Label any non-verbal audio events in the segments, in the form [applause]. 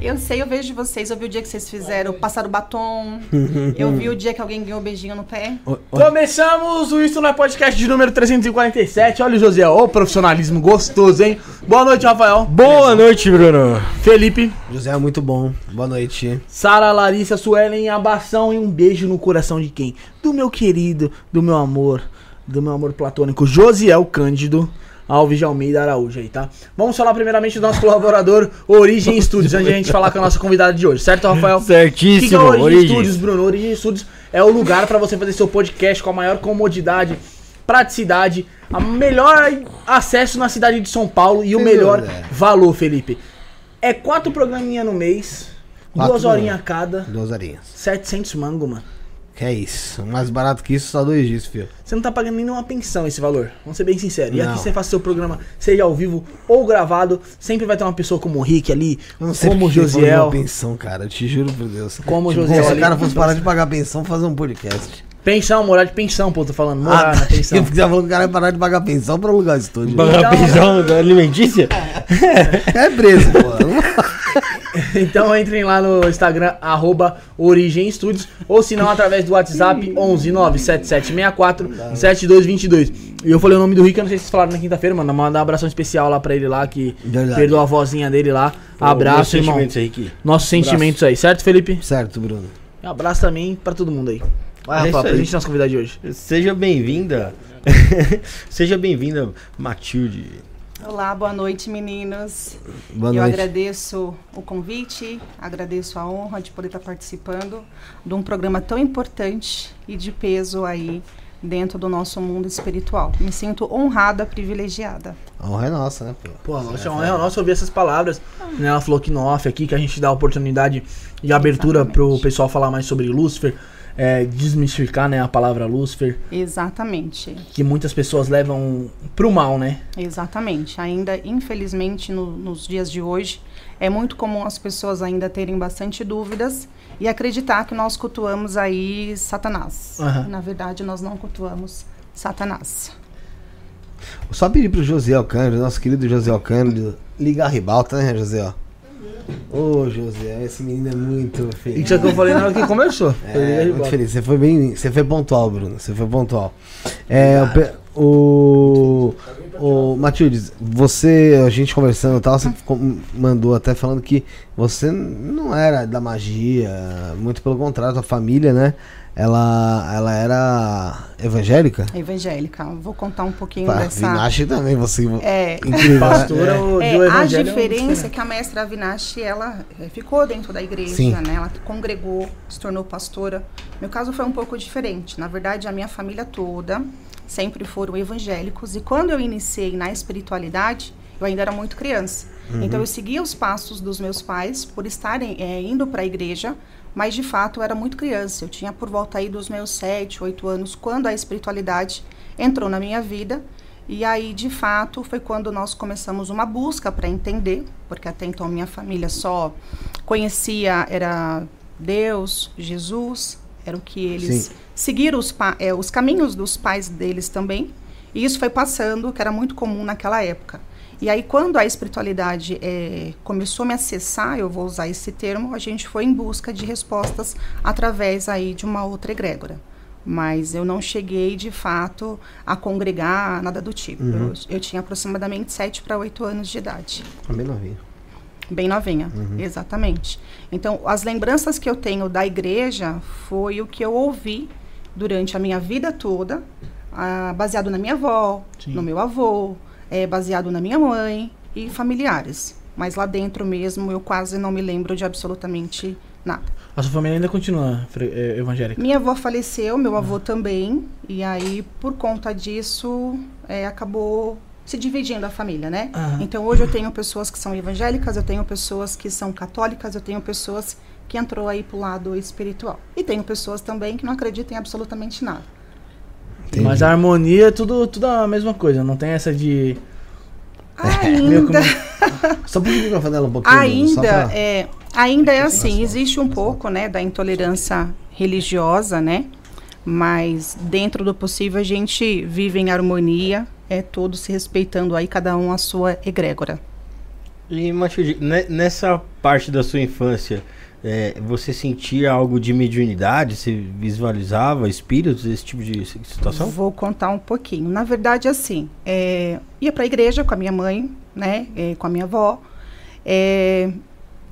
Eu sei, eu vejo de vocês. Eu vi o dia que vocês fizeram, passaram batom. [laughs] eu vi o dia que alguém ganhou um beijinho no pé. Começamos o Isso Não é Podcast de número 347. Olha o José, ô profissionalismo gostoso, hein? Boa noite, Rafael. Boa noite, Bruno. Felipe, José, muito bom. Boa noite. Sara, Larissa, Suelen, abação e um beijo no coração de quem? Do meu querido, do meu amor, do meu amor platônico, Josiel Cândido. Alves de Almeida Araújo aí, tá? Vamos falar primeiramente do nosso colaborador Origem Studios, antes de a gente falar com a nossa convidada de hoje, certo, Rafael? [laughs] O que, que é Certíssimo, Origem Origem. Studios, Bruno? Origem Studios é o lugar pra você fazer seu podcast com a maior comodidade, praticidade, a melhor acesso na cidade de São Paulo e o melhor dúvida. valor, Felipe. É quatro programinha no mês, Quatro duas horinhas a cada, Duas horinhas. 700 mango, mano. Que é isso. Mais barato que isso, só dois dias, filho. Você não tá pagando nem uma pensão esse valor. Vamos ser bem sinceros. E Não. aqui você faz seu programa, seja ao vivo ou gravado, sempre vai ter uma pessoa como o Rick ali, não sei como o falou Josiel. uma pensão, cara. Eu te juro por Deus. Como o Tipo, Josiel Se o cara fosse parar de pagar pensão, fazer um podcast. Pensão, morar de pensão, pô, tô falando. Morar na [laughs] pensão. Eu quiser falar que o cara vai parar de pagar pensão pra alugar estúdio. Pagar Então- pensão [laughs] alimentícia? É preso, pô. [laughs] [laughs] Então entrem lá no Instagram, arroba Origem Studios, ou se não, através do WhatsApp 11 97764 7222. E eu falei o nome do Rick, eu não sei se vocês falaram na quinta-feira, mano. Mandar um abração especial lá pra ele lá, que Verdade. perdoou a vozinha dele lá. Abraço, Meus irmão. sentimentos aí, Rick. Nossos sentimentos aí, certo, Felipe? Certo, Bruno. Um abraço também pra todo mundo aí. Vai, É Rafa, gente nossa convidada de hoje. Seja bem-vinda. [laughs] Seja bem-vinda, Matilde. Olá, boa noite, meninos. Boa eu noite. agradeço o convite, agradeço a honra de poder estar participando de um programa tão importante e de peso aí dentro do nosso mundo espiritual. Me sinto honrada, privilegiada. A honra é nossa, né, pô? Pô, nossa, é uma honra nossa ouvir essas palavras. Né? Ela falou que no off aqui, que a gente dá a oportunidade de abertura pro Exatamente. pessoal falar mais sobre Lúcifer, é, desmistificar né, a palavra Lúcifer, Exatamente. que muitas pessoas levam pro mal, né? Exatamente. Ainda, infelizmente, no- nos dias de hoje, é muito comum as pessoas ainda terem bastante dúvidas e acreditar que nós cultuamos aí Satanás. Aham. Na verdade, nós não cultuamos Satanás. Só pedir pro José Alcântara, nosso querido José Alcântara, ligar a ribalta, né, José? Ô, José, esse menino é muito E feliz. isso é o que eu falei na hora que começou. É, de muito feliz. Você foi bem. Você foi pontual, Bruno. Você foi pontual. É, o, o, o Matildes, você, a gente conversando e tal, você com- mandou até falando que você não era da magia, muito pelo contrário, a família, né? Ela, ela era evangélica? Evangélica. Vou contar um pouquinho Pá, dessa. Avinashi também, você. É, Incrível. Pastora né? É, a é um diferença é que a mestra Avinashi, ela eh, ficou dentro da igreja, Sim. né? Ela congregou, se tornou pastora. Meu caso foi um pouco diferente. Na verdade, a minha família toda sempre foram evangélicos. E quando eu iniciei na espiritualidade, eu ainda era muito criança. Então, eu seguia os passos dos meus pais por estarem eh, indo para a igreja, mas de fato eu era muito criança. Eu tinha por volta aí dos meus sete, oito anos, quando a espiritualidade entrou na minha vida. E aí, de fato, foi quando nós começamos uma busca para entender, porque até então minha família só conhecia era Deus, Jesus, era o que eles Sim. seguiram os, é, os caminhos dos pais deles também. E isso foi passando, que era muito comum naquela época. E aí, quando a espiritualidade é, começou a me acessar, eu vou usar esse termo, a gente foi em busca de respostas através aí de uma outra egrégora. Mas eu não cheguei, de fato, a congregar, nada do tipo. Eu, eu tinha aproximadamente 7 para 8 anos de idade. Bem novinho. Bem novinha, exatamente. Então, as lembranças que eu tenho da igreja foi o que eu ouvi durante a minha vida toda, ah, baseado na minha avó, Sim. no meu avô, eh, baseado na minha mãe e familiares. Mas lá dentro mesmo eu quase não me lembro de absolutamente nada. A sua família ainda continua é, evangélica. Minha avó faleceu, meu avô também, e aí por conta disso eh, acabou se dividindo a família, né? Aham. Então hoje eu tenho pessoas que são evangélicas, eu tenho pessoas que são católicas, eu tenho pessoas que entrou aí pro lado espiritual. E tenho pessoas também que não acreditam em absolutamente nada. Entendi. Mas a harmonia é tudo, tudo a mesma coisa, não tem essa de. Como- Ainda, Só puxa o microfone dela um pouquinho. Ainda pra- é, ainda é assim, existe um pouco, né, da intolerância religiosa, né? Mas dentro do possível a gente vive em harmonia, é todos se respeitando aí cada um a sua egrégora. E, Matilde, ne- nessa parte da sua infância, é, você sentia algo de mediunidade? Você visualizava espíritos, esse tipo de situação? Vou contar um pouquinho. Na verdade, assim, é, ia para a igreja com a minha mãe, né, é, com a minha avó. É,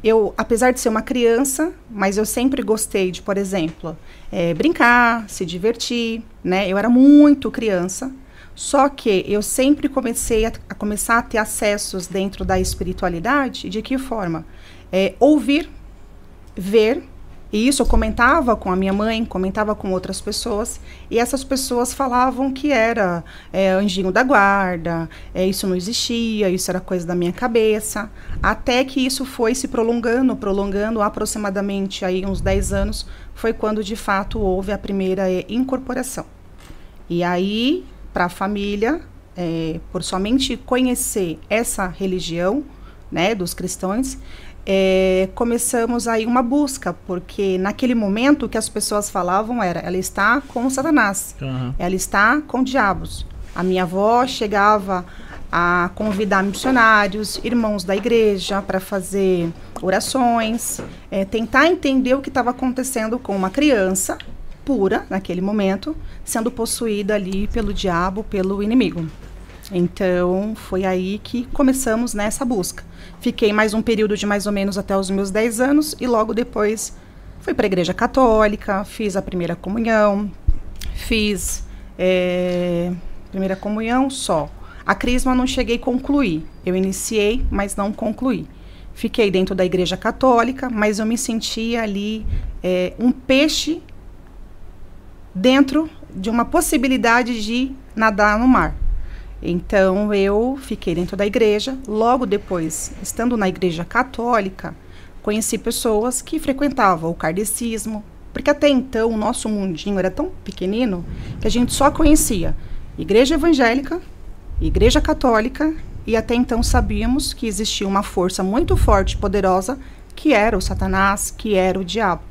eu, apesar de ser uma criança, mas eu sempre gostei de, por exemplo, é, brincar, se divertir, né? Eu era muito criança, só que eu sempre comecei a, a começar a ter acessos dentro da espiritualidade. De que forma? É, ouvir, ver. E isso eu comentava com a minha mãe, comentava com outras pessoas, e essas pessoas falavam que era é, anjinho da guarda, é, isso não existia, isso era coisa da minha cabeça, até que isso foi se prolongando, prolongando aproximadamente aí uns 10 anos, foi quando de fato houve a primeira é, incorporação. E aí, para a família, é, por somente conhecer essa religião, né, dos cristãos, é, começamos aí uma busca, porque naquele momento o que as pessoas falavam era, ela está com Satanás, uhum. ela está com diabos. A minha avó chegava a convidar missionários, irmãos da igreja para fazer orações, é, tentar entender o que estava acontecendo com uma criança pura naquele momento, sendo possuída ali pelo diabo, pelo inimigo. Então foi aí que começamos nessa busca. Fiquei mais um período de mais ou menos até os meus 10 anos e logo depois fui para a igreja católica, fiz a primeira comunhão, fiz é, primeira comunhão só. A crisma não cheguei a concluir. Eu iniciei, mas não concluí. Fiquei dentro da igreja católica, mas eu me sentia ali é, um peixe dentro de uma possibilidade de nadar no mar. Então eu fiquei dentro da igreja. Logo depois, estando na igreja católica, conheci pessoas que frequentavam o kardecismo, porque até então o nosso mundinho era tão pequenino que a gente só conhecia igreja evangélica, igreja católica e até então sabíamos que existia uma força muito forte e poderosa que era o Satanás, que era o diabo.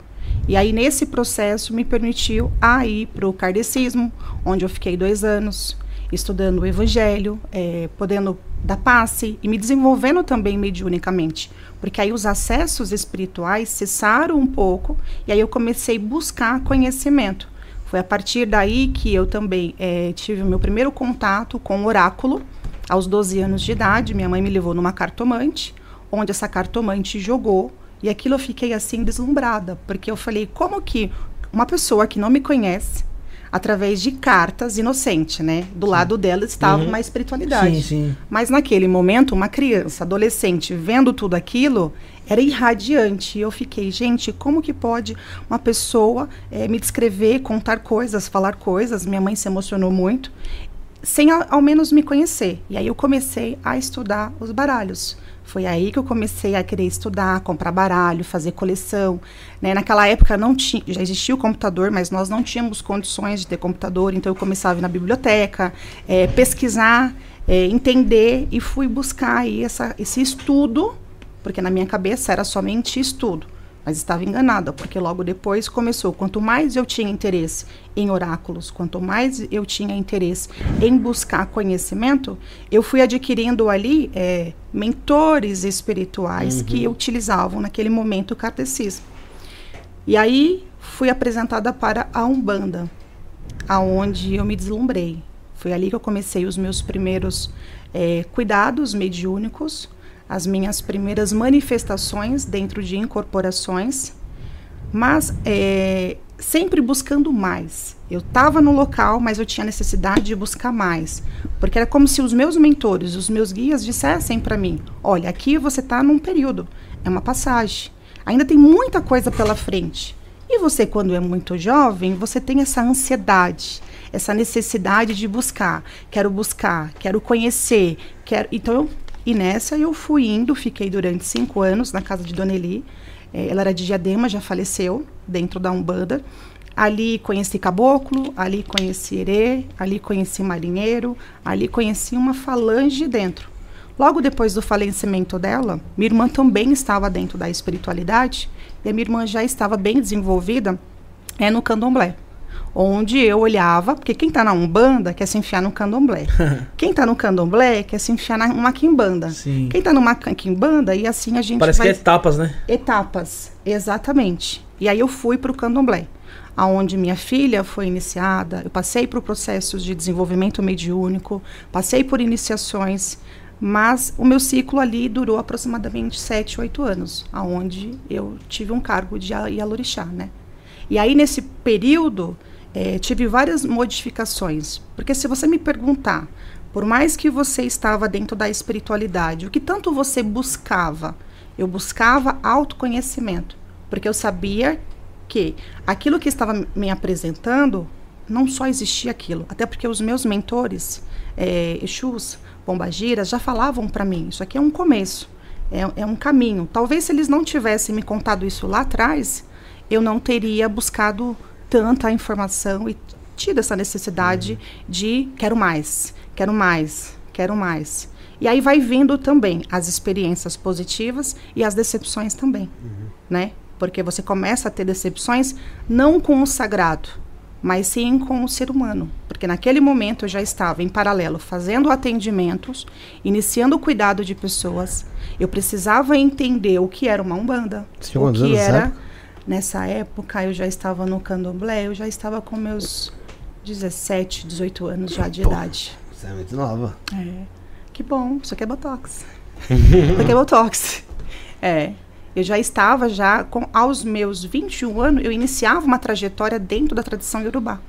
E aí nesse processo me permitiu a ir para o kardecismo, onde eu fiquei dois anos estudando o Evangelho, é, podendo dar passe e me desenvolvendo também mediunicamente. Porque aí os acessos espirituais cessaram um pouco e aí eu comecei a buscar conhecimento. Foi a partir daí que eu também é, tive o meu primeiro contato com o oráculo, aos 12 anos de idade. Minha mãe me levou numa cartomante, onde essa cartomante jogou, e aquilo eu fiquei assim deslumbrada, porque eu falei: como que uma pessoa que não me conhece, através de cartas inocente, né? Do sim. lado dela estava uhum. uma espiritualidade. Sim, sim. Mas naquele momento, uma criança, adolescente, vendo tudo aquilo, era irradiante. E eu fiquei, gente, como que pode uma pessoa é, me descrever, contar coisas, falar coisas? Minha mãe se emocionou muito, sem ao, ao menos me conhecer. E aí eu comecei a estudar os baralhos. Foi aí que eu comecei a querer estudar, comprar baralho, fazer coleção. Né? Naquela época não tinha, já existia o computador, mas nós não tínhamos condições de ter computador, então eu começava a ir na biblioteca, é, pesquisar, é, entender e fui buscar aí essa, esse estudo, porque na minha cabeça era somente estudo mas estava enganada, porque logo depois começou. Quanto mais eu tinha interesse em oráculos, quanto mais eu tinha interesse em buscar conhecimento, eu fui adquirindo ali é, mentores espirituais uhum. que utilizavam naquele momento o catecismo. E aí fui apresentada para a Umbanda, aonde eu me deslumbrei. Foi ali que eu comecei os meus primeiros é, cuidados mediúnicos, as minhas primeiras manifestações dentro de incorporações, mas é, sempre buscando mais. Eu estava no local, mas eu tinha necessidade de buscar mais, porque era como se os meus mentores, os meus guias dissessem para mim: olha, aqui você está num período, é uma passagem, ainda tem muita coisa pela frente. E você, quando é muito jovem, você tem essa ansiedade, essa necessidade de buscar. Quero buscar, quero conhecer, quero. Então eu e nessa eu fui indo, fiquei durante cinco anos na casa de Dona Eli. É, ela era de Diadema, já faleceu, dentro da Umbanda. Ali conheci caboclo, ali conheci herê, ali conheci marinheiro, ali conheci uma falange dentro. Logo depois do falecimento dela, minha irmã também estava dentro da espiritualidade e a minha irmã já estava bem desenvolvida é, no candomblé. Onde eu olhava, porque quem está na Umbanda quer se enfiar no candomblé. [laughs] quem está no candomblé quer se enfiar numa quimbanda. Sim. Quem está numa quimbanda, e assim a gente Parece vai... que é etapas, né? Etapas, exatamente. E aí eu fui para o candomblé, aonde minha filha foi iniciada, eu passei por processos de desenvolvimento mediúnico, passei por iniciações, mas o meu ciclo ali durou aproximadamente 7, 8 anos, aonde eu tive um cargo de Yalorixá, né? E aí nesse período é, tive várias modificações, porque se você me perguntar, por mais que você estava dentro da espiritualidade, o que tanto você buscava? Eu buscava autoconhecimento, porque eu sabia que aquilo que estava me apresentando não só existia aquilo, até porque os meus mentores, é, Exus, Pombagiras, já falavam para mim, isso aqui é um começo, é, é um caminho. Talvez se eles não tivessem me contado isso lá atrás, eu não teria buscado tanta informação e tido essa necessidade uhum. de quero mais, quero mais, quero mais. E aí vai vindo também as experiências positivas e as decepções também, uhum. né? Porque você começa a ter decepções não com o sagrado, mas sim com o ser humano. Porque naquele momento eu já estava em paralelo fazendo atendimentos, iniciando o cuidado de pessoas. Eu precisava entender o que era uma umbanda, o que era Nessa época eu já estava no candomblé, eu já estava com meus 17, 18 anos já de Pô, idade. Você é muito nova. É. Que bom, isso aqui é Botox. isso aqui é Botox. É. Eu já estava já com aos meus 21 anos, eu iniciava uma trajetória dentro da tradição iorubá.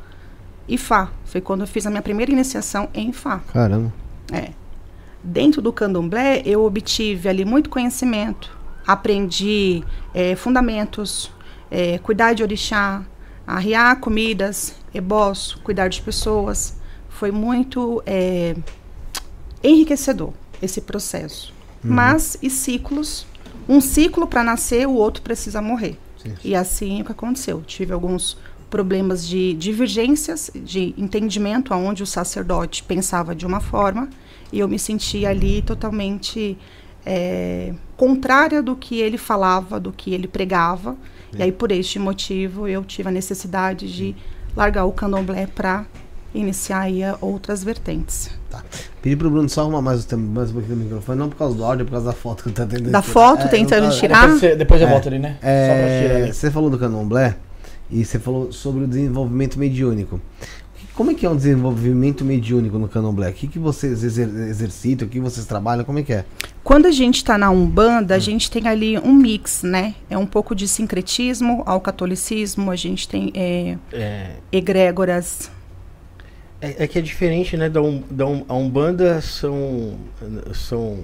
Ifá, foi quando eu fiz a minha primeira iniciação em Ifá. Caramba. É. Dentro do candomblé, eu obtive ali muito conhecimento, aprendi é, fundamentos, é, cuidar de orixá, arriar comidas, ebós, cuidar de pessoas. Foi muito é, enriquecedor esse processo. Uhum. Mas, e ciclos? Um ciclo para nascer, o outro precisa morrer. Sim. E assim é o que aconteceu. Tive alguns problemas de divergências, de entendimento, aonde o sacerdote pensava de uma forma e eu me sentia ali totalmente é, contrária do que ele falava, do que ele pregava. E aí, por este motivo, eu tive a necessidade de largar o candomblé para iniciar aí outras vertentes. Tá. Pedi pro Bruno só arrumar mais, mais um pouquinho do microfone, não por causa do áudio, é por causa da foto que eu tô tentando Da foto, é, tentando tirar? Depois, você, depois eu é, volto ali, né? É, você falou do candomblé e você falou sobre o desenvolvimento mediúnico. Como é que é um desenvolvimento mediúnico no candomblé? O que, que vocês exer exercitam? O que vocês trabalham? Como é que é? Quando a gente está na Umbanda, a gente tem ali um mix, né? É um pouco de sincretismo ao catolicismo, a gente tem é, é. egrégoras é, é, que é diferente, né? Da, um, da um, a Umbanda são, são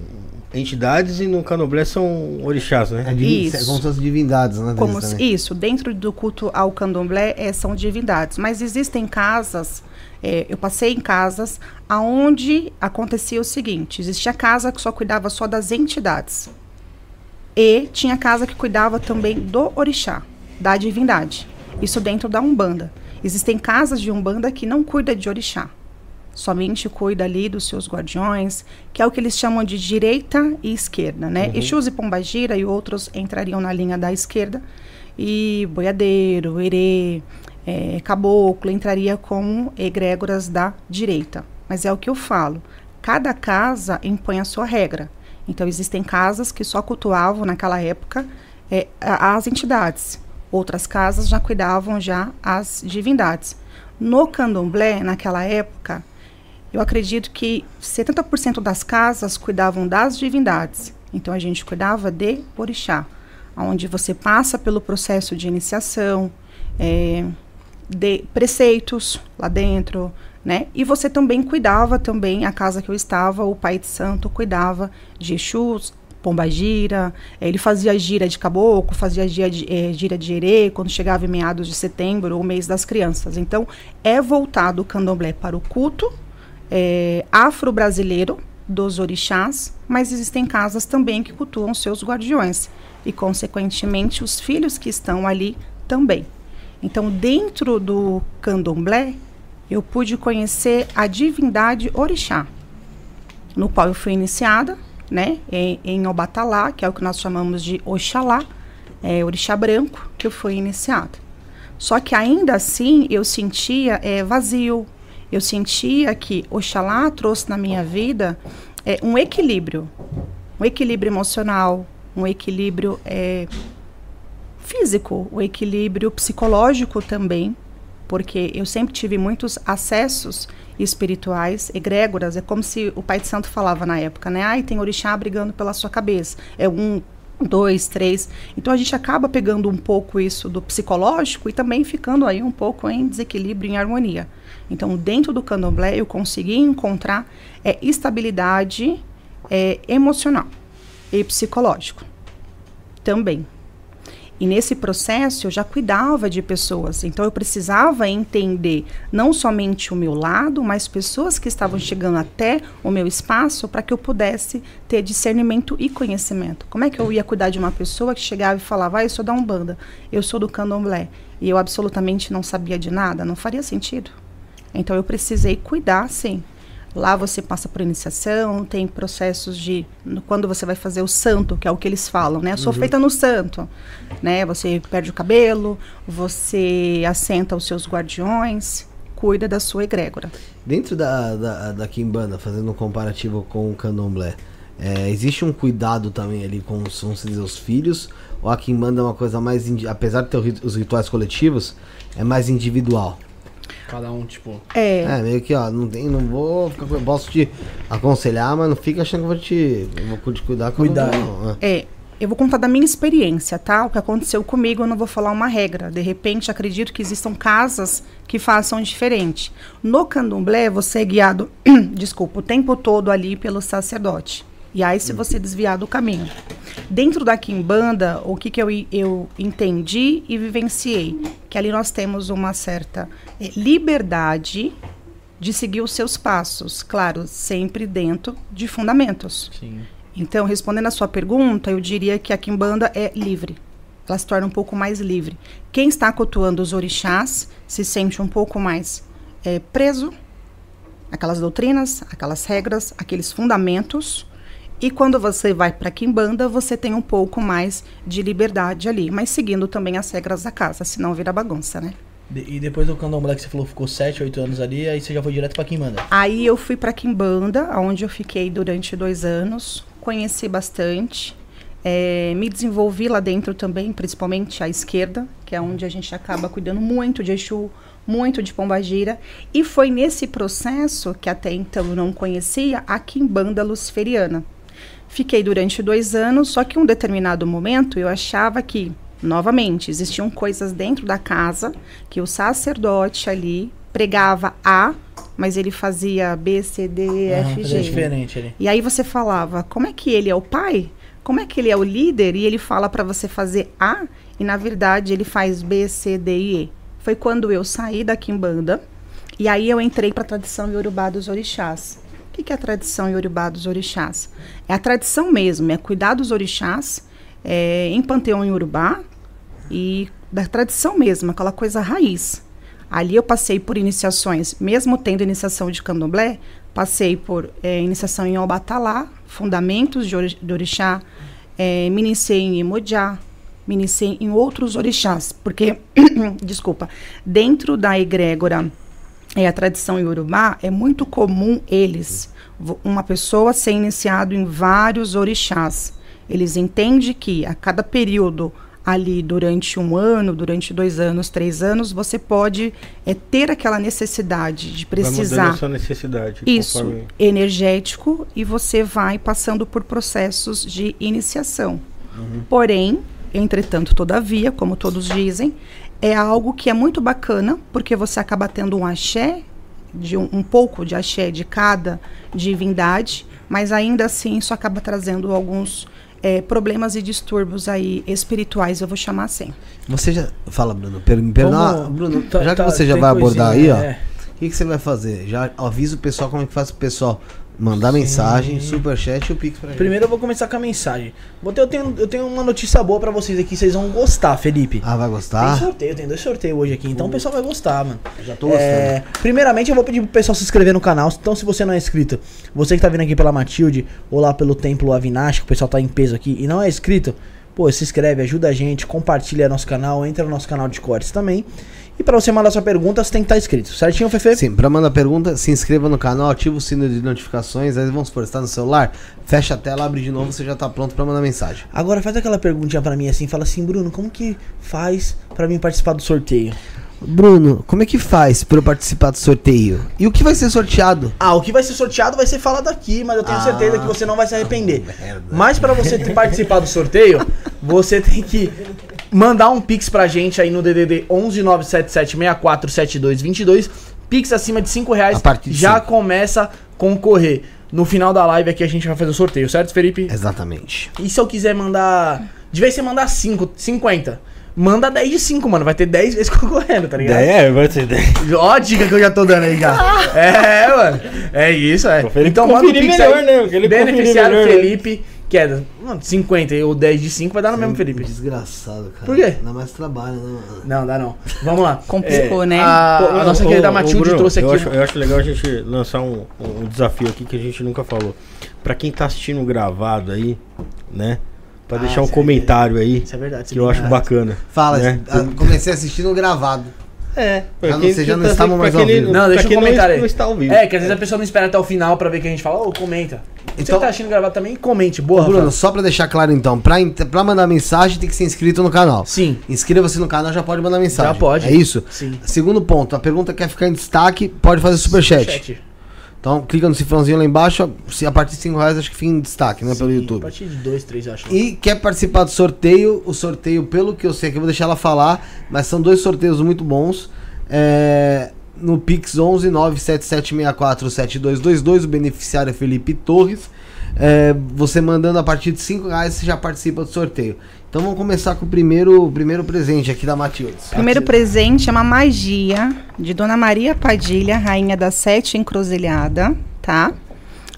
entidades e no Candomblé são orixás, né? É isso. É como se fossem divindades, né? Como se, isso, dentro do culto ao Candomblé é, são divindades. Mas existem casas, é, eu passei em casas aonde acontecia o seguinte: existia casa que só cuidava só das entidades. E tinha casa que cuidava também do orixá, da divindade. Isso dentro da Umbanda. Existem casas de umbanda que não cuida de orixá. Somente cuida ali dos seus guardiões, que é o que eles chamam de direita e esquerda, né? Uhum. Exus e Pombagira e outros entrariam na linha da esquerda. E boiadeiro, erê, é, caboclo entraria como egrégoras da direita. Mas é o que eu falo. Cada casa impõe a sua regra. Então existem casas que só cultuavam naquela época é, as entidades. Outras casas já cuidavam já as divindades. No candomblé, naquela época, eu acredito que 70% das casas cuidavam das divindades. Então a gente cuidava de orixá, onde você passa pelo processo de iniciação, é, de preceitos lá dentro, né? E você também cuidava também a casa que eu estava, o pai de santo cuidava de Exus, Pomba Gira, eh, ele fazia gira de caboclo, fazia gira de, é, gira de erê, quando chegava em meados de setembro, o mês das crianças. Então, é voltado o candomblé para o culto é, afro-brasileiro dos orixás, mas existem casas também que cultuam seus guardiões e, consequentemente, os filhos que estão ali também. Então, dentro do candomblé, eu pude conhecer a divindade orixá, no qual eu fui iniciada né, em, em Obatalá, que é o que nós chamamos de Oxalá, é, Orixá Branco, que foi iniciado. Só que ainda assim eu sentia é, vazio. Eu sentia que Oxalá trouxe na minha vida é, um equilíbrio. Um equilíbrio emocional, um equilíbrio é, físico, um equilíbrio psicológico também. Porque eu sempre tive muitos acessos espirituais, egrégoras. É como se o Pai de Santo falava na época, né? Ai, tem orixá brigando pela sua cabeça. É um dois, três. Então a gente acaba pegando um pouco isso do psicológico e também ficando aí um pouco em desequilíbrio, em harmonia. Então, dentro do candomblé, eu consegui encontrar é, estabilidade é, emocional e psicológico também. E nesse processo eu já cuidava de pessoas, então eu precisava entender não somente o meu lado, mas pessoas que estavam chegando até o meu espaço para que eu pudesse ter discernimento e conhecimento. Como é que eu ia cuidar de uma pessoa que chegava e falava, ah, eu sou da Umbanda, eu sou do Candomblé, e eu absolutamente não sabia de nada? Não faria sentido. Então eu precisei cuidar, sim, Lá você passa por iniciação, tem processos de quando você vai fazer o santo, que é o que eles falam, né? Eu sou uhum. feita no santo, né? Você perde o cabelo, você assenta os seus guardiões, cuida da sua egrégora. Dentro da, da, da Kimbanda, fazendo um comparativo com o Candomblé, é, existe um cuidado também ali com os, vamos dizer, os filhos? Ou a Kimbanda é uma coisa mais, apesar de ter os rituais coletivos, é mais individual? Cada um, tipo. É. É, meio que, ó, não, tem, não vou. Ficar, posso te aconselhar, mas não fica achando que eu vou te. Eu vou te cuidar Cuidar. Não, é. é. Eu vou contar da minha experiência, tá? O que aconteceu comigo, eu não vou falar uma regra. De repente, acredito que existam casas que façam diferente. No candomblé, você é guiado, [clears throat] desculpa, o tempo todo ali pelo sacerdote. E aí, se você desviar do caminho. Dentro da Kimbanda, o que, que eu, eu entendi e vivenciei? Que ali nós temos uma certa eh, liberdade de seguir os seus passos. Claro, sempre dentro de fundamentos. Sim. Então, respondendo a sua pergunta, eu diria que a Kimbanda é livre. Ela se torna um pouco mais livre. Quem está cultuando os orixás se sente um pouco mais é, preso aquelas doutrinas, aquelas regras, aqueles fundamentos e quando você vai para Kimbanda, você tem um pouco mais de liberdade ali, mas seguindo também as regras da casa, senão vira bagunça, né? E depois do Candomblé que você falou ficou 7, 8 anos ali, aí você já foi direto para Kimbanda? Aí eu fui para Kimbanda, onde eu fiquei durante dois anos, conheci bastante, é, me desenvolvi lá dentro também, principalmente à esquerda, que é onde a gente acaba cuidando muito de Exu, muito de Pombagira, e foi nesse processo que até então eu não conhecia a Kimbanda Luciferiana Fiquei durante dois anos, só que em um determinado momento eu achava que, novamente, existiam coisas dentro da casa que o sacerdote ali pregava A, mas ele fazia B, C, D, E, F, G. diferente ali. E aí você falava, como é que ele é o pai? Como é que ele é o líder e ele fala para você fazer A e na verdade ele faz B, C, D e E? Foi quando eu saí da Kimbanda e aí eu entrei para a tradição Yorubá dos orixás. O que é a tradição Yorubá dos orixás? É a tradição mesmo, é cuidar dos orixás é, em panteão Yorubá e da tradição mesmo, aquela coisa raiz. Ali eu passei por iniciações, mesmo tendo iniciação de candomblé, passei por é, iniciação em Obatalá, fundamentos de, de orixá, é, me iniciei em Imodiá, me iniciei em outros orixás, porque, [clears throat] desculpa, dentro da egrégora é a tradição iorubá, é muito comum eles, uma pessoa ser iniciado em vários orixás. Eles entendem que a cada período ali durante um ano, durante dois anos, três anos, você pode é, ter aquela necessidade de precisar. Vai necessidade. Isso, conforme... energético, e você vai passando por processos de iniciação. Uhum. Porém, entretanto, todavia, como todos dizem, é algo que é muito bacana, porque você acaba tendo um axé, de um, um pouco de axé de cada divindade, mas ainda assim isso acaba trazendo alguns é, problemas e distúrbios aí espirituais, eu vou chamar assim. Você já. Fala, Bruno. Per, per, Como, Bruno, tá, já que tá, você já vai abordar aí, ó. É. O que, que, você vai fazer? Já avisa o pessoal como é que faz o pessoal Mandar Sim. mensagem, superchat e o Pix pra gente. Primeiro eu vou começar com a mensagem. Eu tenho, eu tenho uma notícia boa pra vocês aqui, vocês vão gostar, Felipe. Ah, vai gostar? Tem sorteio, tem dois sorteios hoje aqui, então o pessoal vai gostar, mano. Já tô gostando. É, primeiramente eu vou pedir pro pessoal se inscrever no canal. Então, se você não é inscrito, você que tá vindo aqui pela Matilde ou lá pelo Templo Avinash, que o pessoal tá em peso aqui e não é inscrito, pô, se inscreve, ajuda a gente, compartilha nosso canal, entra no nosso canal de cortes também. E pra você mandar sua pergunta, você tem que estar inscrito, certinho, Fefe? Sim, pra mandar pergunta, se inscreva no canal, ativa o sino de notificações. Aí vamos supor, você tá no celular, fecha a tela, abre de novo, você já tá pronto pra mandar mensagem. Agora faz aquela perguntinha pra mim assim, fala assim, Bruno, como que faz pra mim participar do sorteio? Bruno, como é que faz pra eu participar do sorteio? E o que vai ser sorteado? Ah, o que vai ser sorteado vai ser falado aqui, mas eu tenho Ah. certeza que você não vai se arrepender. merda. Mas pra você participar do sorteio, você tem que mandar um pix pra gente aí no DDD 11 977 64 72 22. Pix acima de 5 reais A de já cinco. começa a concorrer. No final da live aqui a gente vai fazer o sorteio, certo, Felipe? Exatamente. E se eu quiser mandar. De vez em você mandar 5, 50. Manda 10 de 5, mano. Vai ter 10 vezes [laughs] concorrendo, tá ligado? É, vai ser ideia. Ó a dica que eu já tô dando aí, cara. [laughs] é, mano. É isso, é. Então manda o conferir pix melhor, aí. né? Beneficiário melhor, né? Felipe, que é mano, 50 ou 10 de 5 vai dar no mesmo, Felipe. Desgraçado, cara. Por quê? Dá mais trabalho, né? Não, dá não. Vamos lá. [laughs] Complicou, É, né? A, a nossa ô, querida ô, Matilde Bruno, trouxe eu aqui. Acho, eu acho legal a gente lançar um, um desafio aqui que a gente nunca falou. Pra quem tá assistindo gravado aí, né? Pra Ah, deixar um é comentário aí, Isso é verdade. que eu acho bacana. Fala, né? comecei assistindo gravado. É, Já não- vocês já não estavam mais ao vivo. Não, deixa um comentário aí. Não está ao vivo. É, que às vezes a pessoa não espera até o final pra ver que a gente fala. Ô, comenta. Você Então- que tá assistindo gravado também, comente. Boa, Bruno, Rafael. só pra deixar claro então, pra, pra mandar mensagem tem que ser inscrito no canal. Sim. Inscreva-se no canal, já pode mandar mensagem. Já pode. É isso? Sim. Segundo ponto, a pergunta quer ficar em destaque, pode fazer superchat. Chat. Então clica no cifrãozinho lá embaixo, a partir de 5 reais acho que fica em destaque, né, pelo Sim, A YouTube. partir de 2, 3, eu acho. E quer participar do sorteio, o sorteio, pelo que eu sei, que eu vou deixar ela falar, mas são dois sorteios muito bons. É, no Pix 11 97764 7222, o beneficiário é Felipe Torres. É, você mandando a partir de 5 reais, você já participa do sorteio. Então vamos começar com o primeiro, primeiro presente aqui da Matildes. Primeiro presente é uma magia de Dona Maria Padilha, rainha da sete encruzilhada, tá?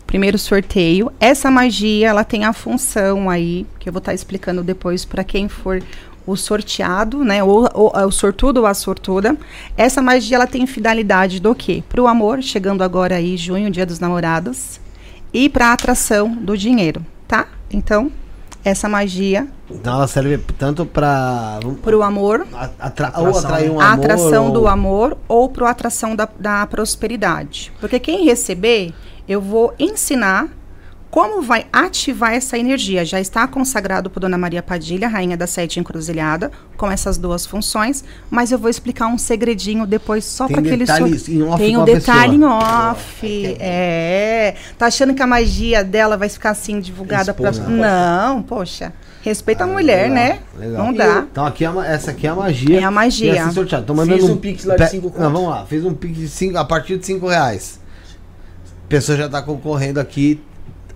Primeiro sorteio. Essa magia, ela tem a função aí, que eu vou estar explicando depois para quem for o sorteado, né? Ou, ou, o sortudo ou a sortuda. Essa magia, ela tem finalidade do quê? Para o amor, chegando agora aí, junho, dia dos namorados. E para a atração do dinheiro, tá? Então, essa magia, Então ela serve tanto pra para o amor, a- atra- Atração, ou atrair um a amor. atração ou- do amor ou para a atração da, da prosperidade. Porque quem receber, eu vou ensinar como vai ativar essa energia. Já está consagrado por Dona Maria Padilha, rainha da sete encruzilhada, com essas duas funções, mas eu vou explicar um segredinho depois só para aquele detalhes em off Tem um a detalhe pessoa. em off. É. Tá achando que a magia dela vai ficar assim divulgada para. Não, poxa. Respeita a Ah, mulher, legal, né? legal. Não dá. Então aqui é uma- essa aqui é a magia. É a magia. E essa sorteada. Tô Fiz mandando um pix lá de Pe- cinco conto. Não, vamos lá. Fiz um pix de cinco, a partir de 5 reais. A pessoa já tá concorrendo aqui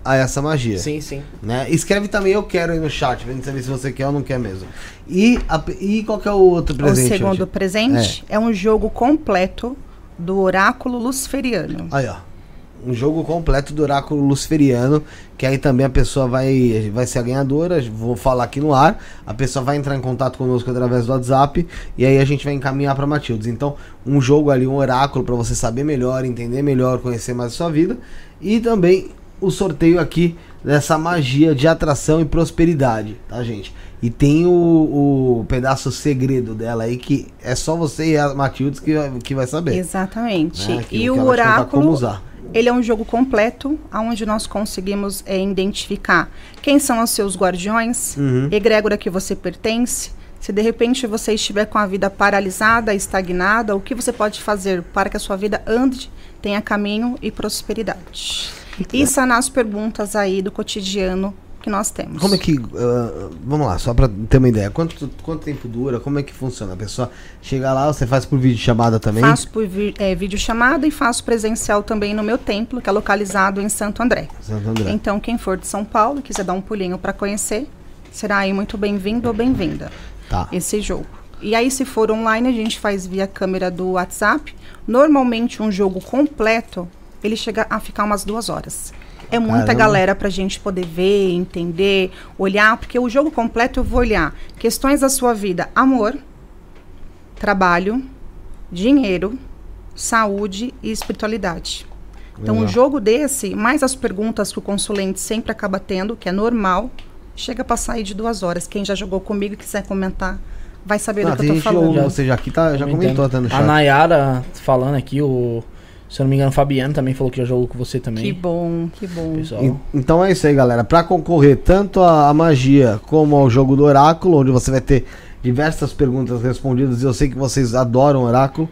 a essa magia. Sim, sim. Né? Escreve também eu quero aí no chat, pra gente saber se você quer ou não quer mesmo. E, a- e qual que é o outro presente? o segundo hoje? presente é. um jogo completo do oráculo luciferiano. Aí, ó. Um jogo completo do oráculo luciferiano, que aí também a pessoa vai, vai ser a ganhadora, vou falar aqui no ar, a pessoa vai entrar em contato conosco através do WhatsApp, e aí a gente vai encaminhar para Matildes. Então, um jogo ali, um oráculo para você saber melhor, entender melhor, conhecer mais a sua vida, e também o sorteio aqui dessa magia de atração e prosperidade, tá, gente? E tem o, o pedaço segredo dela aí, que é só você e a Matildes que, vai- que vai saber. Exatamente. né? E o oráculo, ele é um jogo completo, onde nós conseguimos é, identificar quem são os seus guardiões, Uhum. egrégora que você pertence. Se de repente você estiver com a vida paralisada, estagnada, o que você pode fazer para que a sua vida ande, tenha caminho e prosperidade? E sanar as perguntas aí do cotidiano que nós temos. Como é que. ah, vamos lá, só pra ter uma ideia. Quanto, quanto tempo dura? Como é que funciona? A pessoa chega lá, você faz por vídeo chamada também? Faço por vi é, videochamada e faço presencial também no meu templo, que é localizado em Santo André. Santo André. Então, quem for de São Paulo e quiser dar um pulinho para conhecer, será aí muito bem-vindo ou bem-vinda Tá. esse jogo. E aí, se for online, a gente faz via câmera do WhatsApp. Normalmente, um jogo completo, ele chega a ficar umas duas horas. É muita Caramba. galera pra gente poder ver, entender, olhar, porque o jogo completo eu vou olhar questões da sua vida: amor, trabalho, dinheiro, saúde e espiritualidade. Então, um Legal. jogo desse, mais as perguntas que o consulente sempre acaba tendo, que é normal, chega pra sair de duas horas. Quem já jogou comigo e quiser comentar, vai saber Ah, do que eu tô falando. ou seja, aqui tá, já comentou até no A chat. Nayara falando aqui, o. Se eu não me engano, o Fabiano também falou que já jogou com você também. Que bom, que bom. Pessoal. En- Então é isso aí, galera. Pra concorrer tanto à à magia como ao jogo do oráculo, onde você vai ter diversas perguntas respondidas, e eu sei que vocês adoram oráculo,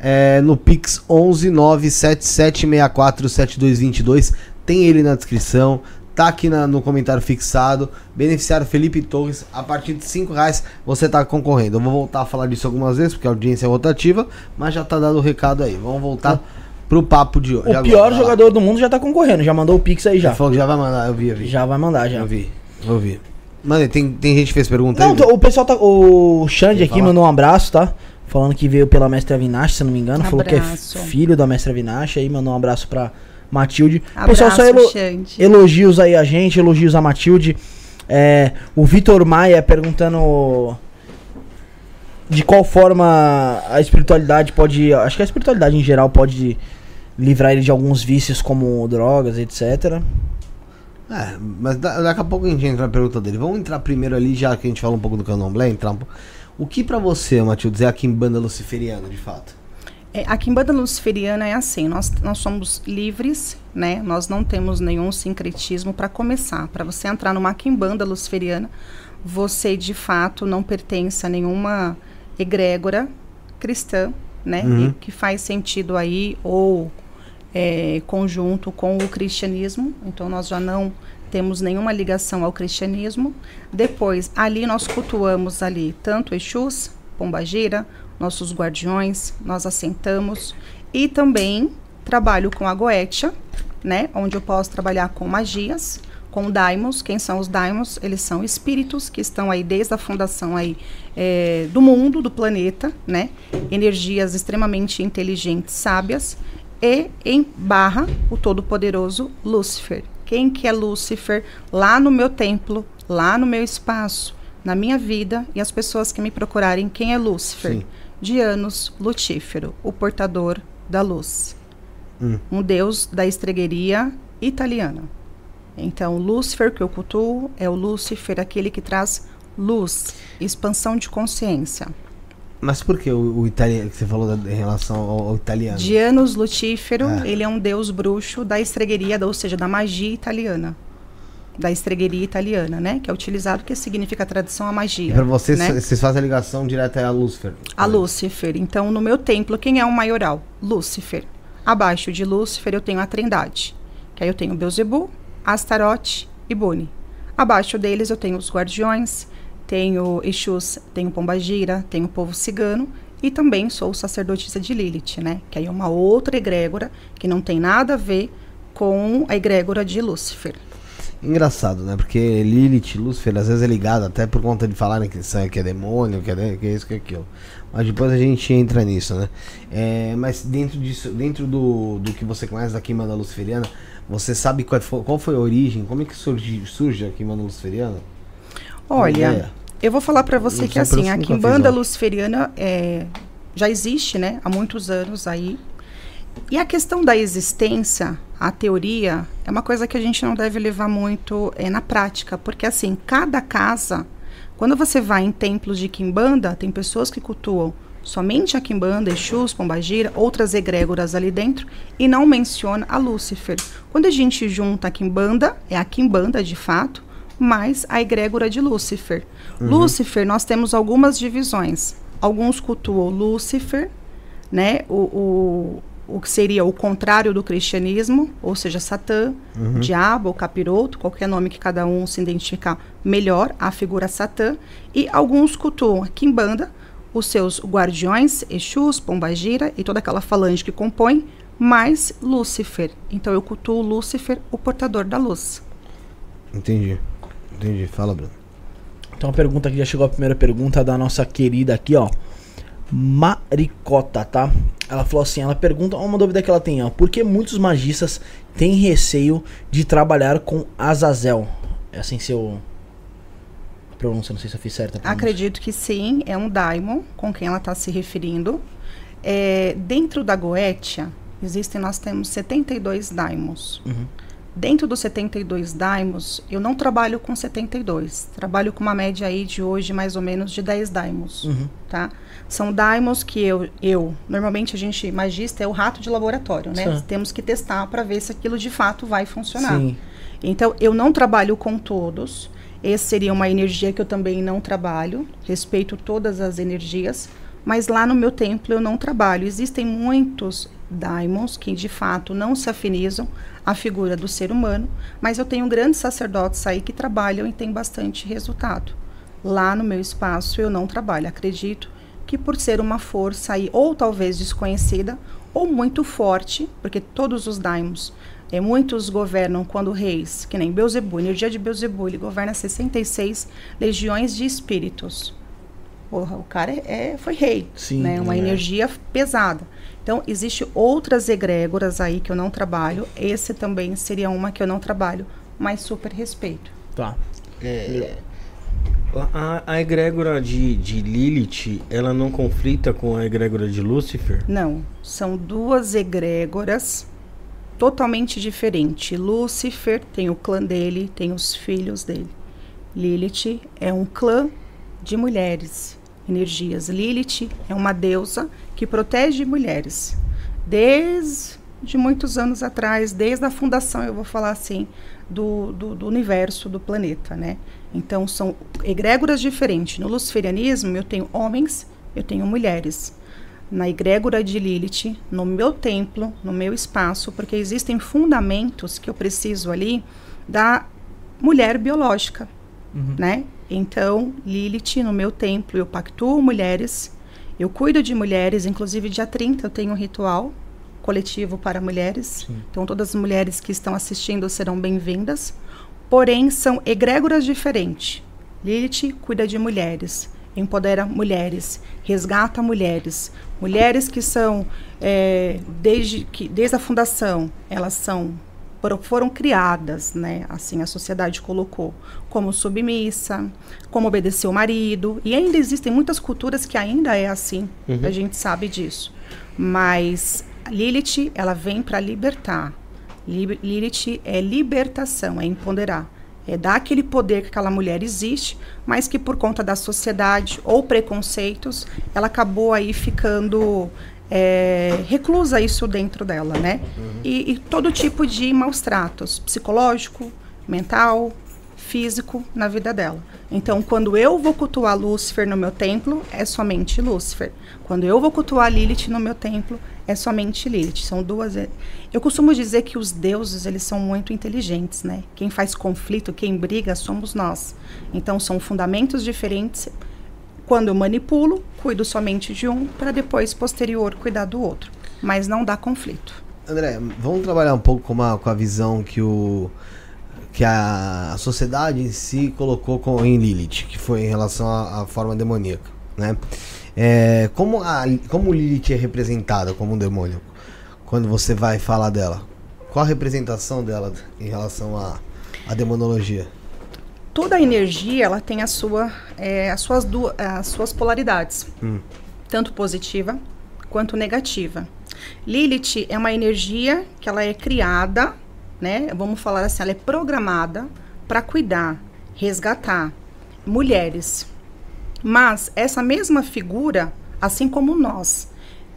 é no Pix 11 97764 7222. Tem ele na descrição. Tá aqui na- no comentário fixado. Beneficiário Felipe Torres. A partir de 5 reais você tá concorrendo. Eu vou voltar a falar disso algumas vezes, porque a audiência é rotativa, mas já tá dado o recado aí. Vamos voltar pro papo de hoje. O Agora, pior lá. jogador do mundo já tá concorrendo, já mandou o Pix aí já. Ele falou que já vai mandar, eu vi, eu vi. Já vai mandar já. Eu vi, eu vi. Mano, tem, tem gente que fez pergunta Não, aí? o pessoal tá. O Xande aqui falar? mandou um abraço, tá? Falando que veio pela mestra Avinash, se não me engano. Falou que é Abraço. filho da mestra Avinash. Aí mandou um abraço pra Matilde. O Abraço, pessoal só elo- Xande. elogios aí a gente, elogios a Matilde. É, o Vitor Maia perguntando de qual forma a espiritualidade pode. Acho que a espiritualidade em geral pode livrar ele de alguns vícios como drogas, etc. É, mas da- daqui a pouco a gente entra na pergunta dele. Vamos entrar primeiro ali, já que a gente fala um pouco do candomblé, entrar um pouco. O que pra você, Matilde, é a quimbanda luciferiana, de fato? É, a quimbanda luciferiana é assim, nós, nós somos livres, né? Nós não temos nenhum sincretismo para começar. Para você entrar numa quimbanda luciferiana, você de fato não pertence a nenhuma egrégora cristã, né? Uhum. E que faz sentido aí ou é, conjunto com o cristianismo. Então nós já não temos nenhuma ligação ao cristianismo. Depois, ali nós cultuamos ali tanto Exus, Pombagira, nossos guardiões, nós assentamos e também trabalho com a Goetia, né, onde eu posso trabalhar com magias, com daimons. Quem são os daimons? Eles são espíritos que estão aí desde a fundação aí é, do mundo, do planeta, né? Energias extremamente inteligentes, sábias e em barra o todo-poderoso Lúcifer. Quem que é Lúcifer? Lá no meu templo, lá no meu espaço, na minha vida e as pessoas que me procurarem, quem é Lúcifer? Sim. Dianos Lutífero, o portador da luz. Hum. Um deus da estregueria italiana. Então, Lúcifer que eu cultuo é o Lúcifer, aquele que traz luz, expansão de consciência. Mas por que o, o italiano que você falou da- em relação ao, ao italiano? Dianos Lutífero, É. ele é um deus bruxo da estregueria, ou seja, da magia italiana. Da estregueria italiana, né? Que é utilizado, que significa tradução a magia. E pra vocês, né? vocês fazem a ligação direta a Lúcifer. A Lúcifer. Então, no meu templo, quem é o maioral? Lúcifer. Abaixo de Lúcifer, eu tenho a Trindade. Que aí eu tenho Beuzebu, Astarote e Boni. Abaixo deles, eu tenho os guardiões, tenho Exus, tenho Pombagira, tenho o povo cigano e também sou sacerdotisa de Lilith, né? Que aí é uma outra egrégora que não tem nada a ver com a egrégora de Lúcifer. Engraçado, né? Porque Lilith, Lúcifer, às vezes é ligado até por conta de falarem que, é- que é demônio, que é, que é isso, que é aquilo. Mas depois a gente entra nisso, né? É, mas dentro disso, dentro do, do que você conhece da Quimbanda Luciferiana, você sabe qual foi, qual foi a origem? Como é que surge, surge a Quimbanda Luciferiana? Olha? Eu vou falar para você que assim, a Quimbanda. Luciferiana é, já existe, né, há muitos anos aí. E a questão da existência, a teoria, é uma coisa que a gente não deve levar muito é, na prática, porque assim, cada casa, quando você vai em templos de Quimbanda, tem pessoas que cultuam somente a Quimbanda, Exus, Pombagira, outras egrégoras ali dentro, e não menciona a Lúcifer. Quando a gente junta a Quimbanda, é a Quimbanda de fato, mais a egrégora de Lúcifer. Lúcifer, nós temos algumas divisões. Alguns cultuam Lúcifer, né? O, o, o que seria o contrário do cristianismo, ou seja, Satã, diabo ou capiroto, qualquer nome que cada um se identificar melhor, a figura Satã. E alguns cultuam a Kimbanda, os seus guardiões, Exus, Pombagira e toda aquela falange que compõe, mais Lúcifer. Então eu cultuo Lúcifer, o portador da luz. Entendi. Entendi. Fala, Bruno. Então a pergunta que já chegou a primeira pergunta da nossa querida aqui, ó. Maricota, tá? Ela falou assim, ela pergunta, uma dúvida que ela tem, ó. Por que muitos magistas têm receio de trabalhar com Azazel? É assim seu pronúncia, não sei se eu fiz certo. Acredito que sim, é um daimon com quem ela está se referindo. É, dentro da Goetia, existem, nós temos 72 daimons. Uhum. Dentro dos 72 daimos, eu não trabalho com 72. Trabalho com uma média aí de hoje mais ou menos de 10 daimos, Uhum. tá? São daimos que eu, eu normalmente a gente magista é o rato de laboratório, né? Sim. Temos que testar para ver se aquilo de fato vai funcionar. Sim. Então, eu não trabalho com todos. Essa seria uma energia que eu também não trabalho. Respeito todas as energias. Mas lá no meu templo eu não trabalho. Existem muitos daimons que de fato não se afinizam à figura do ser humano. Mas eu tenho grandes sacerdotes aí que trabalham e têm bastante resultado. Lá no meu espaço eu não trabalho. Acredito que por ser uma força aí, ou talvez desconhecida, ou muito forte, porque todos os daimons é, muitos governam quando reis, que nem Beuzebu, energia de Beuzebu, ele governa 66 legiões de espíritos. Porra, o cara é, é- foi rei, Sim, né? Uma é. energia pesada. Então, existe outras egrégoras aí que eu não trabalho. Esse também seria uma que eu não trabalho, mas super respeito. Tá. É, a, a egrégora de, de Lilith, ela não conflita com a egrégora de Lúcifer? Não, são duas egrégoras totalmente diferentes. Lúcifer tem o clã dele, tem os filhos dele. Lilith é um clã de mulheres, energias. Lilith é uma deusa que protege mulheres. Desde muitos anos atrás, desde a fundação, eu vou falar assim, do, do, do universo, do planeta, né? Então, são egrégoras diferentes. No luciferianismo, eu tenho homens, eu tenho mulheres na egrégora de Lilith, no meu templo, no meu espaço, porque existem fundamentos que eu preciso ali da mulher biológica, Uhum. né? Então, Lilith, no meu templo, eu pactuo mulheres, eu cuido de mulheres, inclusive dia 30 eu tenho um ritual coletivo para mulheres. Sim. Então, todas as mulheres que estão assistindo serão bem-vindas. Porém, são egrégoras diferentes. Lilith cuida de mulheres, empodera mulheres, resgata mulheres. Mulheres que são, é, desde, que, desde a fundação, elas são foram, criadas, né? Assim a sociedade colocou como submissa, como obedecer o marido. E ainda existem muitas culturas que ainda é assim. Uhum. A gente sabe disso. Mas Lilith, ela vem para libertar. Lib- Lilith é libertação, é empoderar. É dar aquele poder que aquela mulher existe, mas que por conta da sociedade ou preconceitos, ela acabou aí ficando é, reclusa isso dentro dela, né? E, e todo tipo de maus tratos, psicológico, mental, físico na vida dela. Então, quando eu vou cultuar Lúcifer no meu templo, é somente Lúcifer. Quando eu vou cultuar Lilith no meu templo, é somente Lilith. São duas. Eu costumo dizer que os deuses eles são muito inteligentes, né? Quem faz conflito, quem briga, somos nós. Então, são fundamentos diferentes. Quando eu manipulo, cuido somente de um para depois posterior cuidar do outro, mas não dá conflito. André, vamos trabalhar um pouco com, uma, com a visão que o que a sociedade em si colocou com, em Lilith, que foi em relação à, forma demoníaca, né? É, como, a, como Lilith é representada como um demônio? Quando você vai falar dela, qual a representação dela em relação à à demonologia? Toda energia ela tem a sua, é, as, suas du- as suas polaridades, Hum. tanto positiva quanto negativa. Lilith é uma energia que ela é criada, né? Vamos falar assim, ela é programada para cuidar, resgatar mulheres. Mas essa mesma figura, assim como nós,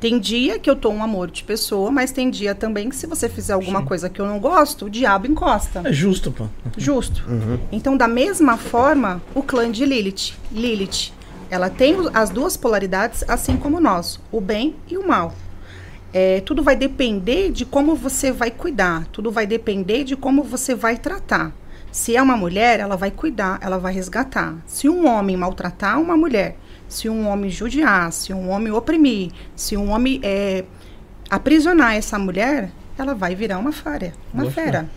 tem dia que eu tô um amor de pessoa, mas tem dia também que se você fizer alguma coisa que eu não gosto, o diabo encosta. É justo, pô. Justo. Então, da mesma forma, o clã de Lilith. Lilith, ela tem as duas polaridades, assim como nós, o bem e o mal. É, tudo vai depender de como você vai cuidar, tudo vai depender de como você vai tratar. Se é uma mulher, ela vai cuidar, ela vai resgatar. Se um homem maltratar uma mulher, se um homem judiar, se um homem oprimir, se um homem é, aprisionar essa mulher, ela vai virar uma fera. Uma fera.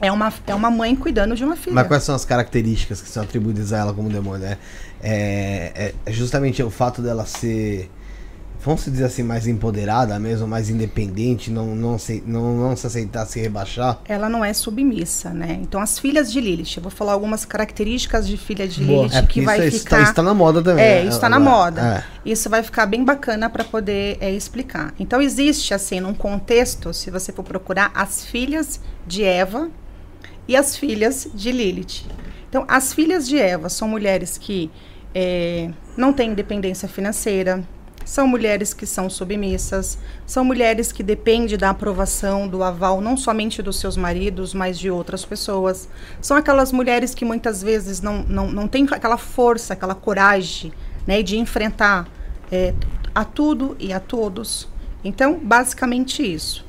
É uma, é uma mãe cuidando de uma filha. Mas quais são as características que são atribuídas a ela como demônio? É, é, é justamente o fato dela ser, vamos dizer assim, mais empoderada mesmo, mais independente, não, não, se, não, não se aceitar se rebaixar. ela não é submissa, né? Então, as filhas de Lilith, eu vou falar algumas características de filha de Boa. Lilith É que vai isso ficar. tá, isso tá na moda também. É, né? isso tá na moda. é. Isso vai ficar bem bacana para poder é, explicar. Então, existe, assim, num contexto, se você for procurar, as filhas de Eva, e as filhas de Lilith. Então, as filhas de Eva são mulheres que é, não têm independência financeira, são mulheres que são submissas, são mulheres que dependem da aprovação, do aval, não somente dos seus maridos, mas de outras pessoas. São aquelas mulheres que muitas vezes não, não, não têm aquela força, aquela coragem né, de enfrentar é, a tudo e a todos. Então, basicamente isso.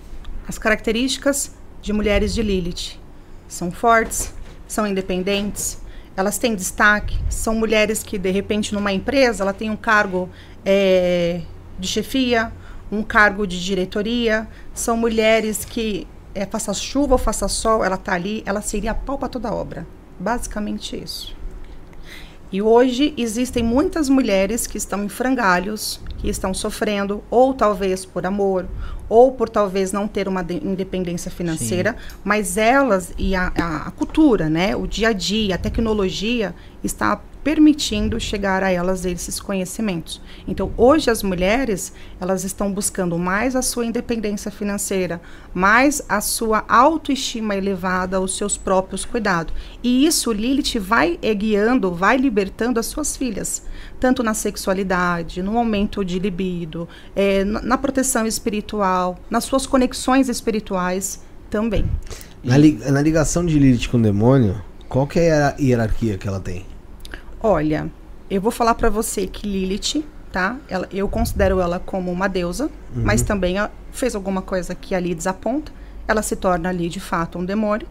As características de mulheres de Lilith são fortes, são independentes, elas têm destaque, são mulheres que, de repente, numa empresa, ela tem um cargo é, de chefia, um cargo de diretoria, são mulheres que, é, faça chuva ou faça sol, ela está ali, ela seria a pau para toda obra. Basicamente isso. E hoje existem muitas mulheres que estão em frangalhos, que estão sofrendo, ou talvez por amor, ou por talvez não ter uma independência financeira, Sim. mas elas e a, a, a, cultura, né, o dia a dia, a tecnologia está permitindo chegar a elas esses conhecimentos. Então, hoje as mulheres, elas estão buscando mais a sua independência financeira, mais a sua autoestima elevada, os seus próprios cuidados. E isso Lilith vai guiando, vai libertando as suas filhas, tanto na sexualidade, no aumento de libido, é, na proteção espiritual, nas suas conexões espirituais também. Na, li na ligação de Lilith com o demônio, qual que é a hierarquia que ela tem? Olha, eu vou falar para você que Lilith, tá? Ela, eu considero ela como uma deusa, uhum. mas também fez alguma coisa que ali desaponta. Ela se torna ali de fato um demônio.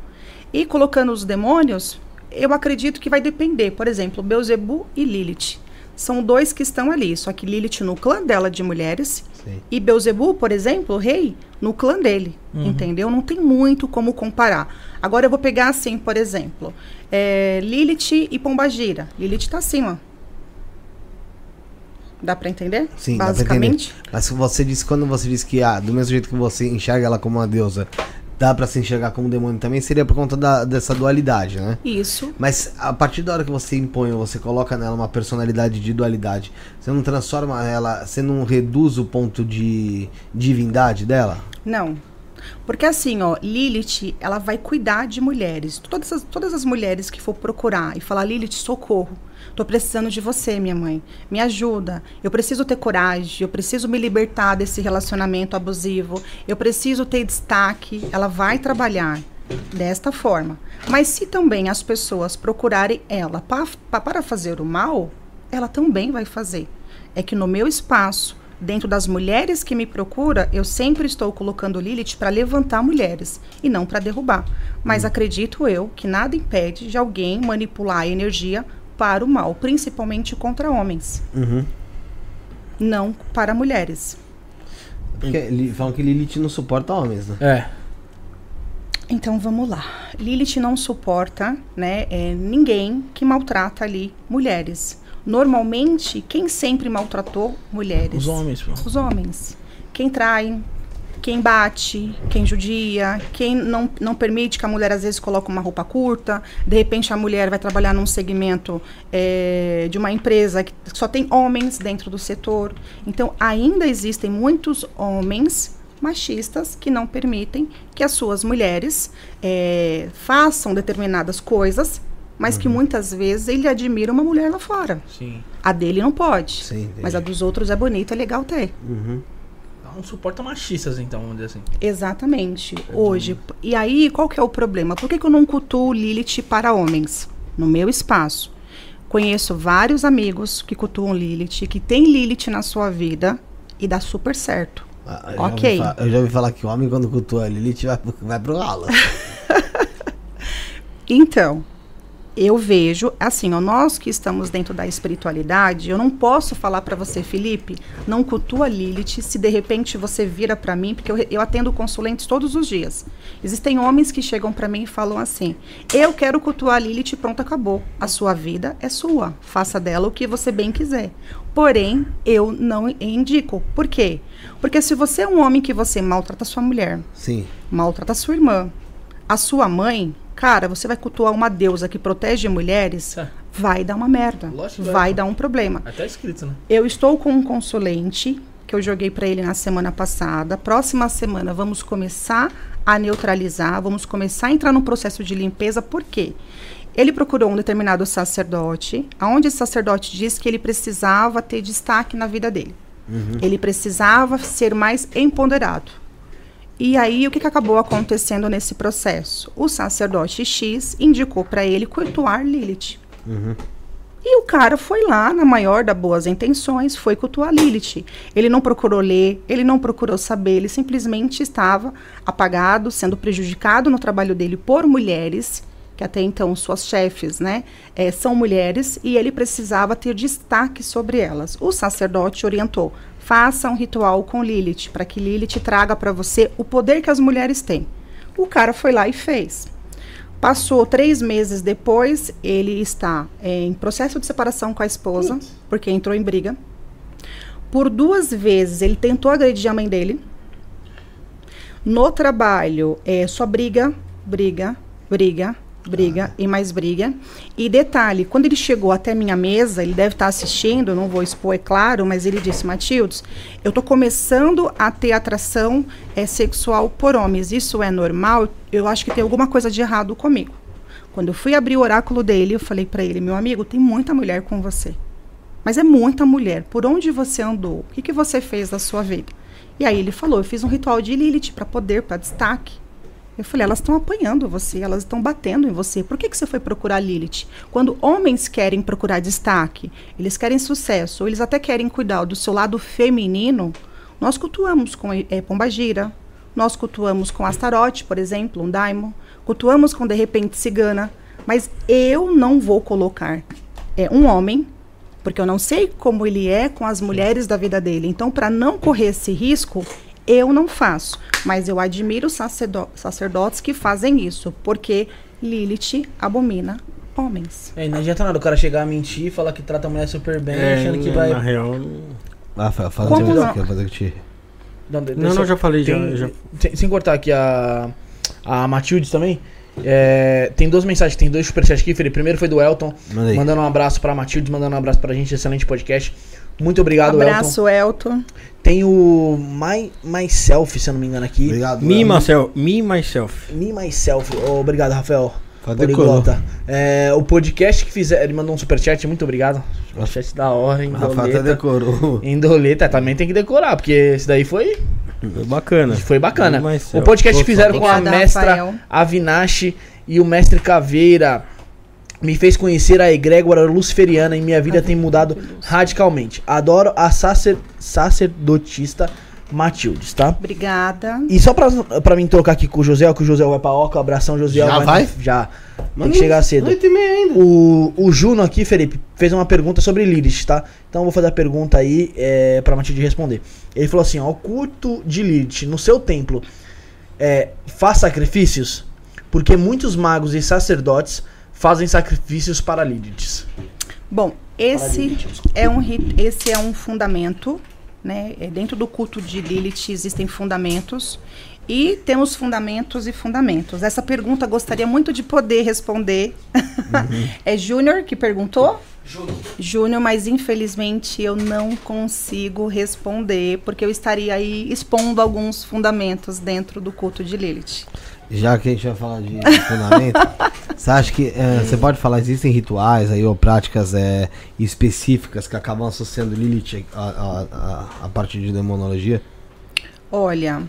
E colocando os demônios, eu acredito que vai depender. Por exemplo, Beuzebu e Lilith. São dois que estão ali, só que Lilith no clã dela de mulheres Sim. e Beuzebu, por exemplo, o rei, no clã dele, uhum. entendeu? Não tem muito como comparar. Agora eu vou pegar assim, por exemplo, é, Lilith e Pombagira. Lilith está acima. Dá para entender? Sim, basicamente. Entender. Mas você disse quando você disse que ah, do mesmo jeito que você enxerga ela como uma deusa, dá para se enxergar como demônio também, seria por conta da, dessa dualidade, né? Isso. Mas a partir da hora que você impõe, você coloca nela uma personalidade de dualidade, você não transforma ela, você não reduz o ponto de divindade dela? Não. Porque assim, ó, Lilith, ela vai cuidar de mulheres. Todas as, todas as mulheres que for procurar e falar, Lilith, socorro. Tô precisando de você, minha mãe. Me ajuda. Eu preciso ter coragem. Eu preciso me libertar desse relacionamento abusivo. Eu preciso ter destaque. Ela vai trabalhar desta forma. Mas se também as pessoas procurarem ela pa, pa, para fazer o mal, ela também vai fazer. É que no meu espaço, dentro das mulheres que me procura, eu sempre estou colocando Lilith para levantar mulheres e não para derrubar. Mas hum. acredito eu que nada impede de alguém manipular a energia para o mal, principalmente contra homens. Uhum. Não para mulheres. Porque falam que Lilith não suporta homens, né? É. Então vamos lá. Lilith não suporta, né, é, ninguém que maltrata ali mulheres. Normalmente, quem sempre maltratou mulheres? Os homens. Pô. Os homens. Quem trai, quem bate, quem judia, quem não, não permite que a mulher às vezes coloque uma roupa curta, de repente a mulher vai trabalhar num segmento é, de uma empresa que só tem homens dentro do setor. Então ainda existem muitos homens machistas que não permitem que as suas mulheres é, façam determinadas coisas mas uhum. que muitas vezes ele admira uma mulher lá fora. Sim. A dele não pode. Sim, mas a dos outros é bonita, é legal ter. Uhum. Não suporta machistas, então, vamos dizer assim. Exatamente. Hoje. E aí, qual que é o problema? Por que, que eu não cultuo Lilith para homens? No meu espaço. Conheço vários amigos que cultuam Lilith, que tem Lilith na sua vida e dá super certo. Ah, eu ok. Já eu já ouvi falar que o homem, quando cultua Lilith, vai, vai pro ralo. [laughs] então, eu vejo, assim, ó, nós que estamos dentro da espiritualidade, eu não posso falar para você, Felipe, não cultua Lilith se de repente você vira para mim, porque eu, eu atendo consulentes todos os dias. Existem homens que chegam para mim e falam assim: eu quero cultuar Lilith, pronto, acabou. A sua vida é sua, faça dela o que você bem quiser. Porém, eu não indico. Por quê? Porque se você é um homem que você maltrata sua mulher, Sim. maltrata sua irmã, a sua mãe, cara, você vai cultuar uma deusa que protege mulheres, é. vai dar uma merda. Lógico vai, vai dar um problema. Até escrito, né? Eu estou com um consulente que eu joguei para ele na semana passada. Próxima semana vamos começar a neutralizar, vamos começar a entrar num processo de limpeza, por quê? Ele procurou um determinado sacerdote, aonde esse sacerdote disse que ele precisava ter destaque na vida dele. Uhum. Ele precisava ser mais empoderado. E aí, o que, que acabou acontecendo nesse processo? O sacerdote X indicou para ele cultuar Lilith. Uhum. E o cara foi lá, na maior das boas intenções, foi cultuar Lilith. Ele não procurou ler, ele não procurou saber, ele simplesmente estava apagado, sendo prejudicado no trabalho dele por mulheres, que até então suas chefes, né, é, são mulheres, e ele precisava ter destaque sobre elas. O sacerdote orientou: faça um ritual com Lilith, para que Lilith traga para você o poder que as mulheres têm. O cara foi lá e fez. Passou três meses depois, ele está é, em processo de separação com a esposa, porque entrou em briga. Por duas vezes ele tentou agredir a mãe dele. No trabalho, é só briga, briga, briga, briga e mais briga. E detalhe, quando ele chegou até minha mesa, ele deve estar assistindo, não vou expor, é claro, mas ele disse, Matildes, eu estou começando a ter atração é, sexual por homens. Isso é normal? Eu acho que tem alguma coisa de errado comigo. Quando eu fui abrir o oráculo dele, eu falei para ele, meu amigo, tem muita mulher com você. Mas é muita mulher. Por onde você andou? O que, que você fez da sua vida? E aí ele falou, eu fiz um ritual de Lilith para poder, para destaque. Eu falei, elas estão apanhando você, elas estão batendo em você. Por que, que você foi procurar Lilith? Quando homens querem procurar destaque, eles querem sucesso, ou eles até querem cuidar do seu lado feminino, nós cultuamos com é, Pombagira, nós cultuamos com Astarote, por exemplo, um daimon, cultuamos com, de repente, cigana. Mas eu não vou colocar é, um homem, porque eu não sei como ele é com as mulheres da vida dele. Então, para não correr esse risco, eu não faço, mas eu admiro sacerdo sacerdotes que fazem isso, porque Lilith abomina homens. É, não adianta nada o cara chegar a mentir e falar que trata a mulher super bem, é, achando que vai. Na real. Ah, faz Como não? Que fazer que Não, não, não, já falei, tem, já, já. Sem, sem, cortar aqui a. A Matildes também. É, tem duas mensagens, tem dois superchats aqui, Felipe. Primeiro foi do Elton, Mandei. mandando um abraço pra Matilde, mandando um abraço pra gente, excelente podcast. Muito obrigado, Abraço, Elton. Elton. Tem o My Myself, se eu não me engano aqui. Obrigado. Me Myself. Me Myself. Me Myself. Oh, obrigado, Rafael. Poliglota. É, o podcast que fizer. Ele mandou um superchat, muito obrigado. Superchat da hora, hein? Rafael decorou. Indoleta também tem que decorar, porque esse daí foi. Foi bacana. Foi bacana. O podcast que fizeram com a mestra. Avinashi e o mestre Caveira me fez conhecer a egrégora luciferiana e minha vida tem mudado radicalmente. Adoro a sacer, sacerdotista Matildes, tá? Obrigada. E só pra, pra mim trocar aqui com o José, que o José vai pra Oca, abração, José. Já vai? vai? Já. Tem que chegar cedo. ainda. O, o Juno aqui, Felipe, fez uma pergunta sobre Lilith, tá? Então eu vou fazer a pergunta aí é, pra Matilde responder. Ele falou assim, ó, o culto de Lilith no seu templo é, faz sacrifícios? Porque muitos magos e sacerdotes fazem sacrifícios para Liliths. Bom, esse é um esse é um fundamento, né? É, dentro do culto de Lilith existem fundamentos e temos fundamentos e fundamentos. Essa pergunta gostaria muito de poder responder. Uhum. [laughs] é Júnior que perguntou? Júnior, mas infelizmente eu não consigo responder porque eu estaria aí expondo alguns fundamentos dentro do culto de Lilith. Já que a gente vai falar de fundamento, [laughs] você acha que é, você pode falar, existem rituais aí ou práticas é, específicas que acabam associando Lilith a, a, a, a partir de demonologia? Olha,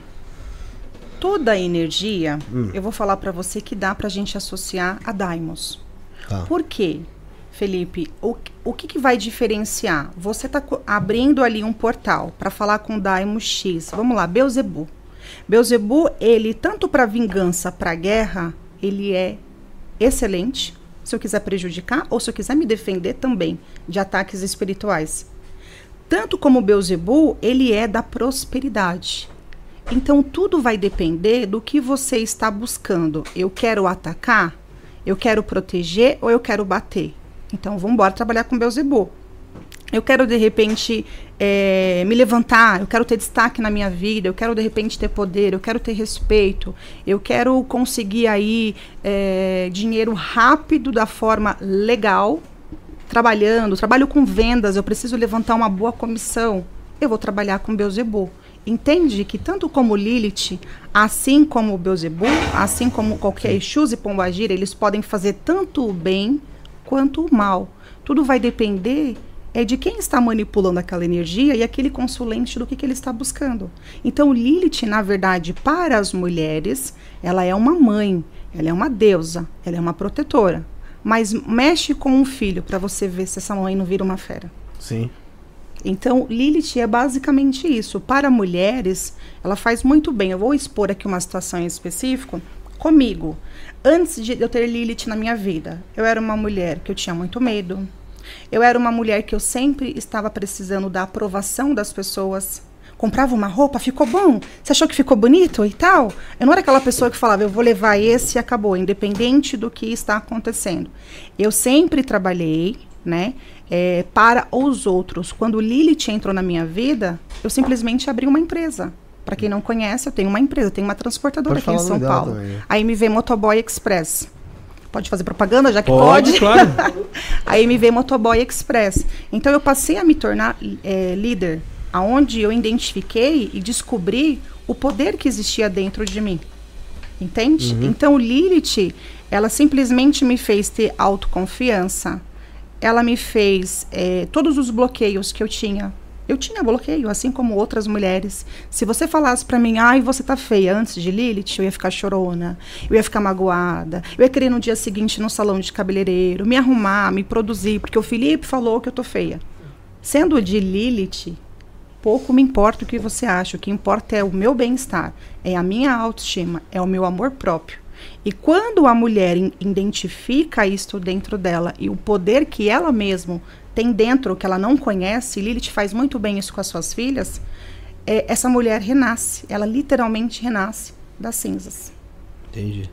toda a energia, hum. eu vou falar para você que dá pra gente associar a Daimos. Tá. Por quê? Felipe, o, o que, que vai diferenciar? Você está abrindo ali um portal para falar com Daimos X. Vamos lá, Beuzebu. Beuzebu, ele, tanto para vingança, para guerra, ele é excelente. Se eu quiser prejudicar ou se eu quiser me defender também de ataques espirituais. Tanto como Beuzebu, ele é da prosperidade. Então tudo vai depender do que você está buscando. Eu quero atacar, eu quero proteger ou eu quero bater. Então vamos embora trabalhar com Beuzebu. Eu quero de repente é, me levantar, eu quero ter destaque na minha vida, eu quero de repente ter poder, eu quero ter respeito, eu quero conseguir aí é, dinheiro rápido da forma legal, trabalhando, trabalho com vendas, eu preciso levantar uma boa comissão. eu vou trabalhar com Beuzebu. Entende que tanto como Lilith, assim como o Beuzebu, assim como qualquer Exu e Pombagira, eles podem fazer tanto o bem quanto o mal. Tudo vai depender é de quem está manipulando aquela energia e aquele consulente do que, que ele está buscando. Então, Lilith, na verdade, para as mulheres, ela é uma mãe, ela é uma deusa, ela é uma protetora. Mas mexe com um filho para você ver se essa mãe não vira uma fera. Sim. Então, Lilith é basicamente isso. Para mulheres, ela faz muito bem. Eu vou expor aqui uma situação em específico comigo. Antes de eu ter Lilith na minha vida, eu era uma mulher que eu tinha muito medo. Eu era uma mulher que eu sempre estava precisando da aprovação das pessoas. Comprava uma roupa, ficou bom? Você achou que ficou bonito e tal? Eu não era aquela pessoa que falava, eu vou levar esse e acabou, independente do que está acontecendo. Eu sempre trabalhei, né? é, para os outros. Quando Lilith entrou na minha vida, eu simplesmente abri uma empresa. Para quem não conhece, eu tenho uma empresa, eu tenho uma transportadora Pode aqui em São Paulo. também? A MV Motoboy Express. Pode fazer propaganda, já que Pode, pode? claro. [laughs] a MV Motoboy Express. Então eu passei a me tornar é, líder, aonde eu identifiquei e descobri o poder que existia dentro de mim. Entende? Então Lilith, ela simplesmente me fez ter autoconfiança. Ela me fez é, todos os bloqueios que eu tinha. Eu tinha bloqueio, assim como outras mulheres. Se você falasse pra mim, ai, você tá feia antes de Lilith, eu ia ficar chorona, eu ia ficar magoada, eu ia querer no dia seguinte no salão de cabeleireiro, me arrumar, me produzir, porque o Felipe falou que eu tô feia. Sendo de Lilith, pouco me importa o que você acha, o que importa é o meu bem-estar, é a minha autoestima, é o meu amor próprio. E quando a mulher identifica isto dentro dela e o poder que ela mesma tem dentro que ela não conhece, Lilith faz muito bem isso com as suas filhas, é, essa mulher renasce, ela literalmente renasce das cinzas. Entendi.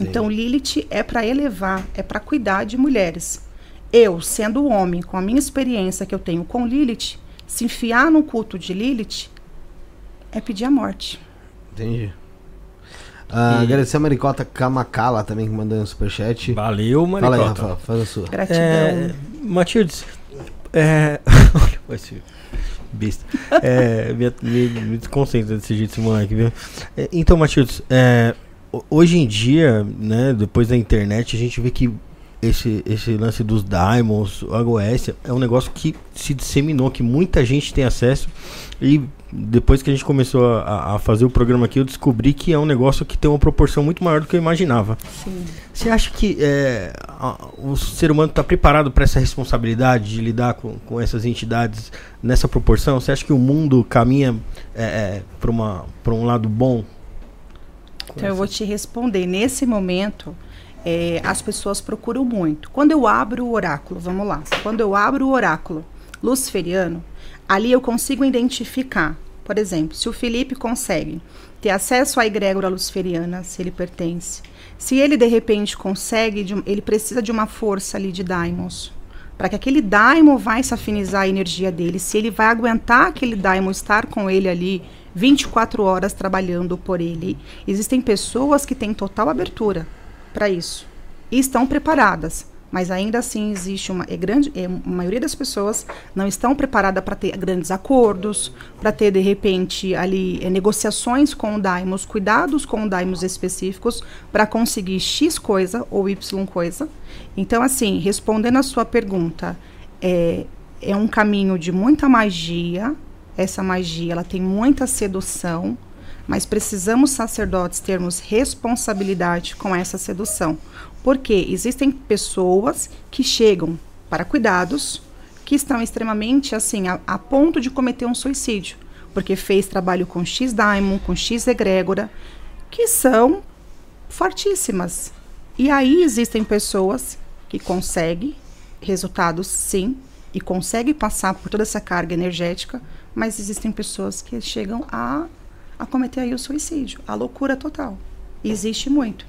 Então Lilith é para elevar, é para cuidar de mulheres. Eu, sendo homem, com a minha experiência que eu tenho com Lilith, se enfiar no culto de Lilith é pedir a morte. Entendi. Ah, E- Agradecer a Maricota Kamakala também que mandou um superchat. Valeu, Fala aí, Maricota. Rafa, faz a sua. Gratidão. É, Matildes, é... [laughs] Olha esse besta. É, me, me, me desconcentra desse jeito esse moleque, viu? É, então, Matildes, é, ho- hoje em dia, né, depois da internet, a gente vê que esse, esse lance dos Diamonds, o HOS, é um negócio que se disseminou, que muita gente tem acesso. E depois que a gente começou a, a fazer o programa aqui, eu descobri que é um negócio que tem uma proporção muito maior do que eu imaginava. Sim. Você acha que é, a- o ser humano está preparado para essa responsabilidade de lidar com, com essas entidades nessa proporção? Você acha que o mundo caminha para um lado bom? Então eu vou essa- te responder. Nesse momento, é, as pessoas procuram muito. Quando eu abro o oráculo, vamos lá. Quando eu abro o oráculo luciferiano, ali eu consigo identificar, por exemplo, se o Felipe consegue ter acesso à egrégora luciferiana, se ele pertence. Se ele de repente consegue, ele precisa de uma força ali de daimons. Para que aquele daimon vai se afinizar a energia dele, se ele vai aguentar aquele daimon estar com ele ali 24 horas trabalhando por ele. Existem pessoas que têm total abertura para isso e estão preparadas, mas ainda assim existe uma é grande, é, a maioria das pessoas não estão preparadas para ter grandes acordos, para ter de repente ali é, negociações com daimos, cuidados com daimos específicos para conseguir X coisa ou Y coisa. Então assim, respondendo a sua pergunta, é, é um caminho de muita magia. Essa magia, ela tem muita sedução, mas precisamos sacerdotes termos responsabilidade com essa sedução. Porque existem pessoas que chegam para cuidados que estão extremamente assim a, a ponto de cometer um suicídio, porque fez trabalho com X daimon, com X egrégora, que são fortíssimas. E aí existem pessoas que conseguem resultados sim e conseguem passar por toda essa carga energética, mas existem pessoas que chegam a, a cometer aí o suicídio, a loucura total. Existe muito.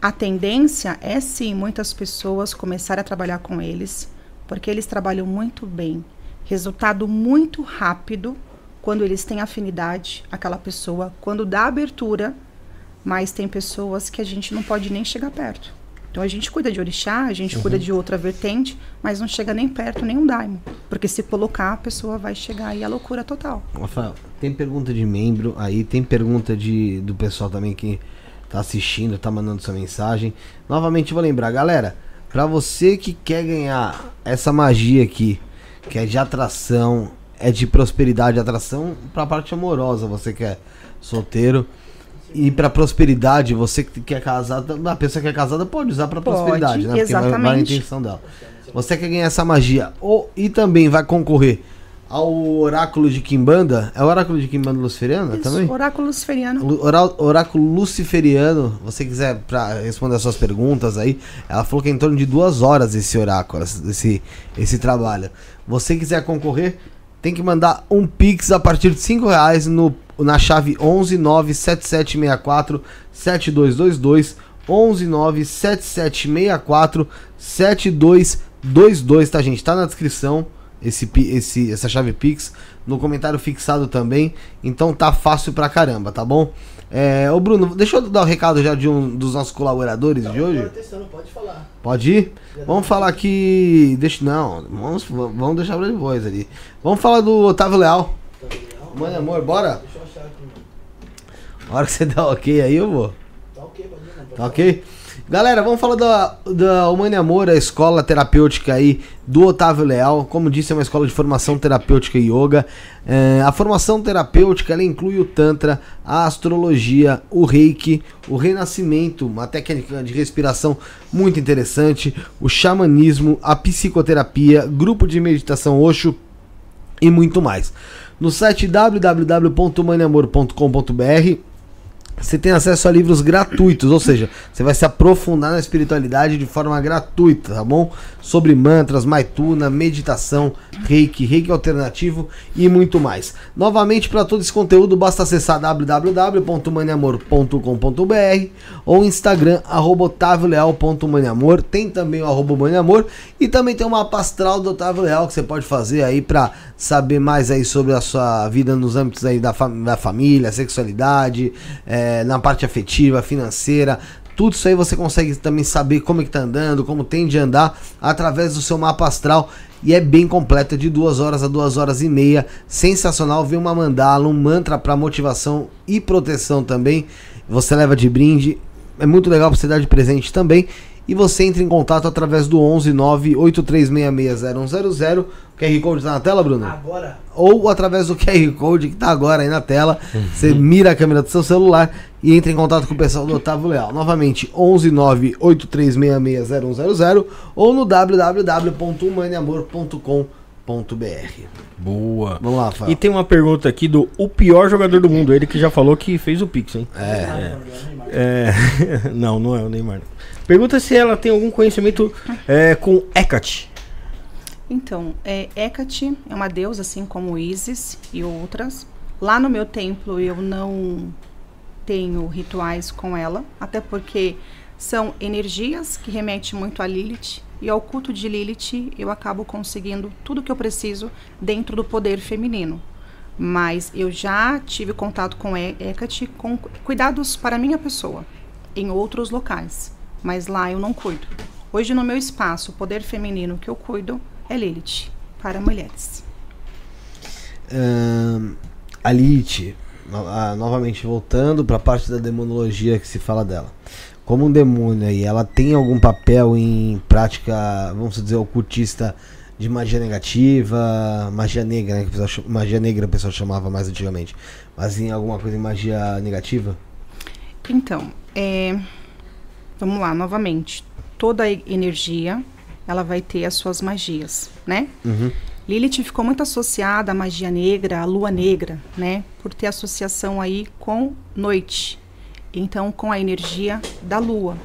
A tendência é sim muitas pessoas começarem a trabalhar com eles, porque eles trabalham muito bem. Resultado muito rápido quando eles têm afinidade, aquela pessoa, quando dá abertura, mas tem pessoas que a gente não pode nem chegar perto. Então a gente cuida de orixá, a gente Uhum. cuida de outra vertente, mas não chega nem perto nenhum daimo. Porque se colocar, a pessoa vai chegar aí à loucura total. Rafael, tem pergunta de membro aí, tem pergunta de, do pessoal também que tá assistindo, tá mandando sua mensagem. Novamente vou lembrar, galera, pra você que quer ganhar essa magia aqui, que é de atração, é de prosperidade, atração pra parte amorosa, você que é solteiro. E pra prosperidade, você que é casada, a pessoa que é casada pode usar pra Pode, prosperidade, né? Porque vai, vai a exatamente. intenção dela. Você quer ganhar essa magia ou, e também vai concorrer ao oráculo de Kimbanda. É o oráculo de Kimbanda Luciferiana Isso, também? Oráculo luciferiano. Lu- orá- Oráculo Luciferiano, você quiser pra responder as suas perguntas aí, ela falou que é em torno de duas horas esse oráculo, esse, esse trabalho. Você quiser concorrer, tem que mandar um Pix a partir de 5 reais no, na chave 11 97764 7222 11 97764 7222, tá gente? Tá na descrição esse, esse, essa chave Pix, no comentário fixado também, então tá fácil pra caramba, tá bom? É, ô Bruno, deixa eu dar o recado já de um dos nossos colaboradores de hoje. pode falar. Pode ir? Vamos falar aqui. Deixa, não, vamos, vamos deixar pra depois ali. Vamos falar do Otávio Leal. Mano, amor, bora? Deixa eu achar aqui. A hora que você dá ok aí, eu vou. Tá ok, pode ir, não. Tá ok? Galera, vamos falar da, da Humane Amor, a escola terapêutica aí do Otávio Leal. Como disse, é uma escola de formação terapêutica e yoga. É, a formação terapêutica ela inclui o Tantra, a astrologia, o reiki, o renascimento, uma técnica de respiração muito interessante, o xamanismo, a psicoterapia, grupo de meditação Osho e muito mais. No site www.humaneamor.com.br você tem acesso a livros gratuitos, ou seja, você vai se aprofundar na espiritualidade de forma gratuita, tá bom? Sobre mantras, maituna, meditação, reiki, reiki alternativo e muito mais. Novamente, para todo esse conteúdo, basta acessar www.maniamor.com.br ou Instagram, arroba otavioleal.maniamor. Tem também o arroba maniamor e também tem uma mapa astral do Otávio Leal que você pode fazer aí para saber mais aí sobre a sua vida nos âmbitos aí da, fam- da família, sexualidade, eh, na parte afetiva, financeira. Tudo isso aí você consegue também saber como é que tá andando, como tem de andar através do seu mapa astral. E é bem completa, de duas horas a duas horas e meia. Sensacional, vem uma mandala, um mantra para motivação e proteção também. Você leva de brinde, é muito legal pra você dar de presente também. E você entra em contato através do 11 983660100. O QR Code tá na tela, Bruno? Agora, ou através do QR Code que tá agora aí na tela. Você mira a câmera do seu celular e entra em contato com o pessoal do Otávio Leal. Novamente, 11 983660100 ou no www.humaneamor.com.br. Boa. Vamos lá, Rafael. E tem uma pergunta aqui do o pior jogador do mundo, ele que já falou que fez o Pix, hein? É. É, [laughs] não, não é o Neymar. Pergunta se ela tem algum conhecimento é, com Hecate. Então, é, Hecate é uma deusa, assim como Isis e outras. Lá no meu templo eu não tenho rituais com ela, até porque são energias que remetem muito a Lilith. E ao culto de Lilith eu acabo conseguindo tudo que eu preciso dentro do poder feminino. Mas eu já tive contato com He- Hecate com cuidados para minha pessoa, em outros locais. Mas lá eu não cuido. Hoje no meu espaço, o poder feminino que eu cuido é Lilith, para mulheres. A Lilith, ah, novamente voltando para a parte da demonologia que se fala dela. Como um demônio aí, ela tem algum papel em prática, vamos dizer, ocultista de magia negativa, magia negra, né? Pessoal, magia negra o pessoal chamava mais antigamente. Mas em alguma coisa em magia negativa? Então, é, vamos lá, novamente. Toda energia, ela vai ter as suas magias, né? Uhum. Lilith ficou muito associada à magia negra, à lua negra, né? Por ter associação aí com noite. Então, com a energia da lua.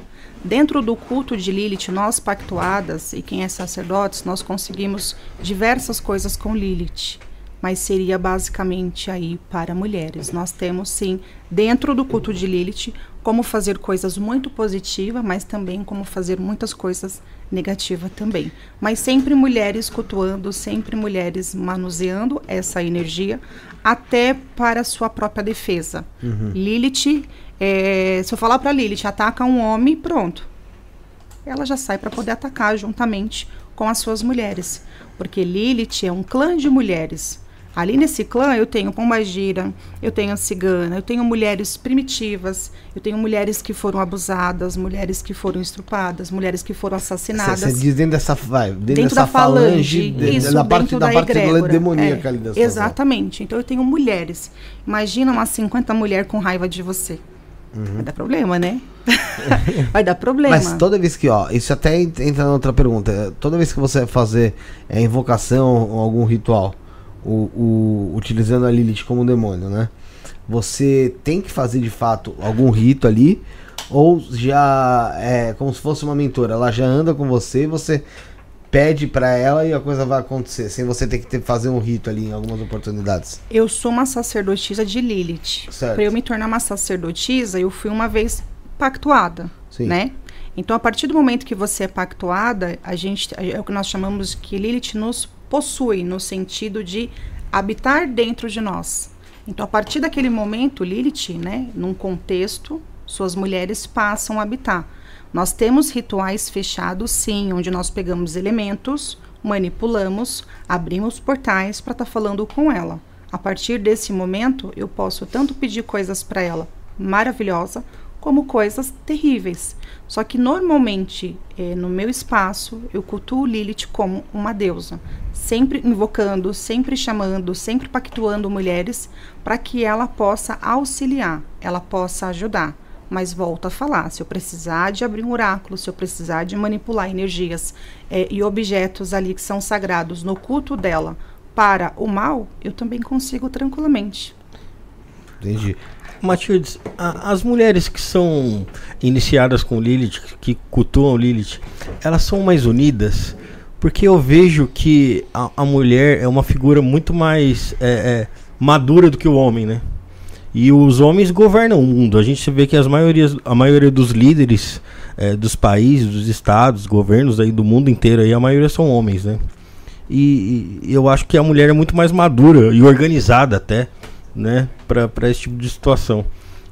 Dentro do culto de Lilith, nós pactuadas e quem é sacerdotes, nós conseguimos diversas coisas com Lilith. Mas seria basicamente aí para mulheres. Nós temos sim, dentro do culto de Lilith, como fazer coisas muito positivas, mas também como fazer muitas coisas negativas também. Mas sempre mulheres cultuando, sempre mulheres manuseando essa energia, até para a sua própria defesa. Lilith, é, se eu falar para Lilith, ataca um homem, pronto. ela já sai para poder atacar juntamente com as suas mulheres. Porque Lilith é um clã de mulheres. Ali nesse clã eu tenho pombagira, eu tenho cigana, eu tenho mulheres primitivas, eu tenho mulheres que foram abusadas, mulheres que foram estrupadas, mulheres que foram assassinadas. Você diz dentro dessa, vai, dentro, dentro dessa da falange, de- isso, da parte, da da, parte egrégora. demoníaca É, ali da sua Exatamente. Então eu tenho mulheres. Imagina umas 50 mulheres com raiva de você. Uhum. Vai dar problema, né? [laughs] [laughs] vai dar problema. Mas toda vez que, ó, isso até ent- entra na outra pergunta. Toda vez que você vai fazer é, invocação ou algum ritual, o, o- utilizando a Lilith como demônio, né? Você tem que fazer de fato algum rito ali, ou já é como se fosse uma mentora, ela já anda com você, você pede pra ela e a coisa vai acontecer, sem você ter que ter, fazer um rito ali em algumas oportunidades. Eu sou uma sacerdotisa de Lilith. Para eu me tornar uma sacerdotisa, eu fui uma vez pactuada, Sim. né? Então, a partir do momento que você é pactuada, a gente é o que nós chamamos que Lilith nos possui no sentido de habitar dentro de nós. Então, a partir daquele momento, Lilith, né, num contexto, suas mulheres passam a habitar. Nós temos rituais fechados, sim, onde nós pegamos elementos, manipulamos, abrimos portais para estar falando com ela. A partir desse momento, eu posso tanto pedir coisas para ela maravilhosa, como coisas terríveis. Só que normalmente, eh, no meu espaço, eu cultuo Lilith como uma deusa, sempre invocando, sempre chamando, sempre pactuando mulheres para que ela possa auxiliar, ela possa ajudar. Mas volto a falar, se eu precisar de abrir um oráculo, se eu precisar de manipular energias eh, e objetos ali que são sagrados no culto dela para o mal, eu também consigo tranquilamente. Entendi. Matildes, as mulheres que são iniciadas com Lilith, que cultuam Lilith, elas são mais unidas? Porque eu vejo que a, a mulher é uma figura muito mais é, é, madura do que o homem, né? E os homens governam o mundo. A gente vê que as maiorias, a maioria dos líderes é, dos países, dos estados, governos aí do mundo inteiro, aí, a maioria são homens, né? E, e eu acho que a mulher é muito mais madura e organizada até, né? Pra, pra esse tipo de situação.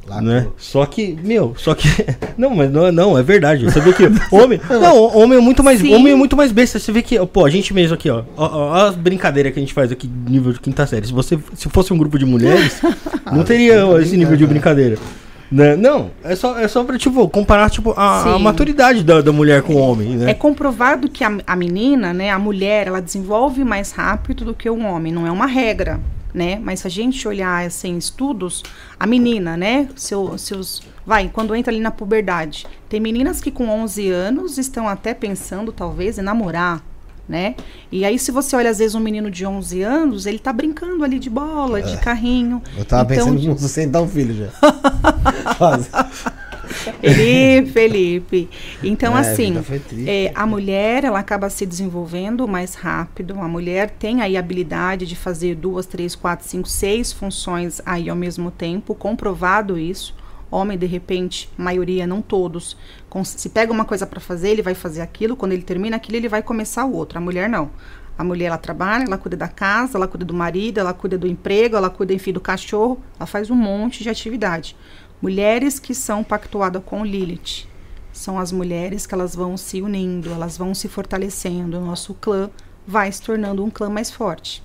Lá né? Só que, meu, só que. [laughs] Não, mas não, não é verdade. Você vê que [laughs] homem. Não, homem é muito mais. Sim. Homem é muito mais besta. Você vê que, pô, a gente mesmo aqui, ó. Ó, ó, as brincadeiras que a gente faz aqui, nível de quinta série. Se você se fosse um grupo de mulheres, [laughs] não teria esse nível de brincadeira. Né? Não, é só, é só pra, tipo, comparar, tipo, a, a maturidade da, da mulher com o homem, né? É comprovado que a, a menina, né, a mulher, ela desenvolve mais rápido do que o homem. Não é uma regra, né? Mas se a gente olhar assim, estudos, a menina, né, seu, seus, vai, quando entra ali na puberdade, tem meninas que com 11 anos estão até pensando talvez em namorar, né? E aí se você olha às vezes um menino de 11 anos, ele tá brincando ali de bola, de carrinho. Eu tava Então, pensando [laughs] em sustentar um filho já. [laughs] [laughs] Felipe, Felipe. Então, É, a assim, triste. é, a mulher ela acaba se desenvolvendo mais rápido. A mulher tem aí a habilidade de fazer duas, três, quatro, cinco, seis funções aí ao mesmo tempo, comprovado isso. Homem, de repente, maioria, não todos. com- se pega uma coisa para fazer, ele vai fazer aquilo. Quando ele termina aquilo, ele vai começar o outro. A mulher não. A mulher ela trabalha, ela cuida da casa, ela cuida do marido, ela cuida do emprego, ela cuida, enfim, do cachorro. Ela faz um monte de atividade. Mulheres que são pactuadas com Lilith são as mulheres que elas vão se unindo, elas vão se fortalecendo. O nosso clã vai se tornando um clã mais forte.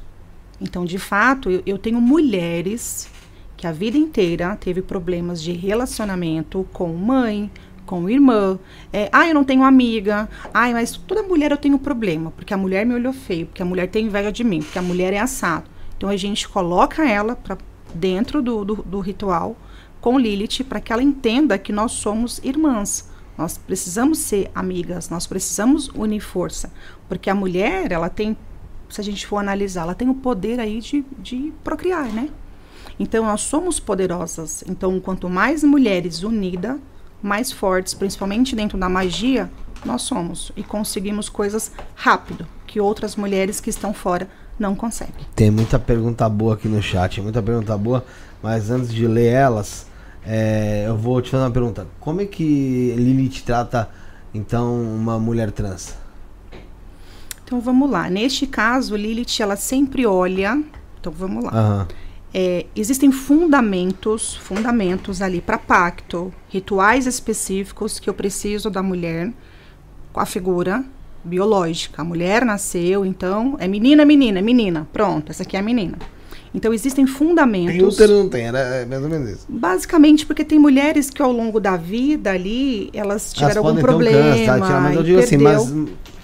Então, de fato, eu, eu tenho mulheres que a vida inteira teve problemas de relacionamento com mãe, com irmã. É, ah, eu não tenho amiga. Ai, mas toda mulher eu tenho problema, porque a mulher me olhou feio, porque a mulher tem inveja de mim, porque a mulher é assado. Então a gente coloca ela para dentro do, do, do ritual com Lilith para que ela entenda que nós somos irmãs. Nós precisamos ser amigas, nós precisamos unir força, porque a mulher, ela tem, se a gente for analisar, ela tem o poder aí de, de procriar, né? Então nós somos poderosas. Então quanto mais mulheres unidas, mais fortes, principalmente dentro da magia, nós somos e conseguimos coisas rápido que outras mulheres que estão fora não conseguem. Tem muita pergunta boa aqui no chat, muita pergunta boa, mas antes de ler elas, é, eu vou te fazer uma pergunta. Como é que Lilith trata, então, uma mulher trans? Então vamos lá. Neste caso, Lilith ela sempre olha. Então vamos lá. Aham. É, existem fundamentos, fundamentos ali para pacto, rituais específicos que eu preciso da mulher com a figura biológica. A mulher nasceu, então é menina, menina, menina. Pronto, essa aqui é a menina. Então existem Tem fundamentos. útero não tem, era é mais ou menos isso. Basicamente porque tem mulheres que ao longo da vida ali, elas tiveram algum podem ter um problema. câncer, tá, tirar, mas eu digo assim, mas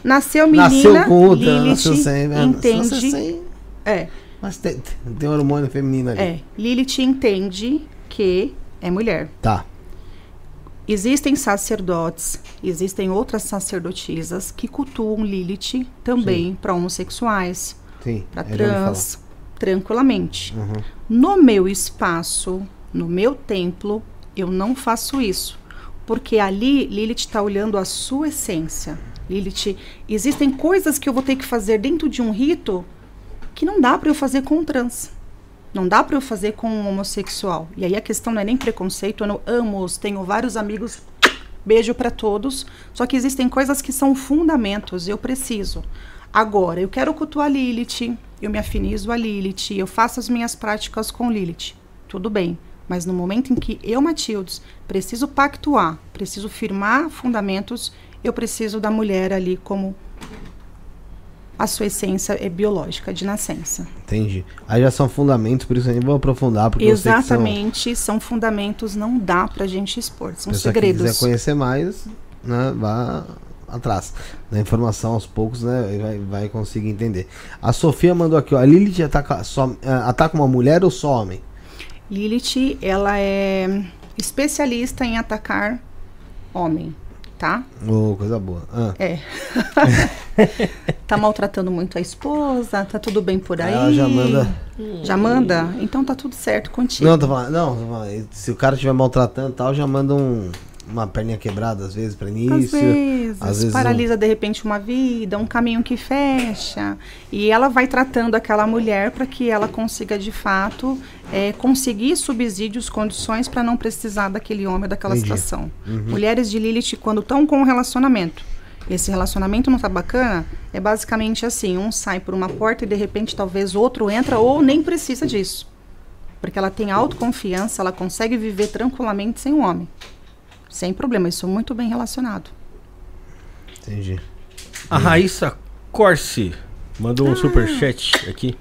Nasceu menina, nasceu com útero, Lilith nasceu sem, né? entende. Nasceu sem, É, mas tem, tem um hormônio feminino ali. é. Lilith entende que é mulher. Tá. Existem sacerdotes, existem outras sacerdotisas que cultuam Lilith também para homossexuais, para ouvi trans, tranquilamente. Uhum. No meu espaço, no meu templo, eu não faço isso. Porque ali Lilith está olhando a sua essência. Lilith, existem coisas que eu vou ter que fazer dentro de um rito que não dá para eu fazer com um trans. Não dá para eu fazer com um homossexual. E aí a questão não é nem preconceito, eu amo-os, tenho vários amigos, beijo para todos. Só que existem coisas que são fundamentos, eu preciso. Agora, eu quero cultuar Lilith, eu me afinizo a Lilith, eu faço as minhas práticas com Lilith. Tudo bem. Mas no momento em que eu, Matildes, preciso pactuar, preciso firmar fundamentos, eu preciso da mulher ali como a sua essência é biológica de nascença. Entendi. Aí já são fundamentos, por isso eu nem vou aprofundar, porque eu sei que são... Exatamente, são fundamentos, não dá pra gente expor, são pessoa segredos. quiser conhecer mais, né, vá atrás. Da informação aos poucos, né, vai, vai conseguir entender. A Sofia mandou aqui, ó, a Lilith ataca, só, ah, ataca uma mulher ou só homem? Lilith, ela é especialista em atacar homem, tá? Ô, coisa boa. Ah, É. [laughs] tá maltratando muito a esposa, tá tudo bem por aí. Ela já manda- Já manda? Então tá tudo certo contigo. Não, tô falando, não, tô falando, se o cara estiver maltratando tal, já manda um, uma perninha quebrada às vezes para Às início. vezes, às vezes paralisa de repente uma vida, um caminho que fecha. E ela vai tratando aquela mulher para que ela consiga de fato é, conseguir subsídios, condições para não precisar daquele homem, daquela Entendi. situação. Mulheres de Lilith, quando estão com um relacionamento, esse relacionamento não tá bacana, é basicamente assim: um sai por uma porta e de repente talvez outro entra ou nem precisa disso. Porque ela tem autoconfiança, ela consegue viver tranquilamente sem um homem. Sem problema, isso é muito bem relacionado. Entendi. A Raíssa Corsi mandou um superchat aqui.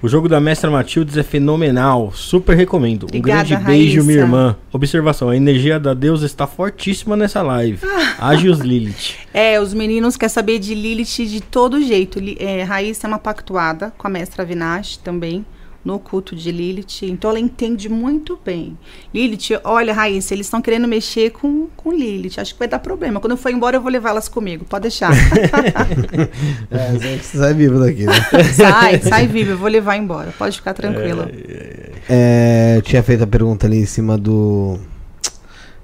O jogo da Mestra Matildes é fenomenal. Super recomendo. Um Obrigada, grande beijo, minha Raíssa. irmã. Observação: a energia da deusa está fortíssima nessa live. Agios Lilith. [laughs] É, os meninos querem saber de Lilith de todo jeito. É, Raíssa é uma pactuada com a mestra Vinash também, no culto de Lilith. Então ela entende muito bem. Lilith, olha, Raíssa, eles estão querendo mexer com, com Lilith. Acho que vai dar problema. Quando eu for embora, eu vou levar elas comigo. Pode deixar. [laughs] É, você sai vivo daqui, né? [laughs] sai, sai viva, eu vou levar embora. Pode ficar tranquila. É, eu tinha feito a pergunta ali em cima do.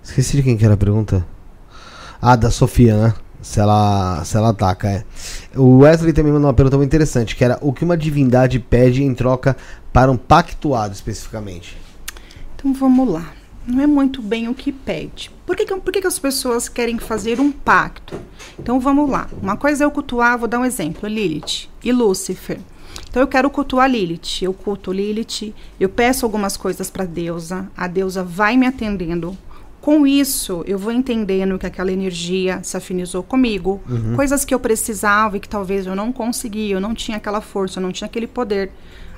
Esqueci de quem que era a pergunta. Ah, da Sofia, né? Se ela, se ela ataca, é. O Wesley também mandou uma pergunta muito interessante, que era o que uma divindade pede em troca para um pactuado, especificamente. Então vamos lá. Não é muito bem o que pede. Por que, que, por que, que as pessoas querem fazer um pacto? Então vamos lá. Uma coisa é eu cultuar, vou dar um exemplo: Lilith e Lúcifer. Então eu quero cultuar Lilith. Eu culto Lilith, eu peço algumas coisas para a deusa, a deusa vai me atendendo. Com isso, eu vou entendendo que aquela energia se afinizou comigo, coisas que eu precisava e que talvez eu não conseguia, eu não tinha aquela força, eu não tinha aquele poder.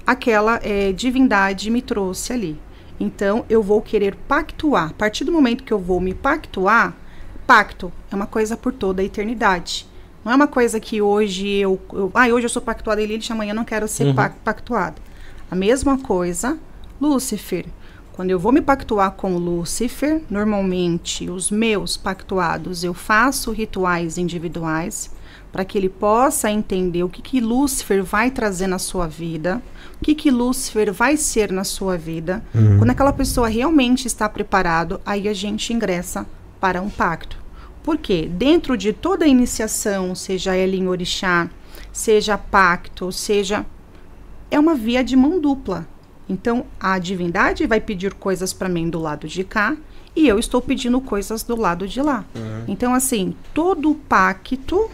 Aquela eh, divindade me trouxe ali. Então, eu vou querer pactuar. A partir do momento que eu vou me pactuar, pacto é uma coisa por toda a eternidade. Não é uma coisa que hoje eu. eu ah, hoje eu sou pactuada em Lilith, amanhã eu não quero ser pac- pactuada. A mesma coisa, Lúcifer. Quando eu vou me pactuar com Lúcifer, normalmente os meus pactuados eu faço rituais individuais para que ele possa entender o que, que Lúcifer vai trazer na sua vida, que, que Lúcifer vai ser na sua vida. Quando aquela pessoa realmente está preparado, aí a gente ingressa para um pacto. Por quê? Dentro de toda a iniciação, seja ela em orixá, seja pacto, seja é uma via de mão dupla. Então, a divindade vai pedir coisas para mim do lado de cá e eu estou pedindo coisas do lado de lá. Então, assim, todo pacto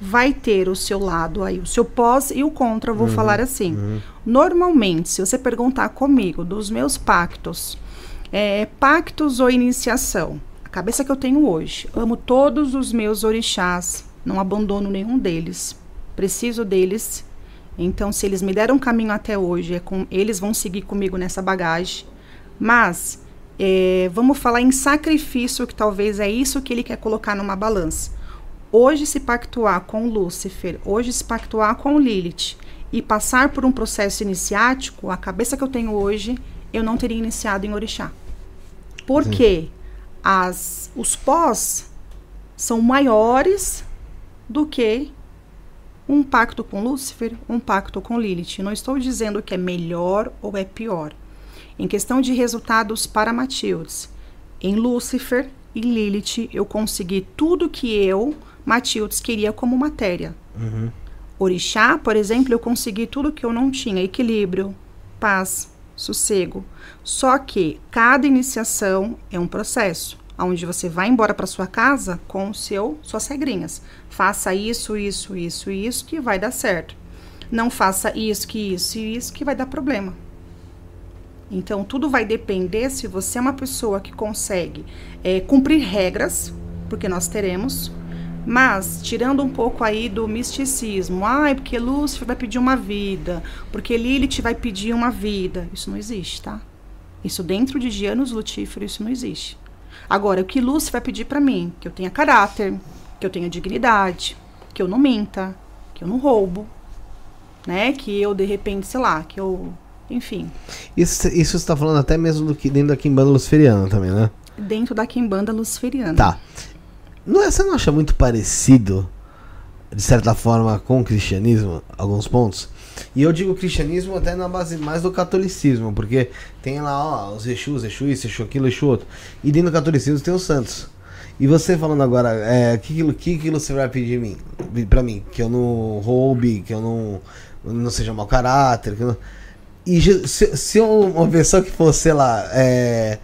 vai ter o seu lado aí, o seu pós e o contra, vou falar assim. Normalmente, se você perguntar comigo dos meus pactos, é, pactos ou iniciação, a cabeça que eu tenho hoje, amo todos os meus orixás, Não abandono nenhum deles. Preciso deles. Então, se eles me deram um caminho até hoje, é com, eles vão seguir comigo nessa bagagem. Mas é, vamos falar em sacrifício, que talvez é isso que ele quer colocar numa balança. Hoje, se pactuar com Lúcifer, hoje se pactuar com Lilith e passar por um processo iniciático, a cabeça que eu tenho hoje, eu não teria iniciado em Orixá. Por Sim. quê? As, os pós são maiores do que um pacto com Lúcifer, um pacto com Lilith. Não estou dizendo que é melhor ou é pior. Em questão de resultados para Matildes, em Lúcifer e Lilith, eu consegui tudo que eu, Matildes, queria como matéria. Orixá, por exemplo, eu consegui tudo que eu não tinha: equilíbrio, paz, sossego. Só que cada iniciação é um processo, onde você vai embora para sua casa com o seu suas regrinhas. Faça isso, isso, isso, isso que vai dar certo. Não faça isso, que isso e isso que vai dar problema. Então, tudo vai depender se você é uma pessoa que consegue é, cumprir regras, porque nós teremos, mas tirando um pouco aí do misticismo, ai, porque Lúcifer vai pedir uma vida, porque Lilith vai pedir uma vida. Isso não existe, tá? Isso dentro de Gianos Lutífero, isso não existe. Agora, o que Lúcifer vai pedir para mim? Que eu tenha caráter, que eu tenha dignidade, que eu não minta, que eu não roubo, né? Que eu, de repente, sei lá, que eu. Enfim, Isso, isso você tá falando até mesmo do que dentro da Kimbanda Luciferiana também, né? dentro da quimbanda luciferiana. Tá. Não é, você não acha muito parecido, de certa forma, com o cristianismo, alguns pontos? E eu digo cristianismo até na base mais do catolicismo, porque tem lá, ó, os Exus, Exu isso, Exu aquilo, Exu outro. E dentro do catolicismo tem os santos. E você falando agora, é, que, que, você vai pedir mim, pra mim? Que eu não roube, que eu não, não seja mau caráter, não... E se, se uma pessoa que fosse, sei lá, é,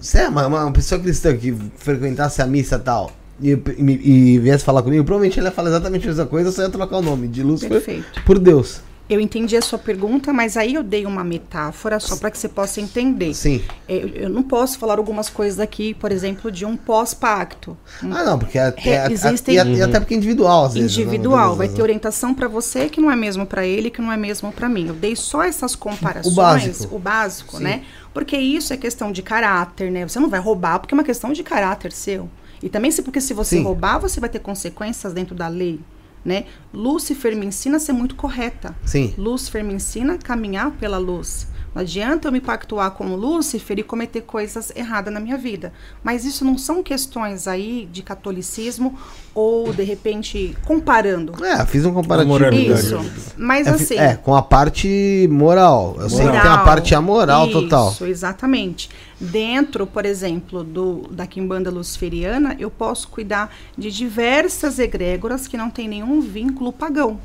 se é uma, uma pessoa cristã que frequentasse a missa e tal, e, e, e viesse falar comigo, provavelmente ele ia falar exatamente a mesma coisa, só ia trocar o nome de Lúcifer Perfeito. por Deus. Eu entendi a sua pergunta, mas aí eu dei uma metáfora só para que você possa entender. Sim. Eu, eu não posso falar algumas coisas aqui, por exemplo, de um pós-pacto. Ah, não, porque é, é- é- existem- e, a- e até porque é individual, às vezes. né? Individual, Muitas vai ter orientação para você que não é mesmo para ele, que não é mesmo para mim. Eu dei só essas comparações, O básico. o básico, Sim. né? Porque isso é questão de caráter, né? Você não vai roubar porque é uma questão de caráter seu. E também se porque se você Sim. roubar, você vai ter consequências dentro da lei, né? Lúcifer me ensina a ser muito correta. Sim. Lúcifer me ensina a caminhar pela luz. Não adianta eu me pactuar com o Lúcifer e cometer coisas erradas na minha vida. Mas isso não são questões aí de catolicismo ou, de repente, comparando. É, fiz um comparativo. Isso. Mas É, assim. é, com a parte moral. Eu sei que tem a moral, parte amoral isso, total. exatamente. Dentro, por exemplo, do da quimbanda luciferiana, eu posso cuidar de diversas egrégoras que não têm nenhum vínculo pagão.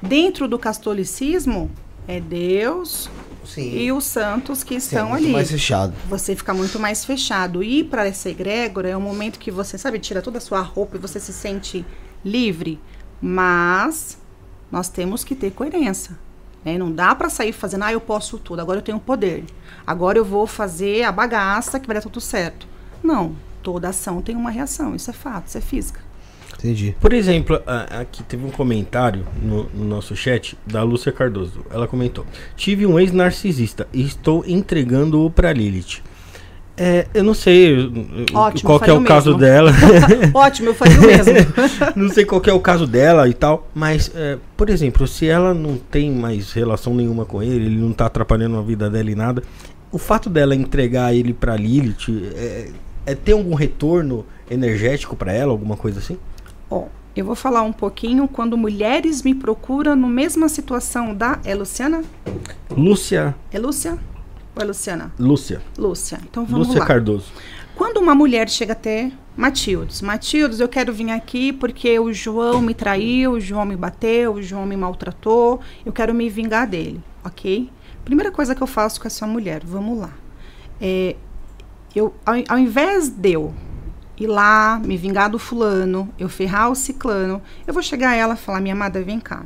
Dentro do catolicismo, é Deus Sim. e os santos que Sim, é estão muito ali. mais fechado. Você fica muito mais fechado. Ir para essa egrégora é um momento que você, sabe, tira toda a sua roupa e você se sente livre. Mas nós temos que ter coerência. Né? Não dá para sair fazendo, ah, eu posso tudo, agora eu tenho poder. Agora eu vou fazer a bagaça que vai dar tudo certo. Não. Toda ação tem uma reação. Isso é fato, isso é física. Entendi. Por exemplo, a- aqui teve um comentário no, no nosso chat da Lúcia Cardoso. Ela comentou: Tive um ex-narcisista e estou entregando-o para Lilith. É, eu não sei Ótimo, qual que é o o caso mesmo. dela. [laughs] Ótimo, eu faria o mesmo. [laughs] não sei qual que é o caso dela e tal. Mas, é, por exemplo, se ela não tem mais relação nenhuma com ele, ele não tá atrapalhando a vida dela e nada. O fato dela entregar ele pra Lilith é, é ter algum retorno energético pra ela, alguma coisa assim? Ó, eu vou falar um pouquinho quando mulheres me procuram no mesma situação da. É Luciana? Lúcia. É Lúcia? Ou é Luciana? Lúcia. Lúcia. Então vamos Lúcia lá. Cardoso. Quando uma mulher chega até Matildes, Matildes, eu quero vir aqui porque o João me traiu, o João me bateu, o João me maltratou, eu quero me vingar dele, ok? Primeira coisa que eu faço com essa mulher, vamos lá. É, eu, ao, ao invés de eu ir lá, me vingar do fulano, eu ferrar o ciclano, eu vou chegar a ela e falar, minha amada, vem cá.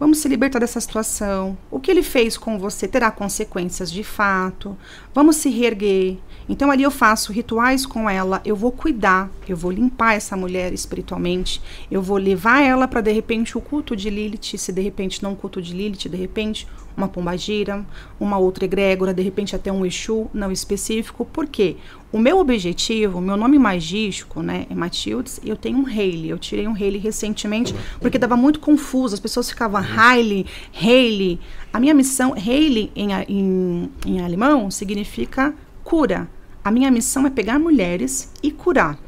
Vamos se libertar dessa situação. O que ele fez com você terá consequências de fato. Vamos se reerguer. Então ali eu faço rituais com ela, eu vou cuidar, eu vou limpar essa mulher espiritualmente, eu vou levar ela para de repente o culto de Lilith, se de repente não culto de Lilith, de repente uma pombagira, uma outra egrégora, de repente até um Exu não específico. Por quê? O meu objetivo, meu nome magístico, né, é Matildes, eu tenho um Hailey. Eu tirei um Hailey recentemente porque dava muito confuso, as pessoas ficavam Hailey, Hailey. A minha missão, Hailey em, em, em alemão significa cura. A minha missão é pegar mulheres e curar.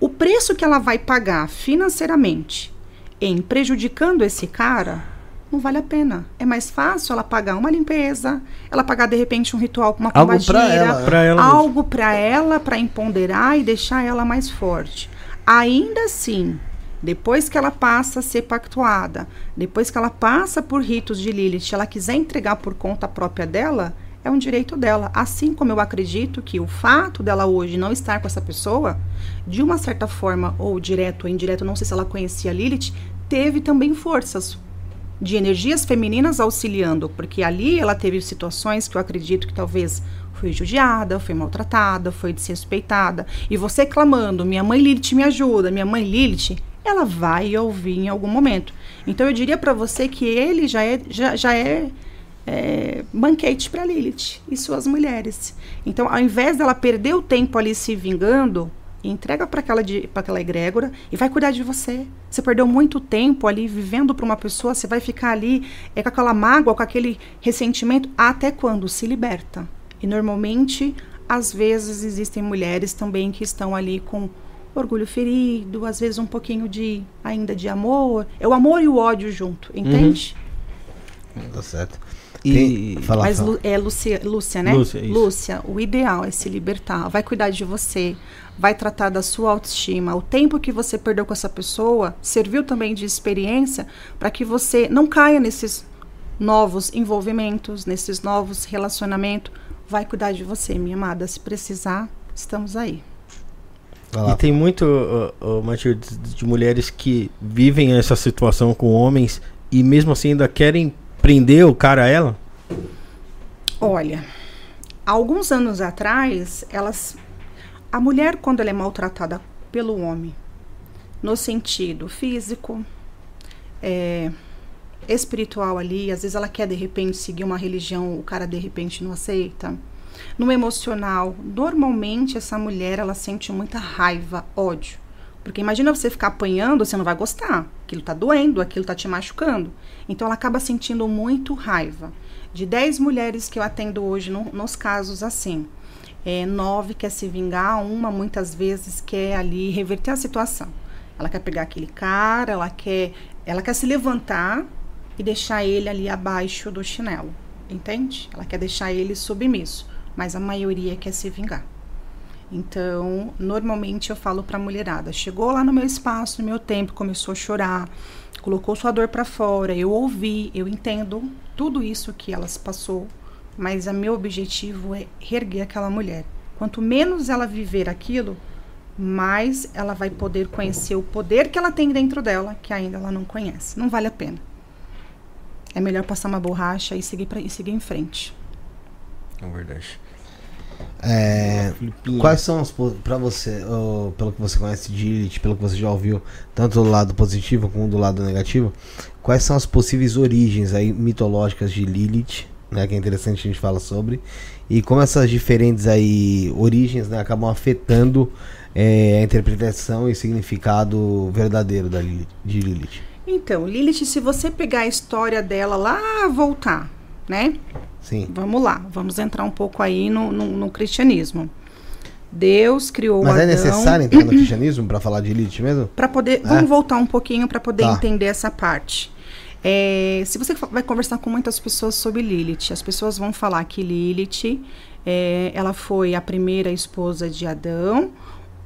O preço que ela vai pagar financeiramente em prejudicando esse cara não vale a pena. É mais fácil ela pagar uma limpeza, ela pagar de repente um ritual com uma Algo pombagira, pra ela, Pra ela algo para ela, para empoderar e deixar ela mais forte. Ainda assim, depois que ela passa a ser pactuada, depois que ela passa por ritos de Lilith, ela quiser entregar por conta própria dela, é um direito dela. Assim como eu acredito que o fato dela hoje não estar com essa pessoa, de uma certa forma, ou direto ou indireto, não sei se ela conhecia Lilith, teve também forças de energias femininas auxiliando, porque ali ela teve situações que eu acredito que talvez foi judiada, foi maltratada, foi desrespeitada. E você clamando, minha mãe Lilith me ajuda, minha mãe Lilith, ela vai ouvir em algum momento. Então eu diria para você que ele já é, já, já é, é banquete para Lilith e suas mulheres. Então, ao invés dela perder o tempo ali se vingando, entrega para aquela, de- aquela egrégora e vai cuidar de você. Você perdeu muito tempo ali vivendo para uma pessoa, você vai ficar ali é, com aquela mágoa, com aquele ressentimento, até quando se liberta. E normalmente, às vezes, existem mulheres também que estão ali com orgulho ferido, às vezes um pouquinho de ainda de amor. É o amor e o ódio junto, entende? Tá certo. E- Fala, Mas fala. É Lúcia, Lúcia, né? Lúcia, isso. Lúcia, o ideal é se libertar. Vai cuidar de você, vai tratar da sua autoestima. O tempo que você perdeu com essa pessoa serviu também de experiência para que você não caia nesses novos envolvimentos, nesses novos relacionamentos. Vai cuidar de você, minha amada. Se precisar, estamos aí. E tem muito, uh, uh, Matilde, de, mulheres que vivem essa situação com homens e mesmo assim ainda querem prender o cara a ela? Olha, alguns anos atrás, elas. A mulher, quando ela é maltratada pelo homem, no sentido físico, é, espiritual ali, às vezes ela quer de repente seguir uma religião, o cara de repente não aceita. No emocional, normalmente essa mulher ela sente muita raiva, ódio. Porque imagina você ficar apanhando, você não vai gostar. Aquilo tá doendo, aquilo tá te machucando. Então ela acaba sentindo muito raiva. De 10 mulheres que eu atendo hoje no- nos casos assim, é, nove quer se vingar, uma muitas vezes quer ali reverter a situação. Ela quer pegar aquele cara, ela quer, ela quer se levantar e deixar ele ali abaixo do chinelo, entende? Ela quer deixar ele submisso, mas a maioria quer se vingar. Então, normalmente eu falo pra mulherada, chegou lá no meu espaço, no meu tempo, começou a chorar, colocou sua dor pra fora, eu ouvi, eu entendo tudo isso que elas passou, mas o meu objetivo é reerguer aquela mulher. Quanto menos ela viver aquilo, mais ela vai poder conhecer o poder que ela tem dentro dela, que ainda ela não conhece. Não vale a pena. É melhor passar uma borracha e seguir, pra, e seguir em frente. É verdade. É. Quais são os pra você, pelo que você conhece de Lilith, pelo que você já ouviu, tanto do lado positivo como do lado negativo, quais são as possíveis origens aí mitológicas de Lilith, né, que é interessante a gente falar sobre, e como essas diferentes aí origens, né, acabam afetando é, a interpretação e significado verdadeiro da Lilith, de Lilith. Então, Lilith, se você pegar a história dela lá, voltar, né? Sim. Vamos lá, vamos entrar um pouco aí no, no, no cristianismo. Deus criou Mas é Adão necessário entrar no cristianismo pra falar de Lilith mesmo? para poder. É? Vamos voltar um pouquinho para poder Tá. entender essa parte. É, se você vai conversar com muitas pessoas sobre Lilith, as pessoas vão falar que Lilith é, ela foi a primeira esposa de Adão,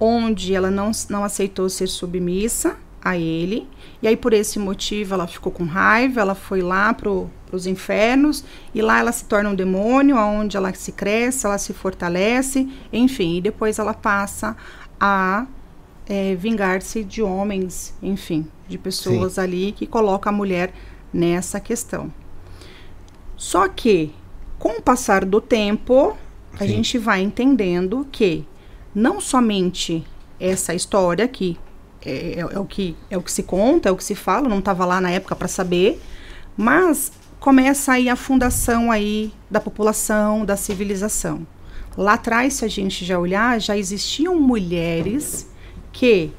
onde ela não, não aceitou ser submissa a ele, e aí por esse motivo ela ficou com raiva, ela foi lá pro os infernos e lá ela se torna um demônio, onde ela se cresce, ela se fortalece, enfim, e depois ela passa a é, vingar-se de homens, enfim, de pessoas ali que colocam a mulher nessa questão. Só que, com o passar do tempo, a Sim. gente vai entendendo que não somente essa história que é, é- é o que é o que se conta, é o que se fala, não estava lá na época para saber, mas começa aí a fundação aí da população, da civilização. Lá atrás, se a gente já olhar, já existiam mulheres que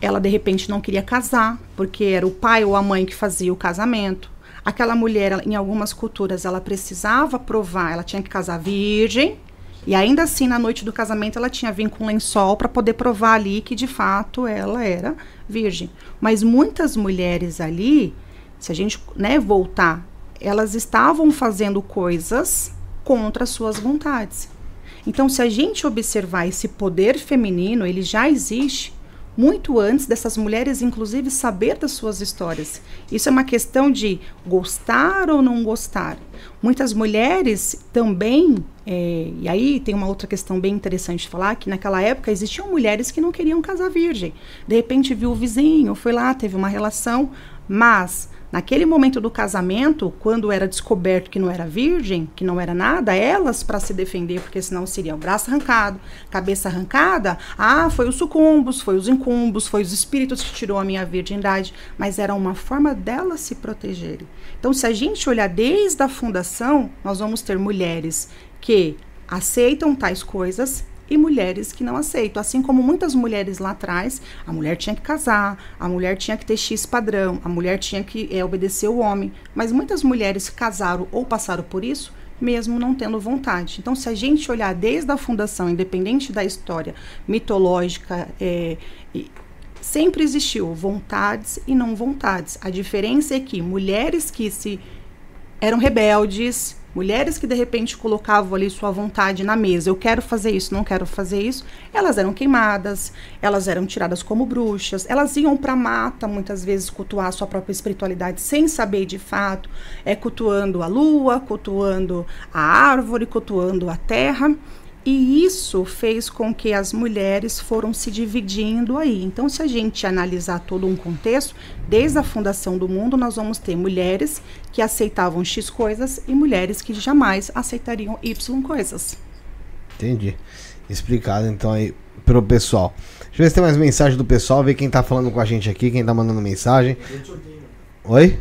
ela de repente não queria casar, porque era o pai ou a mãe que fazia o casamento. Aquela mulher, ela- em algumas culturas, ela precisava provar, ela tinha que casar virgem, e ainda assim, na noite do casamento, ela tinha vindo com um lençol para poder provar ali que de fato ela era virgem. Mas muitas mulheres ali, se a gente né, voltar, elas estavam fazendo coisas contra as suas vontades. Então, se a gente observar esse poder feminino, ele já existe muito antes dessas mulheres, inclusive, saber das suas histórias. Isso é uma questão de gostar ou não gostar. Muitas mulheres também, é, e aí tem uma outra questão bem interessante de falar, que naquela época existiam mulheres que não queriam casar virgem. De repente viu o vizinho, foi lá, teve uma relação, mas naquele momento do casamento, quando era descoberto que não era virgem, que não era nada, elas para se defender, porque senão seria o braço arrancado, cabeça arrancada, ah, foi os sucumbos, foi os incumbos, foi os espíritos que tirou a minha virgindade, mas era uma forma delas se protegerem. Então, se a gente olhar desde a fundação, nós vamos ter mulheres que aceitam tais coisas e mulheres que não aceitam. Assim como muitas mulheres lá atrás, a mulher tinha que casar, a mulher tinha que ter X padrão, a mulher tinha que é, obedecer o homem. Mas muitas mulheres casaram ou passaram por isso, mesmo não tendo vontade. Então, se a gente olhar desde a fundação, independente da história mitológica, é, sempre existiu vontades e não vontades. A diferença é que mulheres que se eram rebeldes, mulheres que de repente colocavam ali sua vontade na mesa, eu quero fazer isso, não quero fazer isso, elas eram queimadas, elas eram tiradas como bruxas, elas iam para mata muitas vezes cultuar sua própria espiritualidade sem saber de fato, é cultuando a lua, cultuando a árvore, cultuando a terra. E isso fez com que as mulheres foram se dividindo aí. Então, se a gente analisar todo um contexto, desde a fundação do mundo, nós vamos ter mulheres que aceitavam X coisas e mulheres que jamais aceitariam Y coisas. Entendi. Explicado então aí pro pessoal. Deixa eu ver se tem mais mensagem do pessoal, ver quem tá falando com a gente aqui, quem tá mandando mensagem. Oi?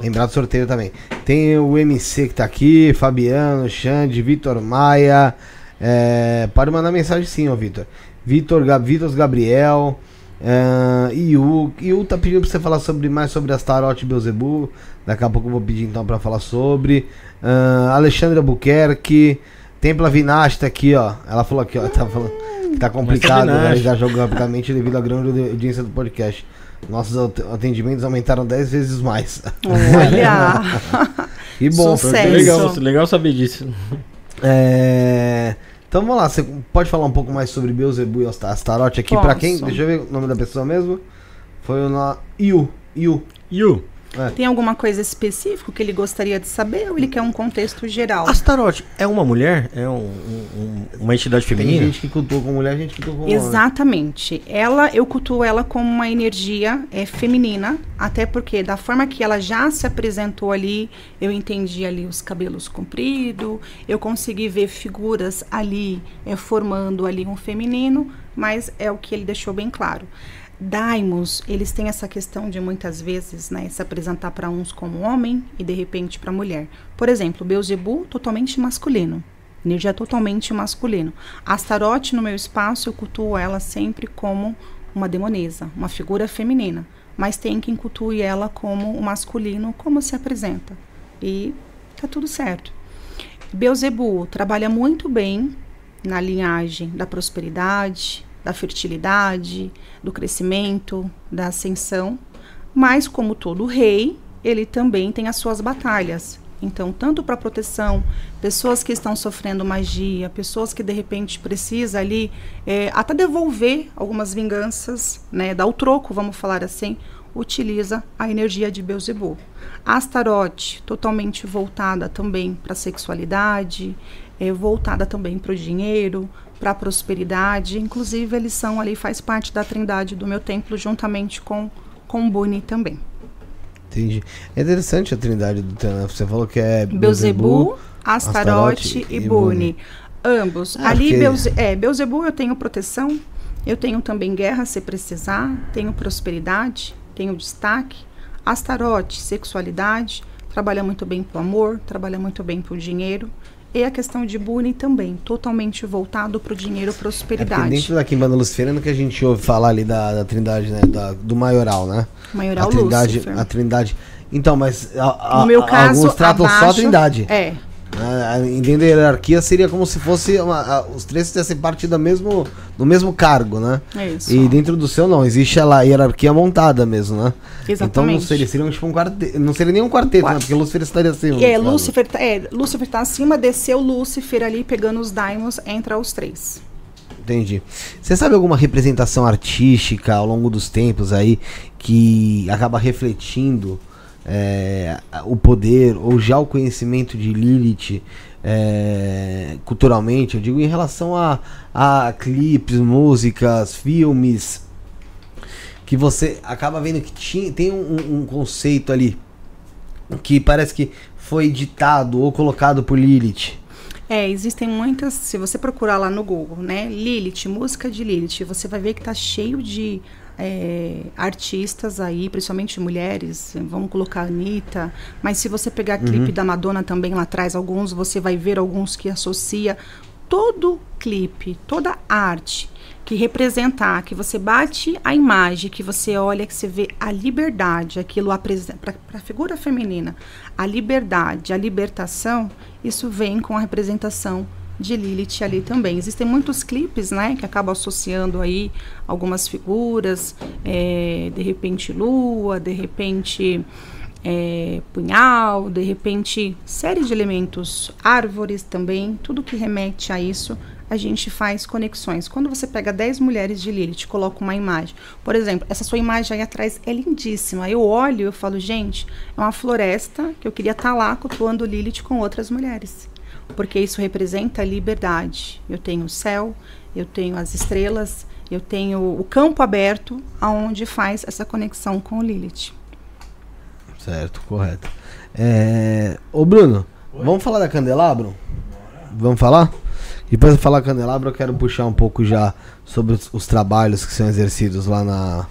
Lembrar do sorteio também. Tem o MC que tá aqui, Fabiano, Xande, Vitor Maia. É, pode mandar mensagem sim, ó, Vitor. Vitor, Vitor Gabriel. É, Iu, Iu tá pedindo pra você falar sobre mais sobre as Tarot e Beuzebu. Daqui a pouco eu vou pedir então pra falar sobre. Ah, Alexandre Albuquerque. Templa Vinash tá aqui, ó. Ela falou aqui, ó. Tá falando que tá complicado Vinash. realizar jogo rapidamente devido à grande audiência do podcast. Nossos at- atendimentos aumentaram 10 vezes mais. Olha! [laughs] E bom, Sucesso. Legal, legal saber disso. É, Então vamos lá, você pode falar um pouco mais sobre Beuzebu e Asta- Astarote aqui pra quem? Deixa eu ver o nome da pessoa mesmo. Foi o na... Yu. Yu. Yu, Tem alguma coisa específica que ele gostaria de saber ou ele quer um contexto geral? Astarote é uma mulher? É um- um- um- uma entidade Tem feminina? gente que cultua com mulher, gente que cultua com homem. Exatamente. Ela, eu cultuo ela como uma energia é, feminina, até porque da forma que ela já se apresentou ali, eu entendi ali os cabelos compridos, eu consegui ver figuras ali é, formando ali um feminino, mas é o que ele deixou bem claro. Daimos, eles têm essa questão de muitas vezes, né, se apresentar para uns como homem e de repente para mulher. Por exemplo, Beuzebu totalmente masculino. Energia totalmente masculino. Astarote, no meu espaço, eu cultuo ela sempre como uma demonesa, uma figura feminina. Mas tem quem cultue ela como o masculino, como se apresenta. E tá tudo certo. Beuzebu trabalha muito bem na linhagem da prosperidade, da fertilidade, do crescimento, da ascensão. Mas, como todo rei, ele também tem as suas batalhas. Então, tanto para proteção, pessoas que estão sofrendo magia, pessoas que de repente precisa ali é, até devolver algumas vinganças, né, dar o troco, vamos falar assim, utiliza a energia de Beuzebu. Astarote, totalmente voltada também para a sexualidade, é, voltada também para o dinheiro, para a prosperidade. Inclusive, eles são ali, faz parte da trindade do meu templo, juntamente com, com Buni também. Entendi. É interessante a trindade do Tanã. Você falou que é Beuzebu, Astarote, Astarote e e Buni. Ambos. Ah, Ali, porque- Beuze, é, Beuzebu eu tenho proteção, eu tenho também guerra se precisar, tenho prosperidade, tenho destaque. Astarote, sexualidade, trabalha muito bem pro amor, trabalha muito bem pro dinheiro. E a questão de Buni também, totalmente voltado pro dinheiro e É prosperidade. dentro da Kimbanda Luciferana que a gente ouve falar ali da, da trindade, né? da- do maioral, né? Maioral a trindade, Lúcifer. a trindade. Então, mas a, a, no meu caso, alguns tratam só a abaixo- trindade. É, Ah, Dentro da hierarquia seria como se fosse uma- a- os três fizessem parte do mesmo, do mesmo cargo, né? isso. E dentro do seu não, existe a hierarquia montada mesmo, né? Então não Exatamente. seria, seria um, tipo um quarteto. Não seria nem um quarteto, né? Porque Lúcifer estaria acima. É. Lúcifer, tá- é, Lúcifer tá acima, desceu Lúcifer ali pegando os daimons, entra os três. Entendi. Você sabe alguma representação artística ao longo dos tempos aí que acaba refletindo é, o poder ou já o conhecimento de Lilith é, culturalmente? Eu digo em relação a, a clipes, músicas, filmes, que você acaba vendo que tinha, tem um, um- conceito ali que parece que foi ditado ou colocado por Lilith. É, existem muitas, se você procurar lá no Google, né, Lilith, música de Lilith, você vai ver que tá cheio de é, artistas aí, principalmente mulheres, vamos colocar a Anitta, mas se você pegar clipe da Madonna também lá atrás, alguns, você vai ver alguns que associa todo clipe, toda arte que representar, que você bate a imagem, que você olha, que você vê a liberdade, aquilo apresenta para a figura feminina, a liberdade, a libertação, isso vem com a representação de Lilith ali também. Existem muitos clipes, né, que acabam associando aí algumas figuras, é, de repente lua, de repente é, punhal, de repente série de elementos, árvores também, tudo que remete a isso, a gente faz conexões. Quando você pega 10 mulheres de Lilith, coloca uma imagem, por exemplo, essa sua imagem aí atrás é lindíssima. Eu olho e eu falo, gente, é uma floresta que eu queria estar lá cultuando Lilith com outras mulheres. Porque isso representa a liberdade. Eu tenho o céu, eu tenho as estrelas, eu tenho o campo aberto, aonde faz essa conexão com Lilith. Certo, correto. É... Ô Bruno, vamos falar da Candelabro? Vamos falar? Depois de falar Candelabro, eu quero puxar um pouco já sobre os, os trabalhos que são exercidos lá, na,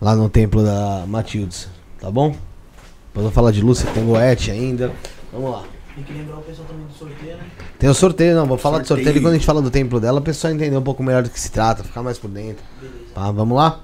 lá no templo da Matildes, tá bom? Depois eu vou falar de Lúcia, tem Goethe ainda. Vamos lá. Tem que lembrar o pessoal também do sorteio, né? Tem o sorteio, não, vou falar do sorteio e Sorteio. quando a gente fala do templo dela, a pessoa entender um pouco melhor do que se trata, ficar mais por dentro. Tá, vamos lá?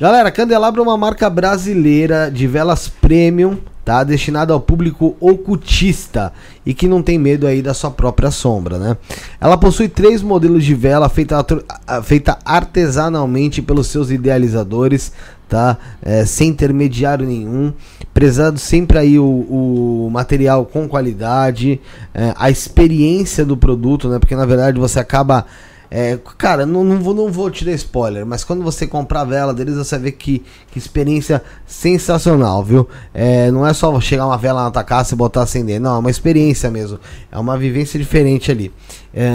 Galera, Candelabro é uma marca brasileira de velas premium, tá? Destinada ao público ocultista e que não tem medo aí da sua própria sombra, né? Ela possui três modelos de vela feita, atro- a- feita artesanalmente pelos seus idealizadores, tá? É, sem intermediário nenhum, prezando sempre aí o, o material com qualidade, é, a experiência do produto, né? Porque na verdade você acaba é, cara, não, não, vou, não vou te dar spoiler, mas quando você comprar a vela deles, você ver que, que experiência sensacional, viu? É, não é só chegar uma vela na tua casa e botar acender, não, é uma experiência mesmo. É uma vivência diferente ali. É,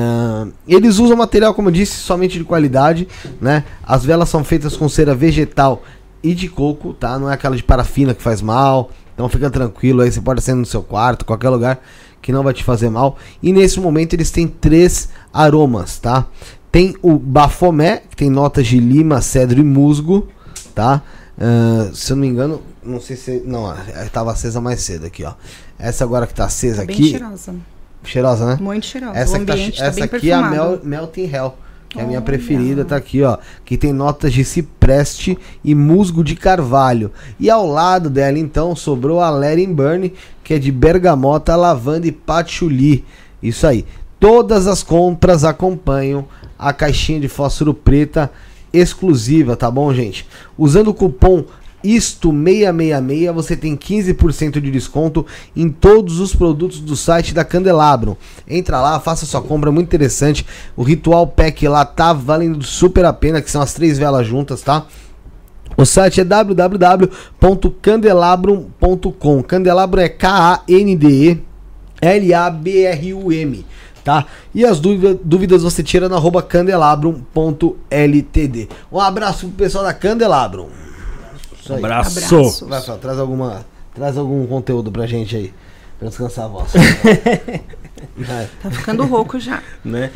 eles usam material, como eu disse, somente de qualidade, né? As velas são feitas com cera vegetal e de coco, tá? Não é aquela de parafina que faz mal. Então fica tranquilo aí, você pode acender no seu quarto, qualquer lugar que não vai te fazer mal. E nesse momento eles têm três aromas, tá? Tem o bafomé, que tem notas de lima, cedro e musgo, tá? Ah, se eu não me engano, não sei se. Não, estava acesa mais cedo aqui, ó. Essa agora que tá acesa Bem aqui. cheirosa. Cheirosa, né? Muito cheirosa. Essa, o que tá, tá, essa bem aqui é a perfumado. Mel, Melting Hell, que é a minha preferida, tá aqui, ó. Que tem notas de cipreste e musgo de carvalho. E ao lado dela, então, sobrou a Let It Burn, que é de bergamota, lavanda e patchouli. Isso aí. Todas as compras acompanham a caixinha de fósforo preta exclusiva, tá bom, gente? Usando o cupom ISTO666 você tem 15% de desconto em todos os produtos do site da Candelabro. Entra lá, faça sua compra, muito interessante. O Ritual Pack lá tá valendo super a pena, que são as três velas juntas, tá? O site é www.candelabrum.com. Candelabro é K-A-N-D-E L-A-B-R-U-M, tá? E as dúvida- dúvidas você tira na candelabrum.ltd. Um abraço pro pessoal da Candelabrum. Isso aí. Abraço. Abraço. Só, traz alguma, Traz algum conteúdo pra gente aí. Pra descansar a voz. [laughs] Tá ficando rouco já. né?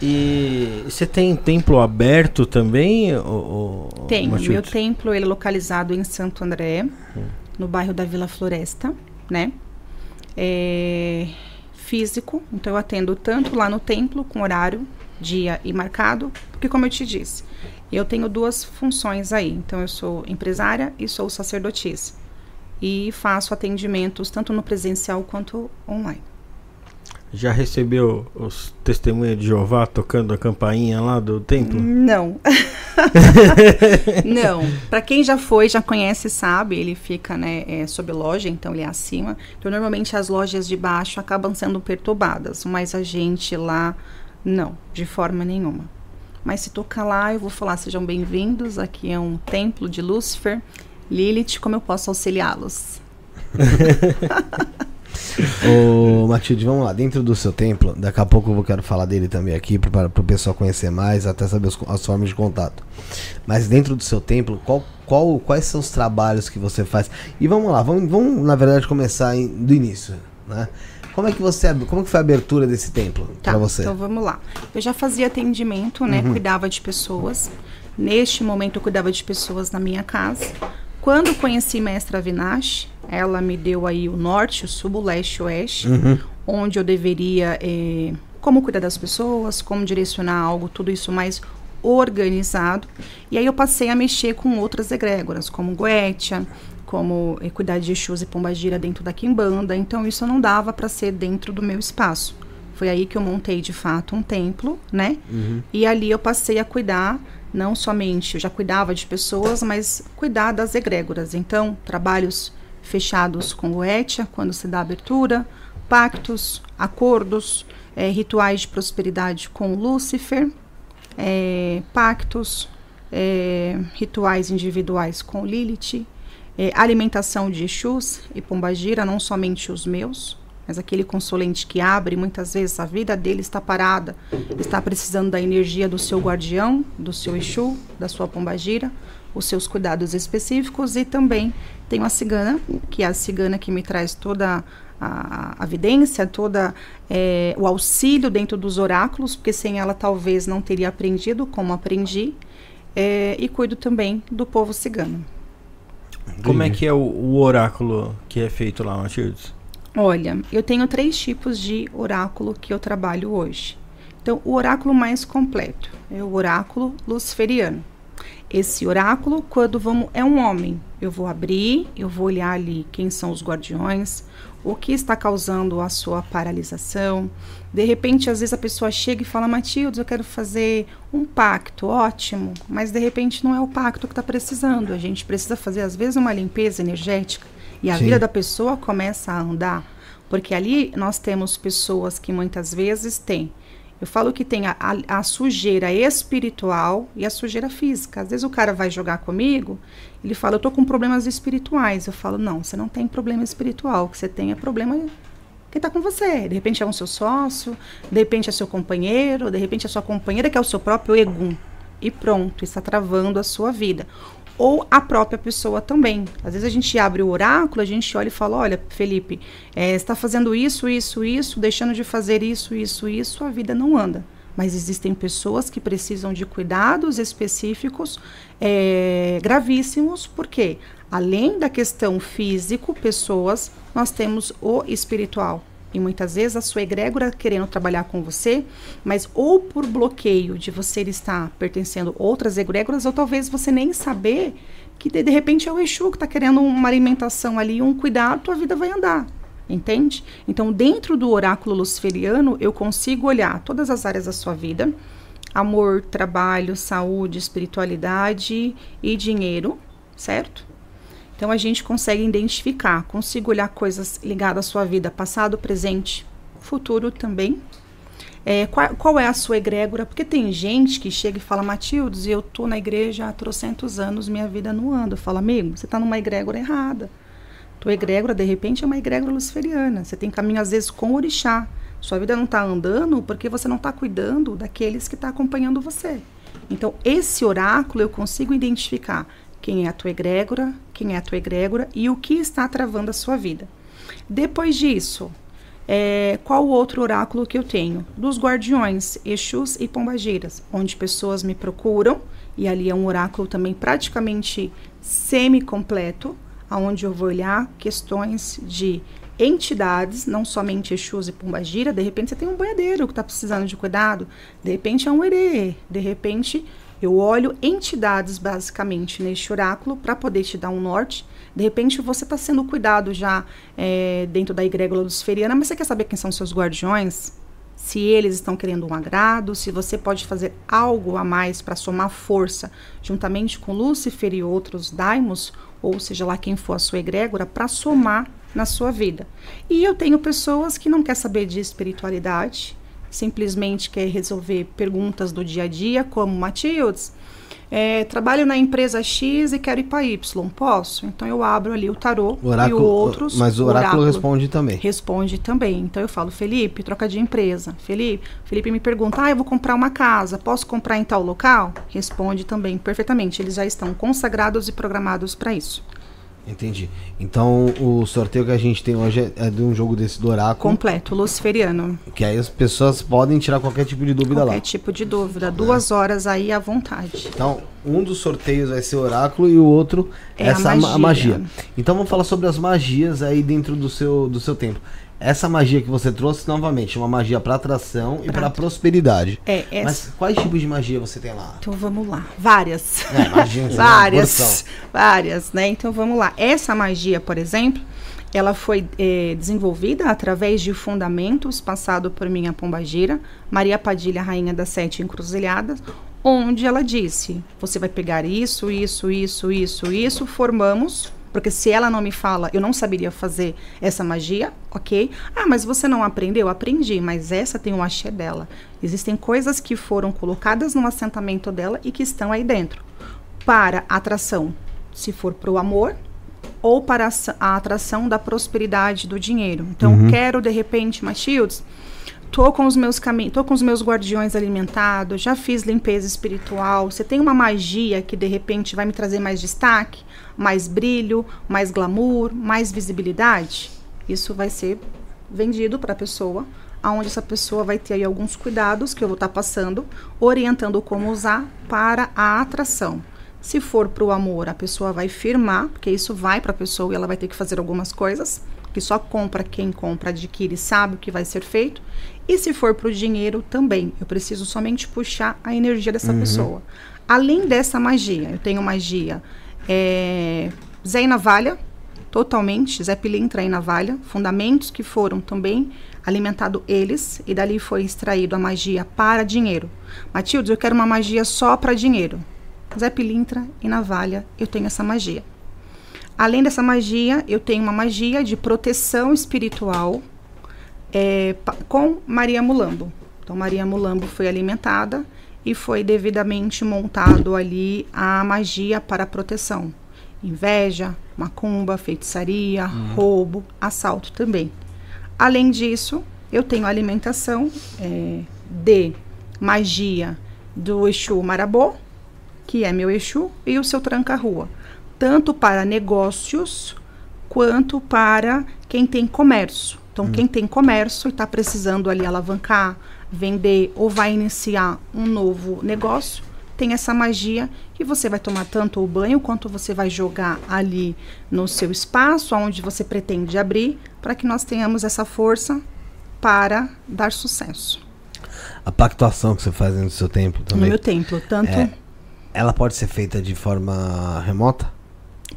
E você tem templo aberto também? Ou, Tenho. Meu templo ele é localizado em Santo André, no bairro da Vila Floresta, né? É físico, então eu atendo tanto lá no templo com horário, dia e marcado, porque como eu te disse, eu tenho duas funções aí. Então eu sou empresária e sou sacerdotisa. E faço atendimentos tanto no presencial quanto online. Já recebeu os testemunhos de Jeová tocando a campainha lá do templo? Não. [laughs] não. Para quem já foi, já conhece, sabe, ele fica, né, é, sob loja, então ele é acima. Então normalmente as lojas de baixo acabam sendo perturbadas, mas a gente lá não, de forma nenhuma. Mas se tocar lá, eu vou falar: sejam bem-vindos. Aqui é um templo de Lúcifer. Lilith, como eu posso auxiliá-los? [laughs] [laughs] Ô, Matilde, vamos lá. Dentro do seu templo, daqui a pouco eu quero falar dele também aqui para o pessoal conhecer mais, até saber os- as formas de contato. Mas dentro do seu templo, qual, qual, quais são os trabalhos que você faz? E vamos lá, vamos, vamos na verdade começar em- do início, né? Como é que você, como que foi a abertura desse templo Tá, para você? então vamos lá. Eu já fazia atendimento, né? Cuidava de pessoas. Neste momento, eu cuidava de pessoas na minha casa. Quando conheci Mestra Avinash, ela me deu aí o norte, o sul, o leste e o oeste, onde eu deveria, eh, como cuidar das pessoas, como direcionar algo, tudo isso mais organizado. E aí eu passei a mexer com outras egrégoras, como Goetia, como cuidar de Exus e Pombagira dentro da Quimbanda. Então isso não dava para ser dentro do meu espaço. Foi aí que eu montei de fato um templo, né? E ali eu passei a cuidar, não somente, eu já cuidava de pessoas, mas cuidar das egrégoras. Então, trabalhos fechados com Goetia, quando se dá abertura, pactos, acordos, eh, rituais de prosperidade com Lúcifer, eh, pactos, eh, rituais individuais com Lilith, eh, alimentação de Exus e Pombagira, não somente os meus, mas aquele consolente que abre, muitas vezes a vida dele está parada, está precisando da energia do seu guardião, do seu Exu, da sua Pombagira, os seus cuidados específicos e também tenho a cigana, que é a cigana que me traz toda a, a evidência, toda eh, o auxílio dentro dos oráculos, porque sem ela talvez não teria aprendido como aprendi, eh, e cuido também do povo cigano. Como é que é o, o oráculo que é feito lá, Matildes? Olha, eu tenho três tipos de oráculo que eu trabalho hoje. Então, o oráculo mais completo é o oráculo luciferiano. Esse oráculo, quando vamos, é um homem, eu vou abrir, eu vou olhar ali quem são os guardiões, o que está causando a sua paralisação. De repente, às vezes a pessoa chega e fala: Matilde, eu quero fazer um pacto, ótimo, mas de repente não é o pacto que está precisando. A gente precisa fazer, às vezes, uma limpeza energética e a Sim. vida da pessoa começa a andar. Porque ali nós temos pessoas que muitas vezes têm. Eu falo que tem a, a- a sujeira espiritual e a sujeira física. Às vezes o cara vai jogar comigo, ele fala, eu tô com problemas espirituais. Eu falo, não, você não tem problema espiritual. O que você tem é problema que tá com você. De repente é um seu sócio, de repente é seu companheiro, de repente é sua companheira que é o seu próprio egum. E pronto, está travando a sua vida. Ou a própria pessoa também. Às vezes a gente abre o oráculo, a gente olha e fala: Olha, Felipe, você está fazendo isso, isso, isso, deixando de fazer isso, isso, isso, a vida não anda. Mas existem pessoas que precisam de cuidados específicos eh, gravíssimos, porque além da questão físico, pessoas, nós temos o espiritual. E muitas vezes a sua egrégora querendo trabalhar com você, mas ou por bloqueio de você estar pertencendo a outras egrégoras, ou talvez você nem saber que de, de repente é o Exu que está querendo uma alimentação ali, um cuidado, tua vida vai andar. Entende? Então, dentro do oráculo luciferiano, eu consigo olhar todas as áreas da sua vida: amor, trabalho, saúde, espiritualidade e dinheiro, certo? Então a gente consegue identificar, consigo olhar coisas ligadas à sua vida, passado, presente, futuro também. É, qual, qual é a sua egrégora? Porque tem gente que chega e fala, Matildes, eu tô na igreja há trocentos anos, minha vida não anda. Fala, amigo, você tá numa egrégora errada. Tua egrégora, de repente, é uma egrégora luciferiana. Você tem caminho, às vezes, com orixá. Sua vida não está andando porque você não está cuidando daqueles que estão acompanhando você. Então, esse oráculo eu consigo identificar quem é a tua egrégora, quem é a tua egrégora e o que está travando a sua vida. Depois disso, é, qual o outro oráculo que eu tenho? Dos guardiões, Exus e Pombagiras, onde pessoas me procuram, e ali é um oráculo também praticamente semi-completo, onde eu vou olhar questões de entidades, não somente Exus e Pombagira, de repente você tem um banhadeiro que está precisando de cuidado, de repente é um erê, de repente eu olho entidades basicamente neste oráculo para poder te dar um norte. De repente você está sendo cuidado já é, dentro da egrégora luciferiana, mas você quer saber quem são seus guardiões? Se eles estão querendo um agrado, se você pode fazer algo a mais para somar força juntamente com Lúcifer e outros daimos, ou seja lá quem for a sua egrégora, para somar na sua vida. E eu tenho pessoas que não quer saber de espiritualidade, simplesmente quer resolver perguntas do dia a dia, como Matildes, é, trabalho na empresa X e quero ir para Y. Posso? Então eu abro ali o tarô O oráculo- e outros. mas o oráculo responde também. Responde também. Então eu falo, Felipe, troca de empresa. Felipe, Felipe me pergunta, ah, eu vou comprar uma casa, posso comprar em tal local? Responde também perfeitamente. Eles já estão consagrados e programados para isso. Entendi. Então o sorteio que a gente tem hoje é- é de um jogo desse do oráculo. Completo, luciferiano. Que aí as pessoas podem tirar qualquer tipo de dúvida Qualquer lá. tipo de dúvida. Duas horas aí à vontade. Então, um dos sorteios vai ser oráculo e o outro É a essa a magia. magia. Então vamos falar sobre as magias aí dentro do seu, do seu tempo. Essa magia que você trouxe novamente, uma magia para atração e para Pra- prosperidade. É, essa. Mas quais tipos de magia você tem lá? Então vamos lá. Várias. É, imagina, [laughs] várias. Várias, né? Então vamos lá. Essa magia, por exemplo, ela foi eh, desenvolvida através de fundamentos passado por minha pombagira, Maria Padilha, rainha das sete encruzilhadas, onde ela disse: você vai pegar isso, isso, isso, isso, isso, formamos. Porque se ela não me fala, eu não saberia fazer essa magia, ok? Ah, mas você não aprendeu? Aprendi, mas essa tem o axé dela. Existem coisas que foram colocadas no assentamento dela e que estão aí dentro. Para atração, se for para o amor, ou para a atração da prosperidade do dinheiro. Então, quero de repente, Matildes, tô com os meus caminhos, tô com os meus guardiões alimentados, já fiz limpeza espiritual. Você tem uma magia que de repente vai me trazer mais destaque, mais brilho, mais glamour, mais visibilidade? Isso vai ser vendido para a pessoa, aonde essa pessoa vai ter aí alguns cuidados que eu vou estar passando, orientando como usar para a atração. Se for para o amor, a pessoa vai firmar, porque isso vai para a pessoa e ela vai ter que fazer algumas coisas, que só compra quem compra, adquire, sabe o que vai ser feito. E se for para o dinheiro, também. Eu preciso somente puxar a energia dessa pessoa. Além dessa magia, eu tenho magia é, Zé e Navalha, totalmente, Zé Pilintra e Navalha, fundamentos que foram também alimentado eles, e dali foi extraído a magia para dinheiro. Matilde, eu quero uma magia só para dinheiro. Zé Pilintra e Navalha, eu tenho essa magia. Além dessa magia, eu tenho uma magia de proteção espiritual é, com Maria Mulambo. Então, Maria Mulambo foi alimentada e foi devidamente montado ali a magia para proteção. Inveja, macumba, feitiçaria, roubo, assalto também. Além disso, eu tenho alimentação é, de magia do Exu Marabô, que é meu Exu, e o seu tranca-rua. Tanto para negócios quanto para quem tem comércio. Então, quem tem comércio e está precisando ali alavancar, vender ou vai iniciar um novo negócio, tem essa magia que você vai tomar tanto o banho quanto você vai jogar ali no seu espaço, onde você pretende abrir, para que nós tenhamos essa força para dar sucesso. A pactuação que você faz do seu templo No também. meu templo, tanto É. Ela pode ser feita de forma remota?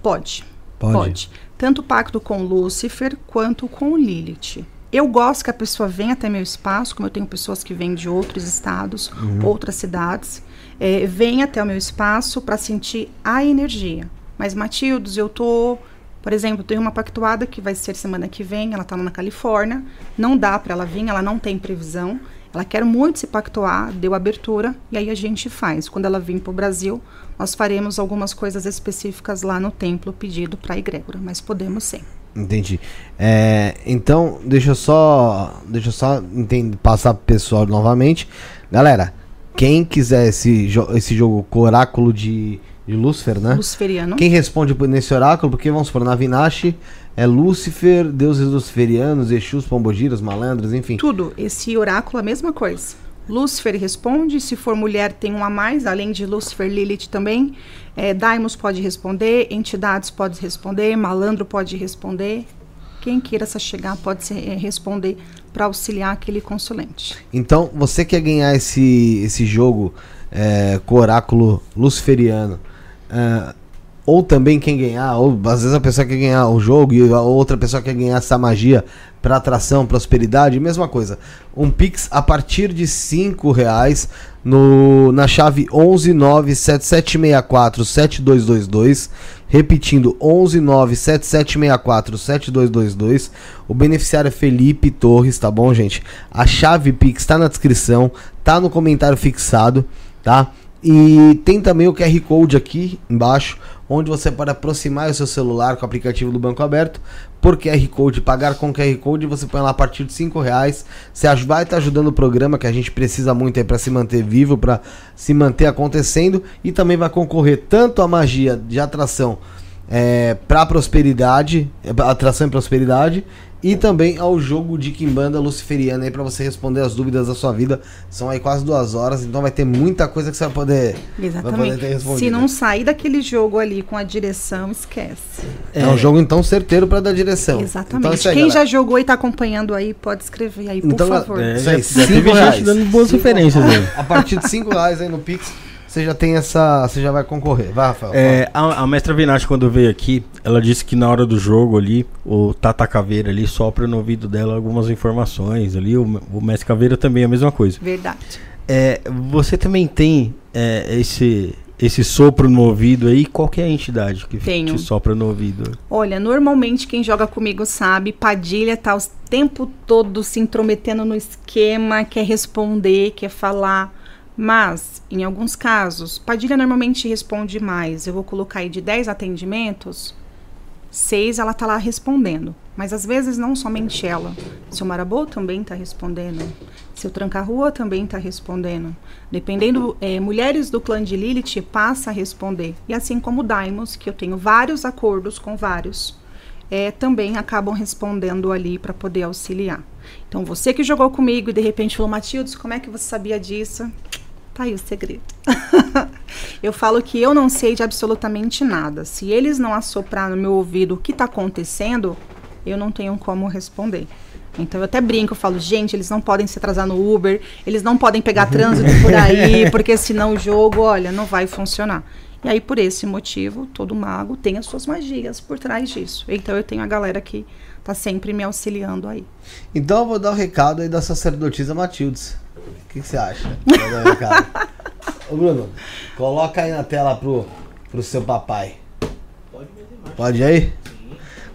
pode. Pode. Pode. Tanto o pacto com Lúcifer quanto com Lilith. Eu gosto que a pessoa venha até meu espaço, como eu tenho pessoas que vêm de outros estados, outras cidades, é, venha até o meu espaço para sentir a energia. Mas, Matildes, eu tô. Por exemplo, tenho uma pactuada que vai ser semana que vem, ela está na Califórnia, não dá para ela vir, ela não tem previsão. Ela quer muito se pactuar, deu abertura, e aí a gente faz. Quando ela vir para o Brasil, nós faremos algumas coisas específicas lá no templo pedido para a egrégora, mas podemos sim. Entendi. É, então, deixa eu só, deixa eu só entender, passar pro pessoal novamente. Galera, quem quiser esse, jo- esse jogo com oráculo de, De Lúcifer, né? Luciferiano. Quem responde nesse oráculo? Porque vamos supor, na Vinache é Lúcifer, deuses luciferianos, Exus, Pombogiras, malandros, enfim. Tudo. Esse oráculo é a mesma coisa. Lúcifer responde, se for mulher tem um a mais, além de Lúcifer, Lilith também. É, Daimos pode responder, entidades pode responder, malandro pode responder. Quem queira se chegar pode se, é, responder para auxiliar aquele consulente. Então, você quer ganhar esse, esse jogo é, com oráculo luciferiano, é, ou também quem ganhar, ou às vezes a pessoa quer ganhar o jogo e a outra pessoa quer ganhar essa magia para atração, prosperidade, mesma coisa. Um Pix a partir de 5 reais no, na chave 11977647222, repetindo 11977647222. O beneficiário é Felipe Torres, tá bom, gente? A chave Pix tá na descrição, tá no comentário fixado, tá? E tem também o QR Code aqui embaixo, onde você pode aproximar o seu celular com o aplicativo do Banco Aberto por QR Code, pagar com QR Code, você põe lá a partir de 5 reais. Você vai estar ajudando o programa que a gente precisa muito aí para se manter vivo, para se manter acontecendo e também vai concorrer tanto a magia de atração é, para prosperidade, pra atração e prosperidade, e também ao jogo de Kimbanda Luciferiana aí para você responder as dúvidas da sua vida. São aí quase duas horas, então vai ter muita coisa que você vai poder. Vai poder ter Exatamente. respondido. Se não sair daquele jogo ali com a direção, esquece. É, um jogo então certeiro para dar direção. Exatamente. Então, aí, Quem galera. já jogou e está acompanhando aí, pode escrever aí, por Então, favor. É, Isso já, aí, já cinco reais. dando boas Cinco referências aí. A partir de 5 reais aí no Pix, você já tem essa. Você já vai concorrer. Vai, Rafael. É, a, a mestra Vinati, quando veio aqui, ela disse que na hora do jogo ali, o Tata Caveira ali sopra no ouvido dela algumas informações ali. O, o mestre Caveira também é a mesma coisa. Verdade. É, você também tem é, esse, esse sopro no ouvido aí? Qual que é a entidade que Tenho. te sopra no ouvido? Olha, normalmente quem joga comigo sabe, Padilha tá o tempo todo se intrometendo no esquema, quer responder, quer falar. Mas, em alguns casos, Padilha normalmente responde mais. Eu vou colocar aí de 10 atendimentos, seis ela tá lá respondendo. Mas às vezes não somente ela. Seu Marabô também tá respondendo. Seu Tranca-Rua também tá respondendo. Dependendo, eh, mulheres do clã de Lilith passa a responder. E assim como Daimos, que eu tenho vários acordos com vários, eh, também acabam respondendo ali para poder auxiliar. Então você que jogou comigo e de repente falou, Matildes, como é que você sabia disso? Tá aí o segredo. [laughs] eu falo que eu não sei de absolutamente nada. Se eles não assoprar no meu ouvido o que está acontecendo, eu não tenho como responder. Então eu até brinco, eu falo, gente, eles não podem se atrasar no Uber, eles não podem pegar trânsito por aí, [laughs] porque senão o jogo, olha, não vai funcionar. E aí, por esse motivo, todo mago tem as suas magias por trás disso. Então eu tenho a galera que tá sempre me auxiliando aí. Então eu vou dar o recado aí da sacerdotisa Matildes. O que, que você acha? Vou dar o recado. [laughs] Ô Bruno, coloca aí na tela pro, pro seu papai. Pode aí?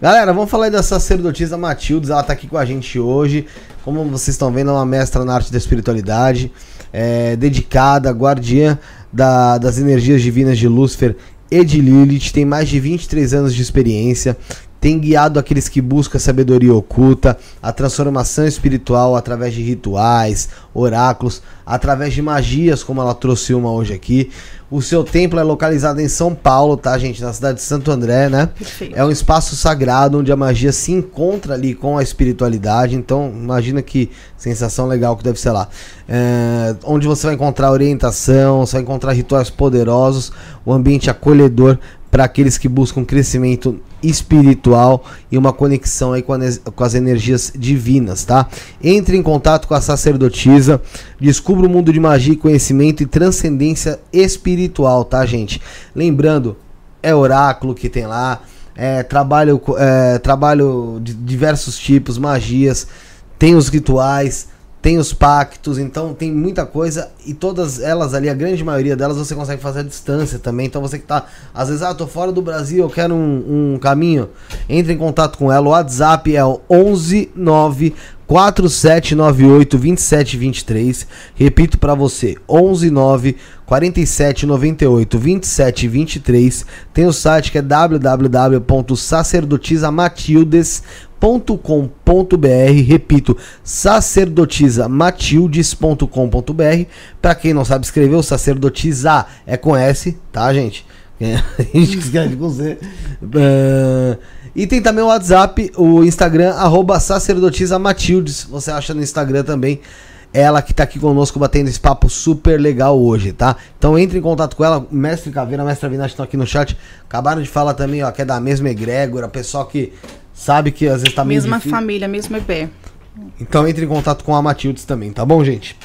Galera, vamos falar aí da sacerdotisa Matildes. Ela tá aqui com a gente hoje. Como vocês estão vendo, ela é uma mestra na arte da espiritualidade. É, dedicada, guardiã da- das energias divinas de Lúcifer e de Lilith. Tem mais de 23 anos de experiência. Tem guiado aqueles que buscam a sabedoria oculta, a transformação espiritual através de rituais, oráculos, através de magias, como ela trouxe uma hoje aqui. O seu templo é localizado em São Paulo, tá, gente? Na cidade de Santo André, né? Perfeito. É um espaço sagrado onde a magia se encontra ali com a espiritualidade. Então, imagina que sensação legal que deve ser lá. É, onde você vai encontrar orientação, você vai encontrar rituais poderosos, o ambiente acolhedor para aqueles que buscam crescimento espiritual e uma conexão aí com, a com as energias divinas, tá? Entre em contato com a sacerdotisa, descubra o mundo de magia e conhecimento e transcendência espiritual, tá, gente? Lembrando, é oráculo que tem lá, é trabalho, é, trabalho de diversos tipos, magias, tem os rituais, tem os pactos, então tem muita coisa e todas elas ali, a grande maioria delas você consegue fazer à distância também. Então você que tá, às vezes, ah, tô fora do Brasil, eu quero um, um caminho, entre em contato com ela. O WhatsApp é o 11 9 4798 2723. Repito para você, 11 9 47 98 27 23. Tem o site que é www.sacerdotisamatildes.com.br. Repito, sacerdotisamatildes.com.br. Para quem não sabe escrever, o sacerdotisa é com S, tá, gente? [laughs] A gente escreve com Z. Ah, e tem também o WhatsApp, o Instagram, arroba sacerdotisa Matildes. Você acha no Instagram também. Ela que tá aqui conosco batendo esse papo super legal hoje, tá? Então entre em contato com ela, Mestre Caveira, Mestre Avinash estão aqui no chat. Acabaram de falar também, ó, que é da mesma egrégora, pessoal que sabe que às vezes tá meio Mesma difícil. família, mesmo EB. Então entre em contato com a Matildes também, tá bom, gente?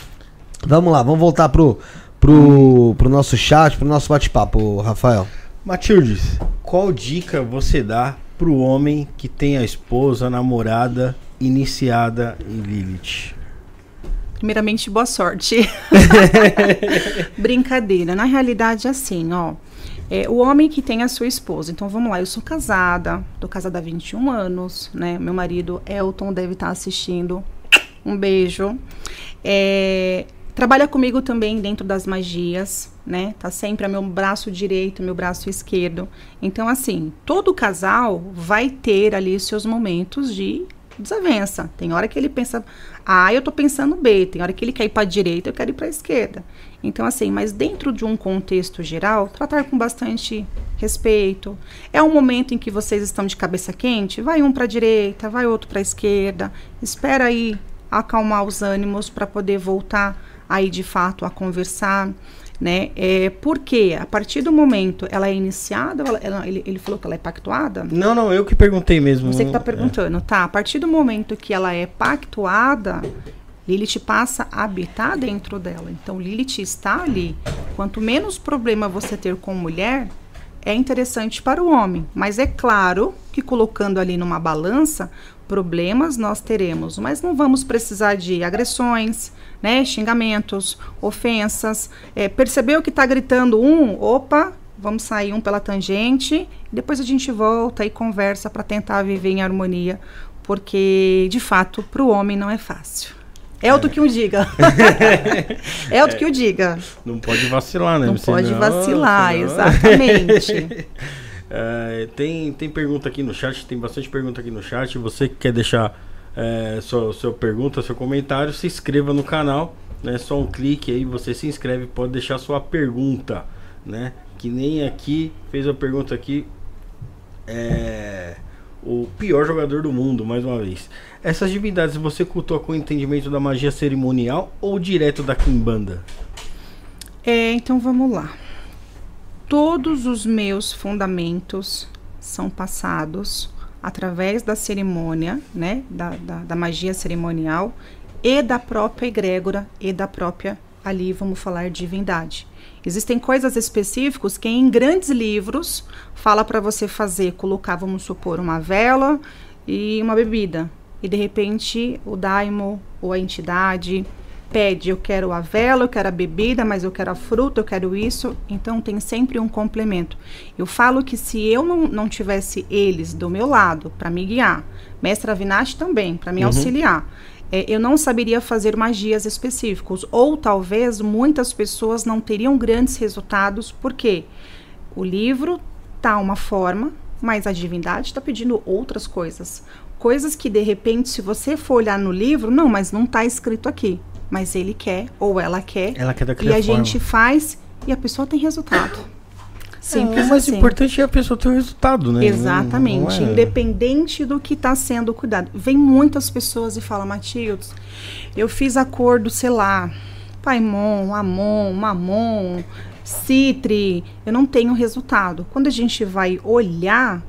Vamos lá, vamos voltar pro, pro, pro nosso chat, pro nosso bate-papo, Rafael. Matildes, qual dica você dá pro homem que tem a esposa, a namorada iniciada em Lilith? Primeiramente, boa sorte. [laughs] [laughs] Brincadeira. Na realidade, é assim, ó. É, o homem que tem a sua esposa. Então, vamos lá. Eu sou casada. Tô casada há 21 anos, né? Meu marido, Elton, deve estar assistindo. Um beijo. É, trabalha comigo também dentro das magias, né? Tá sempre a meu braço direito, meu braço esquerdo. Então, assim, todo casal vai ter ali seus momentos de desavença. Tem hora que ele pensa A, eu tô pensando B. Tem hora que ele quer ir para direita, eu quero ir para esquerda. Então, assim, mas dentro de um contexto geral, tratar com bastante respeito. É um momento em que vocês estão de cabeça quente, vai um para direita, vai outro para esquerda. Espera aí acalmar os ânimos para poder voltar aí de fato a conversar, né? É, porque a partir do momento ela é iniciada, ela- ela- ele, ele falou que ela é pactuada. Não, não, eu que perguntei mesmo. Você que está É. perguntando, tá? A partir do momento que ela é pactuada, Lilith passa a habitar dentro dela. Então, Lilith está ali. Quanto menos problema você ter com mulher, é interessante para o homem. Mas é claro que colocando ali numa balança, problemas nós teremos. Mas não vamos precisar de agressões, né? Xingamentos, ofensas. É, percebeu que está gritando um? Opa, vamos sair um pela tangente. Depois a gente volta e conversa para tentar viver em harmonia. Porque, de fato, para o homem não é fácil. É o do que o diga. [laughs] é o do que o diga. Não pode vacilar, né? Não Senão- pode vacilar, senão- exatamente. [laughs] É, tem, tem pergunta aqui no chat, tem bastante pergunta aqui no chat. Você que quer deixar é, sua, sua pergunta, seu comentário, se inscreva no canal. Né? Só um clique aí, você se inscreve, pode deixar sua pergunta. Né? Que nem aqui, fez a pergunta aqui. É, o pior jogador do mundo, mais uma vez. Essas divindades você cultua com entendimento da magia cerimonial ou direto da Kimbanda? É, então vamos lá. Todos os meus fundamentos são passados através da cerimônia, né? Da, da, da magia cerimonial e da própria egrégora e da própria, ali vamos falar, divindade. Existem coisas específicas que em grandes livros fala para você fazer, colocar, vamos supor, uma vela e uma bebida. E de repente o daimo ou a entidade pede, eu quero a vela, eu quero a bebida, mas eu quero a fruta, eu quero isso. Então tem sempre um complemento. Eu falo que se eu não, não tivesse eles do meu lado para me guiar, Mestre Avinash também, para me Uhum. auxiliar, é, eu não saberia fazer magias específicos. Ou talvez muitas pessoas não teriam grandes resultados, porque o livro tá uma forma, mas a divindade está pedindo outras coisas. Coisas que de repente, se você for olhar no livro, não, mas não está escrito aqui. Mas ele quer ou ela quer. Ela quer e daquela a forma. gente faz e a pessoa tem resultado. Simples é, o mais assim. importante é a pessoa ter o resultado, né? Exatamente. É- Independente do que está sendo cuidado. Vem muitas pessoas e falam, Matildes, eu fiz acordo, sei lá, Paimon, Amon, Mamon, Citre, eu não tenho resultado. Quando a gente vai olhar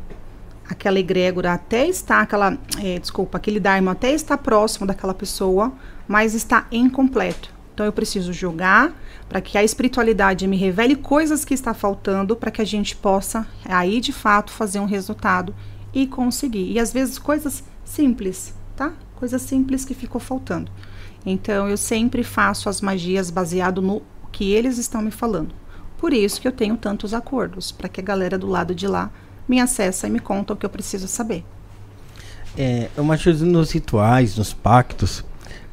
aquela egrégora até está aquela, é, desculpa, aquele daimon até está próximo daquela pessoa, mas está incompleto. Então eu preciso jogar para que a espiritualidade me revele coisas que está faltando para que a gente possa aí de fato fazer um resultado e conseguir. E às vezes coisas simples, tá? Coisas simples que ficou faltando. Então eu sempre faço as magias baseado no que eles estão me falando. Por isso que eu tenho tantos acordos, para que a galera do lado de lá me acessa e me conta o que eu preciso saber. É, Matheus, nos rituais, nos pactos,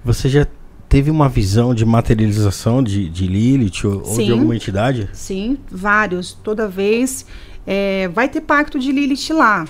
você já teve uma visão de materialização de, de Lilith ou, de alguma entidade? Sim, vários. Toda vez é, vai ter pacto de Lilith lá.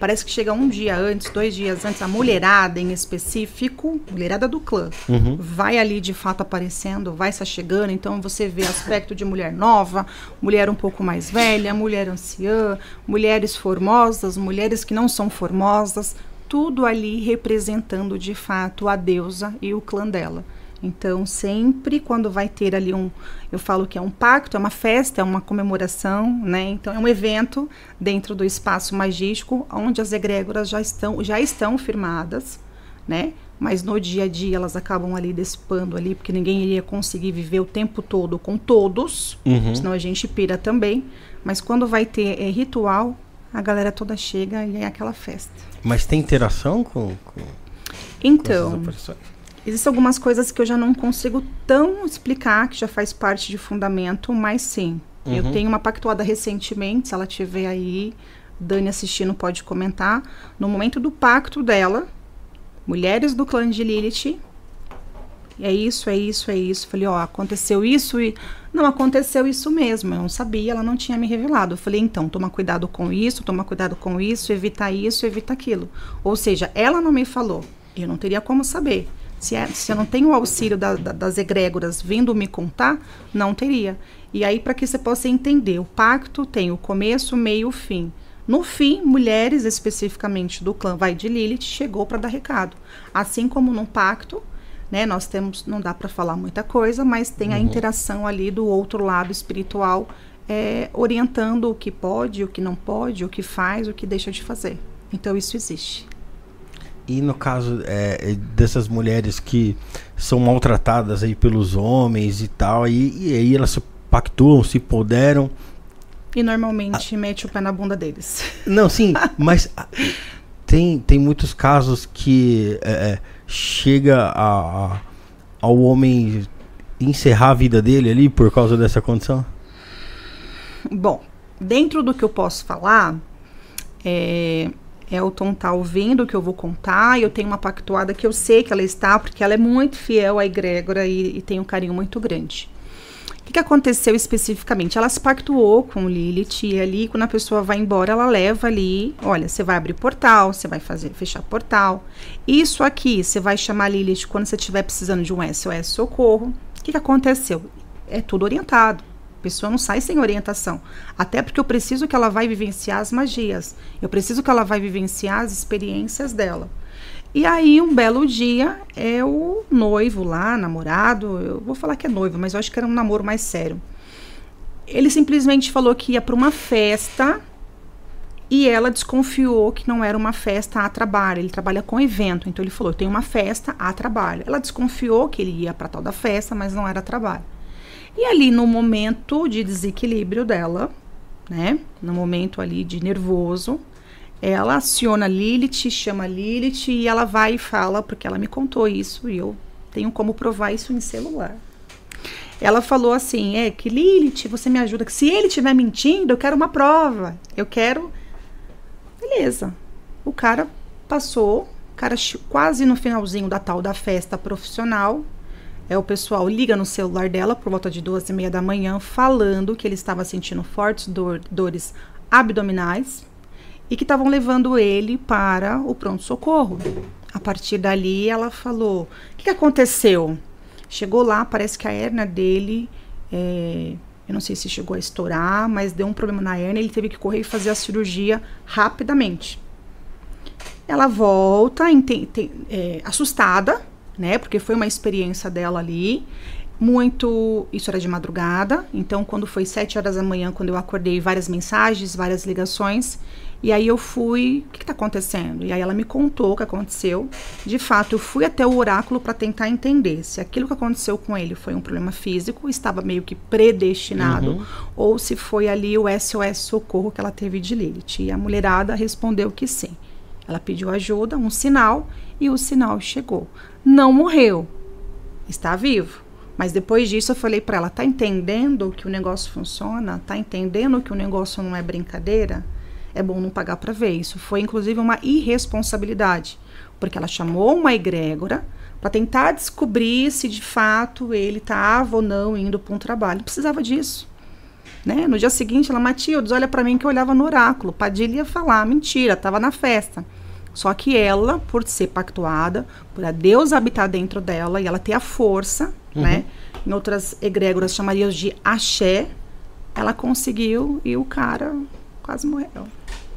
Parece que chega um dia antes, dois dias antes, a mulherada em específico, mulherada do clã, Uhum. vai ali de fato aparecendo, vai se chegando. Então você vê aspecto de mulher nova, mulher um pouco mais velha, mulher anciã, mulheres formosas, mulheres que não são formosas, tudo ali representando de fato a deusa e o clã dela. Então, sempre quando vai ter ali um, eu falo que é um pacto, é uma festa, é uma comemoração, né? Então, é um evento dentro do espaço magístico, onde as egrégoras já estão, já estão firmadas, né? Mas no dia a dia elas acabam ali despando ali, porque ninguém iria conseguir viver o tempo todo com todos, Uhum. senão a gente pira também. Mas quando vai ter é, ritual, a galera toda chega e é aquela festa. Mas tem interação com, com, com Então, aparições? Existem algumas coisas que eu já não consigo tão explicar, que já faz parte de fundamento, mas sim. Eu Uhum. tenho uma pactuada recentemente, se ela tiver aí, Dani assistindo pode comentar. No momento do pacto dela, mulheres do clã de Lilith, é isso, é isso, é isso. Falei, ó, aconteceu isso e. Não, aconteceu isso mesmo. Eu não sabia, ela não tinha me revelado. Eu falei, então, toma cuidado com isso, toma cuidado com isso, evita isso, evita aquilo. Ou seja, ela não me falou. Eu não teria como saber. Se, é- se eu não tenho o auxílio da- da- das egrégoras vindo me contar, não teria. E aí, para que você possa entender, o pacto tem o começo, meio e fim. No fim, mulheres, especificamente do clã Vai de Lilith, chegou para dar recado. Assim como no pacto, né, nós temos, não dá para falar muita coisa, mas tem a interação ali do outro lado espiritual, é, orientando o que pode, o que não pode, o que faz, o que deixa de fazer. Então, isso existe. E no caso é, é, dessas mulheres que são maltratadas aí pelos homens e tal, e, e aí elas se pactuam, se poderam. E normalmente mete o pé na bunda deles. [laughs] Não, sim, mas ah, tem, tem muitos casos que é, é, chega a, a- ao homem encerrar a vida dele ali por causa dessa condição. Bom, dentro do que eu posso falar, é, Elton tá ouvindo o que eu vou contar, eu tenho uma pactuada que eu sei que ela está, porque ela é muito fiel à egrégora e, e tem um carinho muito grande. O que, que aconteceu especificamente? Ela se pactuou com Lilith e ali, quando a pessoa vai embora, ela leva ali, olha, você vai abrir portal, você vai fazer fechar portal. Isso aqui, você vai chamar Lilith quando você estiver precisando de um SOS socorro. O que, que aconteceu? É tudo orientado. A pessoa não sai sem orientação. Até porque eu preciso que ela vai vivenciar as magias. Eu preciso que ela vai vivenciar as experiências dela. E aí, um belo dia, é o noivo lá, namorado, eu vou falar que é noivo, mas eu acho que era um namoro mais sério. Ele simplesmente falou que ia para uma festa e ela desconfiou que não era uma festa a trabalho. Ele trabalha com evento, então ele falou: tem uma festa a trabalho. Ela desconfiou que ele ia para tal da festa, mas não era trabalho. E ali no momento de desequilíbrio dela, né? No momento ali de nervoso, ela aciona Lilith, chama Lilith e ela vai e fala, porque ela me contou isso e eu tenho como provar isso em celular. Ela falou assim: é que Lilith, você me ajuda, que se ele estiver mentindo, eu quero uma prova. Eu quero. Beleza. O cara passou, o cara quase no finalzinho da tal da festa profissional. É, o pessoal liga no celular dela por volta de duas e meia da manhã, falando que ele estava sentindo fortes dor- dores abdominais e que estavam levando ele para o pronto-socorro. A partir dali, ela falou: O que, que aconteceu? Chegou lá, parece que a hernia dele, é, eu não sei se chegou a estourar, mas deu um problema na hernia, ele teve que correr e fazer a cirurgia rapidamente. Ela volta ente- te- é, assustada, né? Porque foi uma experiência dela ali. Muito. Isso era de madrugada. Então, quando foi sete horas da manhã, quando eu acordei, várias mensagens, várias ligações. E aí eu fui. O que está acontecendo? E aí ela me contou o que aconteceu. De fato, eu fui até o oráculo para tentar entender se aquilo que aconteceu com ele foi um problema físico, estava meio que predestinado, ou se foi ali o SOS socorro que ela teve de Lilith. E a mulherada respondeu que sim. Ela pediu ajuda, um sinal, e o sinal chegou. Não morreu, está vivo. Mas depois disso eu falei para ela: tá entendendo que o negócio funciona? Tá entendendo que o negócio não é brincadeira? É bom não pagar para ver. Isso foi inclusive uma irresponsabilidade, porque ela chamou uma egrégora para tentar descobrir se de fato ele estava ou não indo para um trabalho. Precisava disso. Né? No dia seguinte, ela, Matildes, olha para mim que eu olhava no oráculo. Padilha ia falar, mentira, estava na festa. Só que ela, por ser pactuada, por a Deus habitar dentro dela e ela ter a força, Uhum. né? Em outras egrégoras chamariam de axé, ela conseguiu e o cara quase morreu.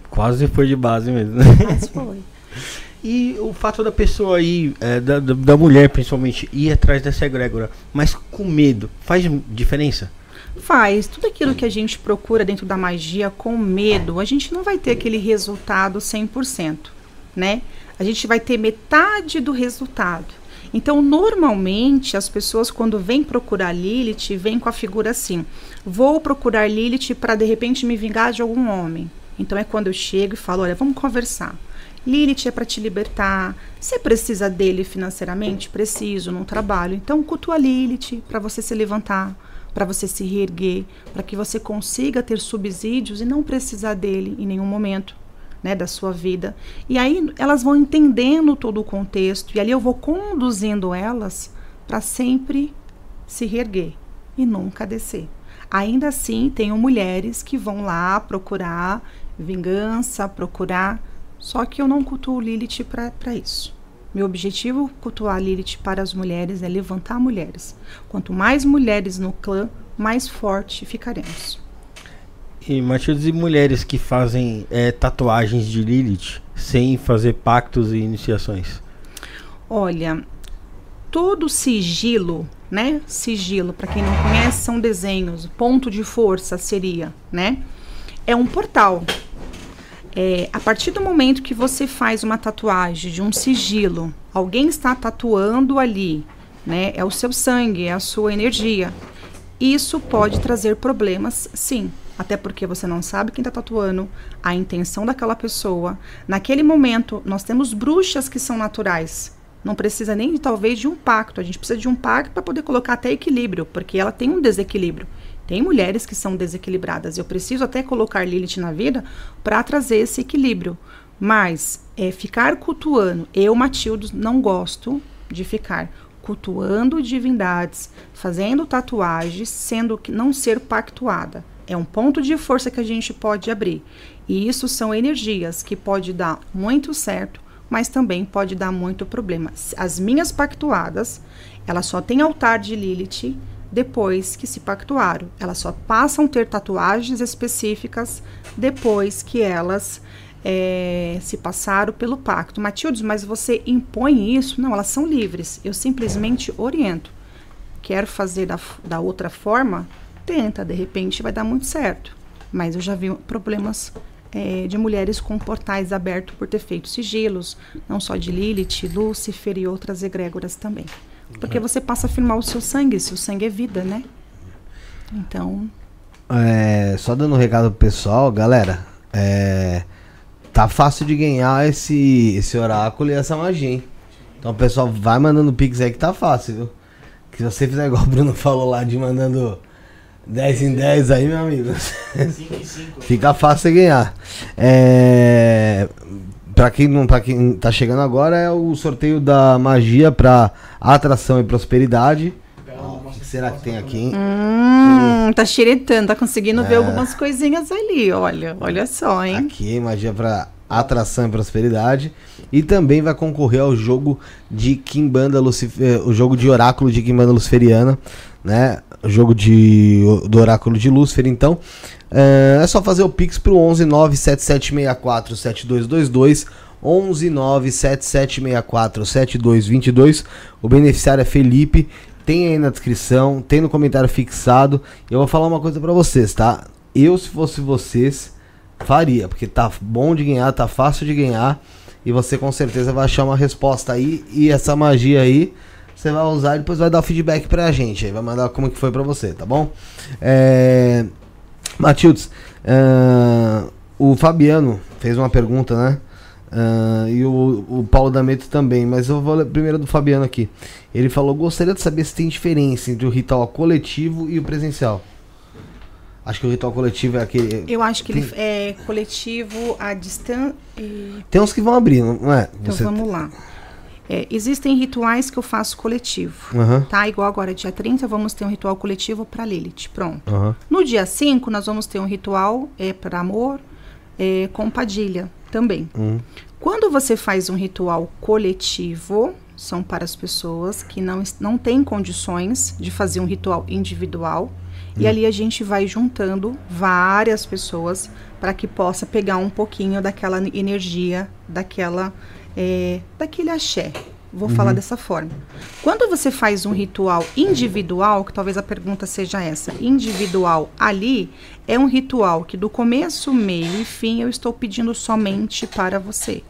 Quase foi de base mesmo. Mas foi. [laughs] E o fato da pessoa aí, é, da, da, da mulher principalmente, ir atrás dessa egrégora, mas com medo, faz diferença? Faz. Tudo aquilo que a gente procura dentro da magia com medo, a gente não vai ter aquele resultado 100%, né? A gente vai ter metade do resultado. Então, normalmente, as pessoas quando vêm procurar Lilith, vêm com a figura assim: vou procurar Lilith para de repente me vingar de algum homem. Então é quando eu chego e falo: olha, vamos conversar. Lilith é para te libertar. Você precisa dele financeiramente? Preciso, não trabalho. Então cultua Lilith para você se levantar, para você se reerguer, para que você consiga ter subsídios e não precisar dele em nenhum momento. Né, da sua vida. E aí elas vão entendendo todo o contexto, e ali eu vou conduzindo elas para sempre se reerguer e nunca descer. Ainda assim, tenho mulheres que vão lá procurar vingança, procurar. Só que eu não cultuo Lilith para isso. Meu objetivo cultuar Lilith para as mulheres é levantar mulheres. Quanto mais mulheres no clã, mais forte ficaremos. E Matildes e mulheres que fazem é, tatuagens de Lilith sem fazer pactos e iniciações. Olha, todo sigilo, né? Sigilo, para quem não conhece, são desenhos. Ponto de força seria, né? É um portal. É, a partir do momento que você faz uma tatuagem de um sigilo, alguém está tatuando ali, né? É o seu sangue, é a sua energia. Isso pode trazer problemas, sim. Até porque você não sabe quem está tatuando, a intenção daquela pessoa. Naquele momento, nós temos bruxas que são naturais. Não precisa nem talvez de um pacto. A gente precisa de um pacto para poder colocar até equilíbrio, porque ela tem um desequilíbrio. Tem mulheres que são desequilibradas. Eu preciso até colocar Lilith na vida para trazer esse equilíbrio. Mas é, ficar cultuando, eu, Matilde, não gosto de ficar cultuando divindades, fazendo tatuagens, sendo que não ser pactuada. É um ponto de força que a gente pode abrir. E isso são energias que pode dar muito certo, mas também pode dar muito problema. As minhas pactuadas, elas só têm altar de Lilith depois que se pactuaram. Elas só passam a ter tatuagens específicas depois que elas é, se passaram pelo pacto. Matildes, mas você impõe isso? Não, elas são livres. Eu simplesmente oriento. Quero fazer da, da outra forma? Tenta, de repente vai dar muito certo. Mas eu já vi problemas é, de mulheres com portais abertos por ter feito sigilos, não só de Lilith, Lúcifer e outras egrégoras também. Porque você passa a afirmar o seu sangue, seu sangue é vida, né? Então. É, só dando um recado pro pessoal, galera. É, tá fácil de ganhar esse, esse oráculo e essa magia, hein? Então, pessoal, vai mandando pix aí que tá fácil, viu? Que se você fizer igual o Bruno falou lá de mandando 10 em 10 aí, meu amigo. 5 e 5. Fica fácil de ganhar. É, pra, quem não, pra quem tá chegando agora, é o sorteio da magia pra atração e prosperidade. O que será que tem aqui, hein? Hum, tá xeretando, tá conseguindo ver algumas coisinhas ali, olha. Olha só, hein? Aqui, magia pra atração e prosperidade. E também vai concorrer ao jogo de Kimbanda Lucifer, o jogo de oráculo de Kimbanda Luciferiana, né? Jogo de, do oráculo de Lúcifer, então. É, é só fazer o pix pro 11 97764 7222 11 97764 7222. O beneficiário é Felipe. Tem aí na descrição, tem no comentário fixado. Eu vou falar uma coisa pra vocês, tá? Eu, se fosse vocês, faria, porque tá bom de ganhar, tá fácil de ganhar. E você com certeza vai achar uma resposta aí. E essa magia aí, você vai usar e depois vai dar o feedback pra gente. Aí vai mandar como que foi pra você, tá bom? É... Matildes, é, o Fabiano fez uma pergunta, né? Ah, e o, o Paulo D'Ameto também, mas eu vou ler primeiro do Fabiano aqui. Ele falou: gostaria de saber se tem diferença entre o ritual coletivo e o presencial. Acho que o ritual coletivo é aquele. Eu acho que ele é coletivo à distância. Tem uns que vão abrir, não é? Então Você- vamos lá. É, existem rituais que eu faço coletivo. Aham. Tá? Igual agora, dia 30, vamos ter um ritual coletivo para Lilith. Pronto. Aham. No dia 5, nós vamos ter um ritual é, para amor é, com Padilha também. Hum. Quando você faz um ritual coletivo, são para as pessoas que não, não têm condições de fazer um ritual individual. E ali a gente vai juntando várias pessoas para que possa pegar um pouquinho daquela energia, daquela, é, daquele axé. Vou falar dessa forma. Quando você faz um ritual individual, que talvez a pergunta seja essa, individual ali, é um ritual que do começo, meio e fim eu estou pedindo somente para você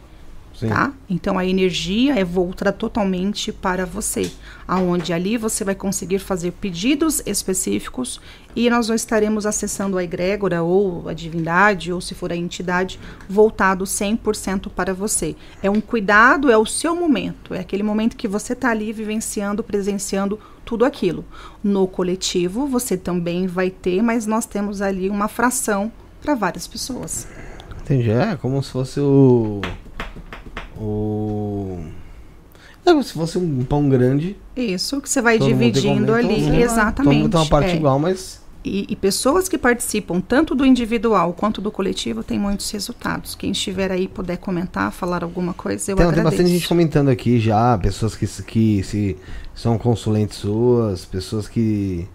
Sim. tá? Então a energia é voltada totalmente para você, aonde ali você vai conseguir fazer pedidos específicos e nós não estaremos acessando a egrégora ou a divindade ou se for a entidade voltado 100% para você. É um cuidado, é o seu momento, é aquele momento que você está ali vivenciando, presenciando tudo aquilo. No coletivo você também vai ter, mas nós temos ali uma fração para várias pessoas. Entendi. É como se fosse o. O. É como se fosse um pão grande. Isso, que você vai tem dividindo ali, todo mundo- exatamente. Todo mundo tem uma parte é. igual, mas. E, e pessoas que participam tanto do individual quanto do coletivo têm muitos resultados. Quem estiver aí puder comentar, falar alguma coisa, eu Tem, tem agradeço. bastante gente comentando aqui já, pessoas que, que se são consulentes suas, pessoas que,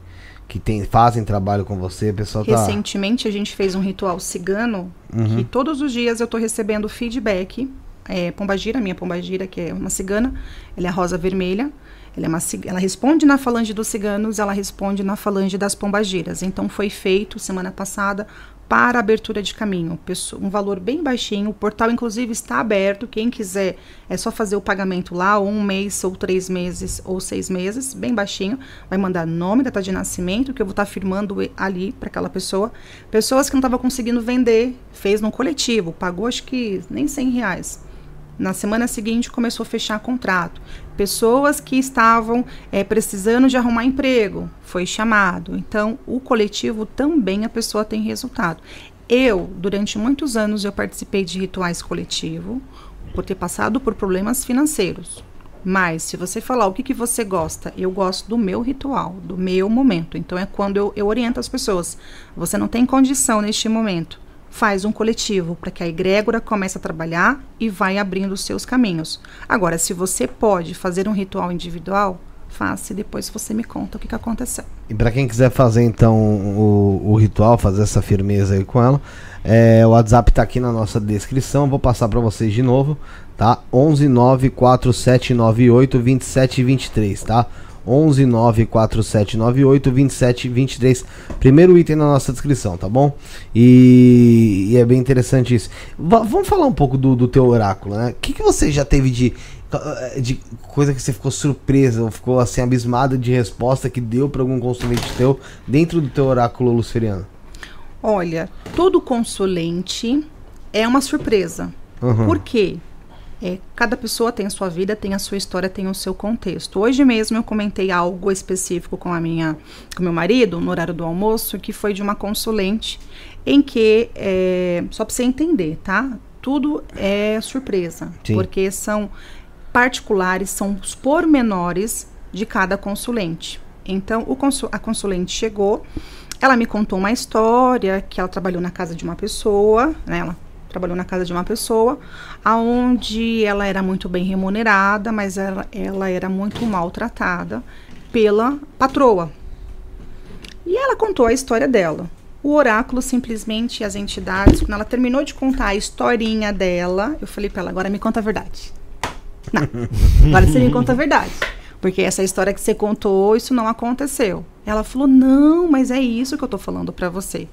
que tem, fazem trabalho com você, pessoal tá. Recentemente a gente fez um ritual cigano Uhum. que todos os dias eu estou recebendo feedback. É, Pombagira, minha Pombagira, que é uma cigana, ela é rosa vermelha. Ela, é uma, ela responde na falange dos ciganos, ela responde na falange das pombagiras. Então foi feito semana passada para abertura de caminho. Um valor bem baixinho. O portal, inclusive, está aberto. Quem quiser é só fazer o pagamento lá, ou um mês, ou três meses, ou seis meses, bem baixinho. Vai mandar nome, data de nascimento, que eu vou estar firmando e- ali para aquela pessoa. Pessoas que não estavam conseguindo vender, fez no coletivo, pagou acho que nem 100 reais. Na semana seguinte começou a fechar contrato. Pessoas que estavam eh, precisando de arrumar emprego, foi chamado. Então, o coletivo também a pessoa tem resultado. Eu, durante muitos anos, eu participei de rituais coletivo por ter passado por problemas financeiros. Mas, se você falar o que, que você gosta, eu gosto do meu ritual, do meu momento. Então, é quando eu, eu oriento as pessoas. Você não tem condição neste momento faz um coletivo para que a egrégora comece a trabalhar e vai abrindo os seus caminhos. Agora, se você pode fazer um ritual individual, faça e depois você me conta o que, que aconteceu. E pra quem quiser fazer então o, o ritual, fazer essa firmeza aí com ela, é, o WhatsApp tá aqui na nossa descrição, vou passar pra vocês de novo, tá? 11 94798 2723, tá? 11 94798 2723. Primeiro item na nossa descrição, tá bom? E, e é bem interessante isso. Va- vamos falar um pouco do, do teu oráculo, né? O que, que você já teve de, de coisa que você ficou surpresa ou ficou assim abismada de resposta que deu para algum consulente teu dentro do teu oráculo luciferiano? Olha, todo consulente é uma surpresa. Uhum. Por quê? É, cada pessoa tem a sua vida, tem a sua história, tem o seu contexto. Hoje mesmo eu comentei algo específico com a minha, com meu marido no horário do almoço, que foi de uma consulente, em que é, só para você entender, tá? Tudo é surpresa, Sim. porque são particulares, são os pormenores de cada consulente. Então, o consu- a consulente chegou, ela me contou uma história que ela trabalhou na casa de uma pessoa, né? Ela trabalhou na casa de uma pessoa, aonde ela era muito bem remunerada, mas ela, ela era muito maltratada pela patroa. E ela contou a história dela. O oráculo simplesmente as entidades, quando ela terminou de contar a historinha dela, eu falei para ela, agora me conta a verdade. Não, [laughs] agora você me conta a verdade. Porque essa história que você contou, isso não aconteceu. Ela falou: "Não, mas é isso que eu tô falando para você".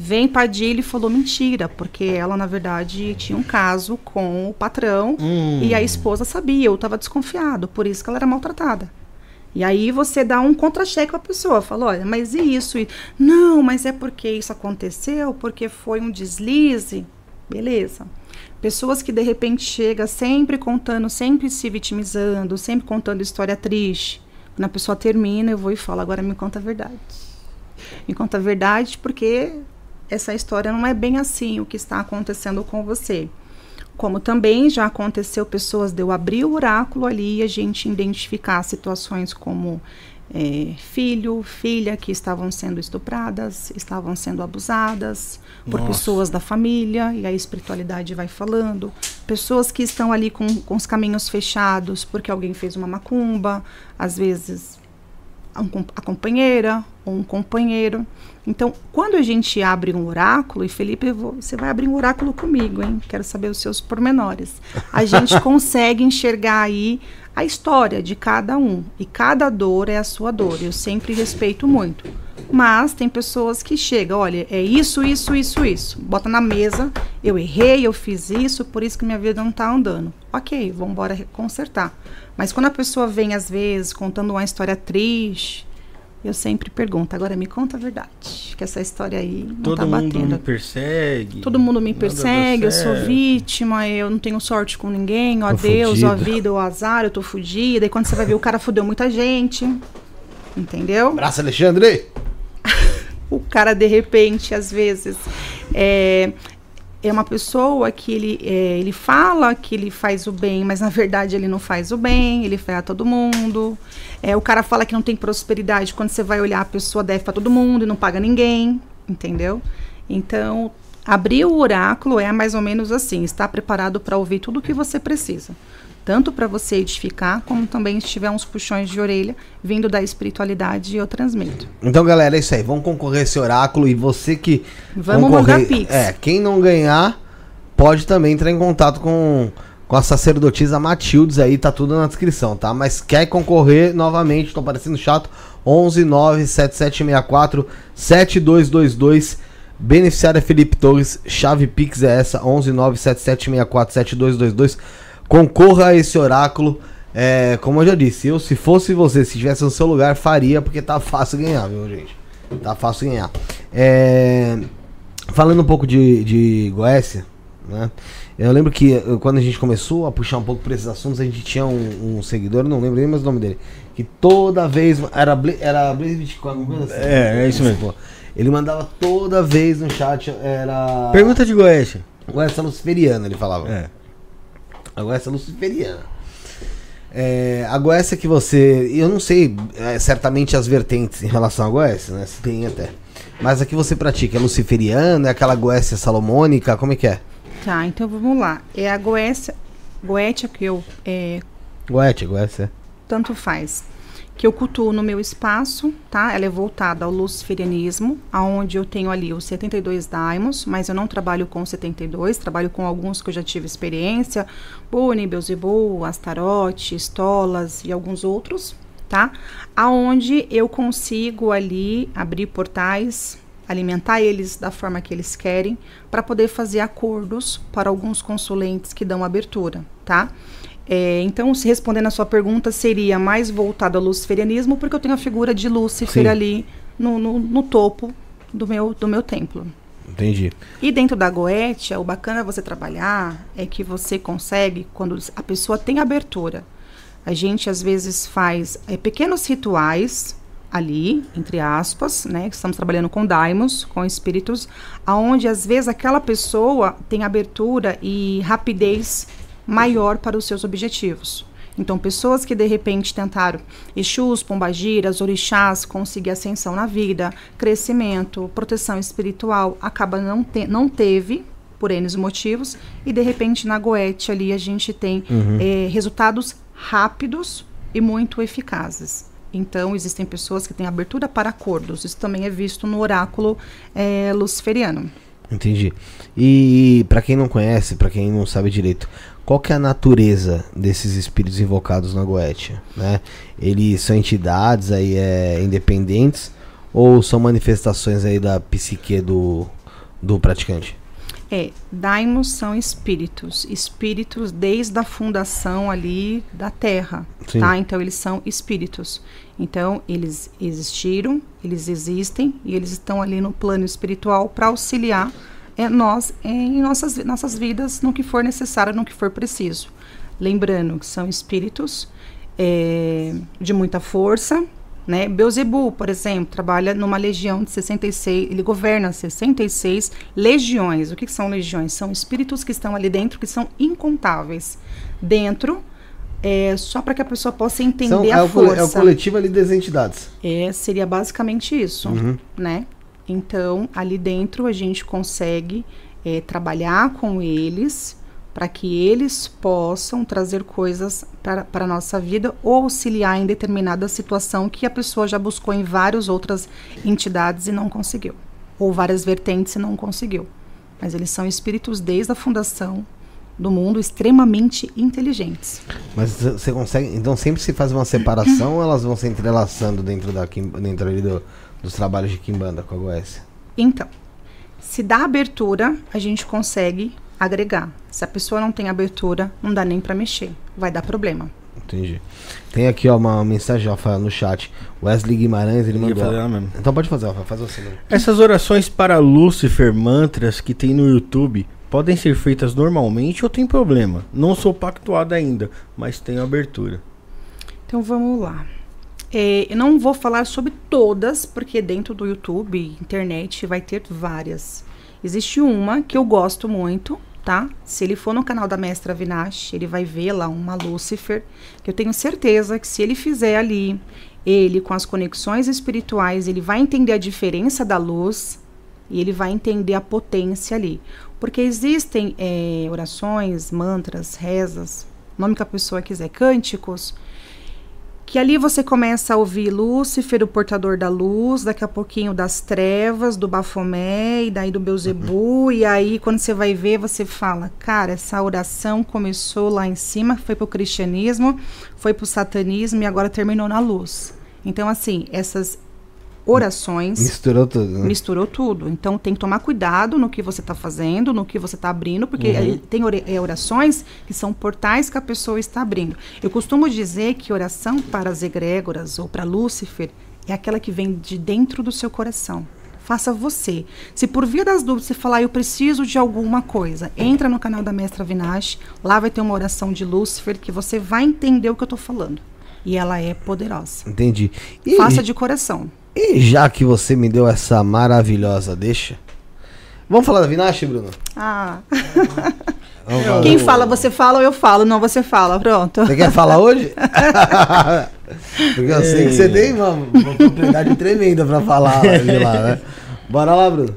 Vem Padilha e falou mentira, porque ela, na verdade, tinha um caso com o patrão e a esposa sabia, eu estava desconfiado, por isso que ela era maltratada. E aí você dá um contra-cheque à pessoa, fala, olha, mas e isso? E, Não, mas é porque isso aconteceu, porque foi um deslize. Beleza. Pessoas que de repente chega sempre contando, sempre se vitimizando, sempre contando história triste. Quando a pessoa termina, eu vou e falo, agora me conta a verdade. Me conta a verdade porque essa história não é bem assim o que está acontecendo com você. Como também já aconteceu pessoas de eu abrir o oráculo ali e a gente identificar situações como é, filho, filha que estavam sendo estupradas, estavam sendo abusadas por Nossa. pessoas da família, e a espiritualidade vai falando. Pessoas que estão ali com, com os caminhos fechados porque alguém fez uma macumba, às vezes a a companheira ou um companheiro. Então, quando a gente abre um oráculo, e Felipe, vou- você vai abrir um oráculo comigo, hein? Quero saber os seus pormenores. A gente [laughs] consegue enxergar aí a história de cada um. E cada dor é a sua dor. Eu sempre respeito muito. Mas tem pessoas que chegam, olha, é isso, isso, isso, isso. Bota na mesa, eu errei, eu fiz isso, por isso que minha vida não tá andando. Ok, vamos embora consertar. Mas quando a pessoa vem, às vezes, contando uma história triste, eu sempre pergunto, agora me conta a verdade. Que essa história aí não Todo tá mundo batendo. me persegue. Todo mundo me persegue, eu sou vítima, eu não tenho sorte com ninguém, ó Tô Deus, ó fudida. vida, ó azar, eu tô fudida. E quando você vai ver, o cara fudeu muita gente. Entendeu? Abraço, Alexandre! [laughs] O cara, de repente, às vezes, é, é uma pessoa que ele, é, ele fala que ele faz o bem, mas na verdade ele não faz o bem, ele ferra todo mundo. É, o cara fala que não tem prosperidade, quando você vai olhar, a pessoa deve para todo mundo e não paga ninguém, entendeu? Então, abrir o oráculo é mais ou menos assim, estar preparado para ouvir tudo o que você precisa. Tanto para você edificar, como também se tiver uns puxões de orelha vindo da espiritualidade, eu transmito. Então, galera, é isso aí. Vamos concorrer esse oráculo e você que. Vamos concorrer- mandar pix. É, quem não ganhar, pode também entrar em contato com, com a sacerdotisa Matildes aí, tá tudo na descrição, tá? Mas quer concorrer novamente, tô parecendo chato. 11 9 7764 7222. Beneficiário é Felipe Torres, chave Pix é essa, 11 9 7764 7222. Concorra a esse oráculo. É, como eu já disse, eu se fosse você, se estivesse no seu lugar, faria, porque tá fácil ganhar, viu, gente? Tá fácil ganhar. É, falando um pouco de, de Goécia, né? Eu lembro que eh, quando a gente começou a puxar um pouco por esses assuntos, a gente tinha um, um seguidor, não lembro nem mais o nome dele, que toda vez. Era, Bla- era Blaze Bitcoin, alguma coisa assim. É, é isso mesmo. Ele mandava toda vez no chat, era. Pergunta de Goiás. Goécia Luciferiana, ele falava. É. A Goécia Luciferiana. É, a Goécia que você. Eu não sei é, certamente as vertentes em relação à Goécia, né? Se tem até. Mas a que você pratica é luciferiana, é aquela Goécia salomônica, como é que é? Tá, então vamos lá. É a Goécia, Goétia que eu é, Goétia, Goécia. tanto faz. Que eu cultuo no meu espaço, tá? Ela é voltada ao luciferianismo, aonde eu tenho ali os 72 daimos, mas eu não trabalho com 72, trabalho com alguns que eu já tive experiência, Boni, Beelzebub, Astarote, Stolas e alguns outros, tá? Aonde eu consigo ali abrir portais, alimentar eles da forma que eles querem, para poder fazer acordos para alguns consulentes que dão abertura, tá? É, então, se respondendo a sua pergunta, seria mais voltado ao luciferianismo, porque eu tenho a figura de Lúcifer Sim. ali no, no, no topo do meu, do meu templo. Entendi. E dentro da Goetia, o bacana você trabalhar é que você consegue, quando a pessoa tem abertura, a gente às vezes faz é, pequenos rituais ali, entre aspas, né? que Estamos trabalhando com daimos, com espíritos, aonde às vezes aquela pessoa tem abertura e rapidez maior para os seus objetivos. Então, pessoas que de repente tentaram Exus, Pombagiras, Orixás, conseguir ascensão na vida, crescimento, proteção espiritual, acaba não, te não teve, por N motivos, e de repente na Goethe ali a gente tem eh, resultados rápidos e muito eficazes. Então, existem pessoas que têm abertura para acordos. Isso também é visto no oráculo eh, luciferiano. Entendi. E pra quem não conhece, pra quem não sabe direito, qual que é a natureza desses espíritos invocados na Goetia, né? Eles são entidades aí é, independentes ou são manifestações aí da psique do, do praticante? É, daimos são espíritos, espíritos desde a fundação ali da Terra, Sim. tá? Então eles são espíritos. Então eles existiram, eles existem e eles estão ali no plano espiritual para auxiliar é, nós em nossas nossas vidas no que for necessário, no que for preciso. Lembrando que são espíritos é, de muita força, Né? Beuzebu, por exemplo, trabalha numa legião de 66, ele governa 66 legiões. O que, que são legiões? São espíritos que estão ali dentro, que são incontáveis. Dentro, é, só para que a pessoa possa entender São, a é, o, força. é o coletivo ali das entidades. É, seria basicamente isso, Uhum. né? Então, ali dentro a gente consegue é, trabalhar com eles para que eles possam trazer coisas para a nossa vida ou auxiliar em determinada situação que a pessoa já buscou em várias outras entidades e não conseguiu. Ou várias vertentes e não conseguiu. Mas eles são espíritos desde a fundação do mundo extremamente inteligentes. Mas você consegue. Então sempre se faz uma separação elas vão se entrelaçando dentro, da, Kim- dentro ali do- dos trabalhos de Kimbanda com a Goécia? Então, se dá abertura, a gente consegue agregar. Se a pessoa não tem abertura, não dá nem para mexer. Vai dar problema. Entendi. Tem aqui ó, uma mensagem no chat. Wesley Guimarães, ele mandou. mesmo. Então pode fazer, Rafael, faz você. né? Essas orações para Lúcifer, mantras que tem no YouTube, podem ser feitas normalmente ou tem problema? Não sou pactuado ainda, mas tenho abertura. Então vamos lá. É, eu não vou falar sobre todas, porque dentro do YouTube, internet, vai ter várias. Existe uma que eu gosto muito, tá? Se ele for no canal da Mestra Vinash, ele vai ver lá uma Lúcifer, que eu tenho certeza que se ele fizer ali, ele com as conexões espirituais, ele vai entender a diferença da luz e ele vai entender a potência ali. Porque existem é, orações, mantras, rezas, nome que a pessoa quiser, cânticos, que ali você começa a ouvir Lúcifer, o portador da luz, daqui a pouquinho das trevas, do Bafomé, e daí do Beuzebu, e aí quando você vai ver, você fala, cara, essa oração começou lá em cima, foi pro cristianismo, foi pro satanismo e agora terminou na luz. Então, assim, essas orações Misturou tudo. né? misturou tudo. Então tem que tomar cuidado no que você está fazendo, no que você está abrindo, porque aí tem é, orações que são portais que a pessoa está abrindo. Eu costumo dizer que oração para as egrégoras ou para Lúcifer é aquela que vem de dentro do seu coração. Faça você. Se por via das dúvidas você falar, eu preciso de alguma coisa, entra no canal da Mestra Vinash, lá vai ter uma oração de Lúcifer que você vai entender o que eu estou falando. E ela é poderosa. Entendi. E, Faça de coração. E já que você me deu essa maravilhosa deixa, vamos falar da Vinache, Bruno? Ah. Vamos Quem fala, você fala ou eu falo? Não, você fala, pronto. Você quer falar hoje? [laughs] Porque eu sei que você tem uma, uma propriedade tremenda pra falar de lá, né? Bora lá, Bruno.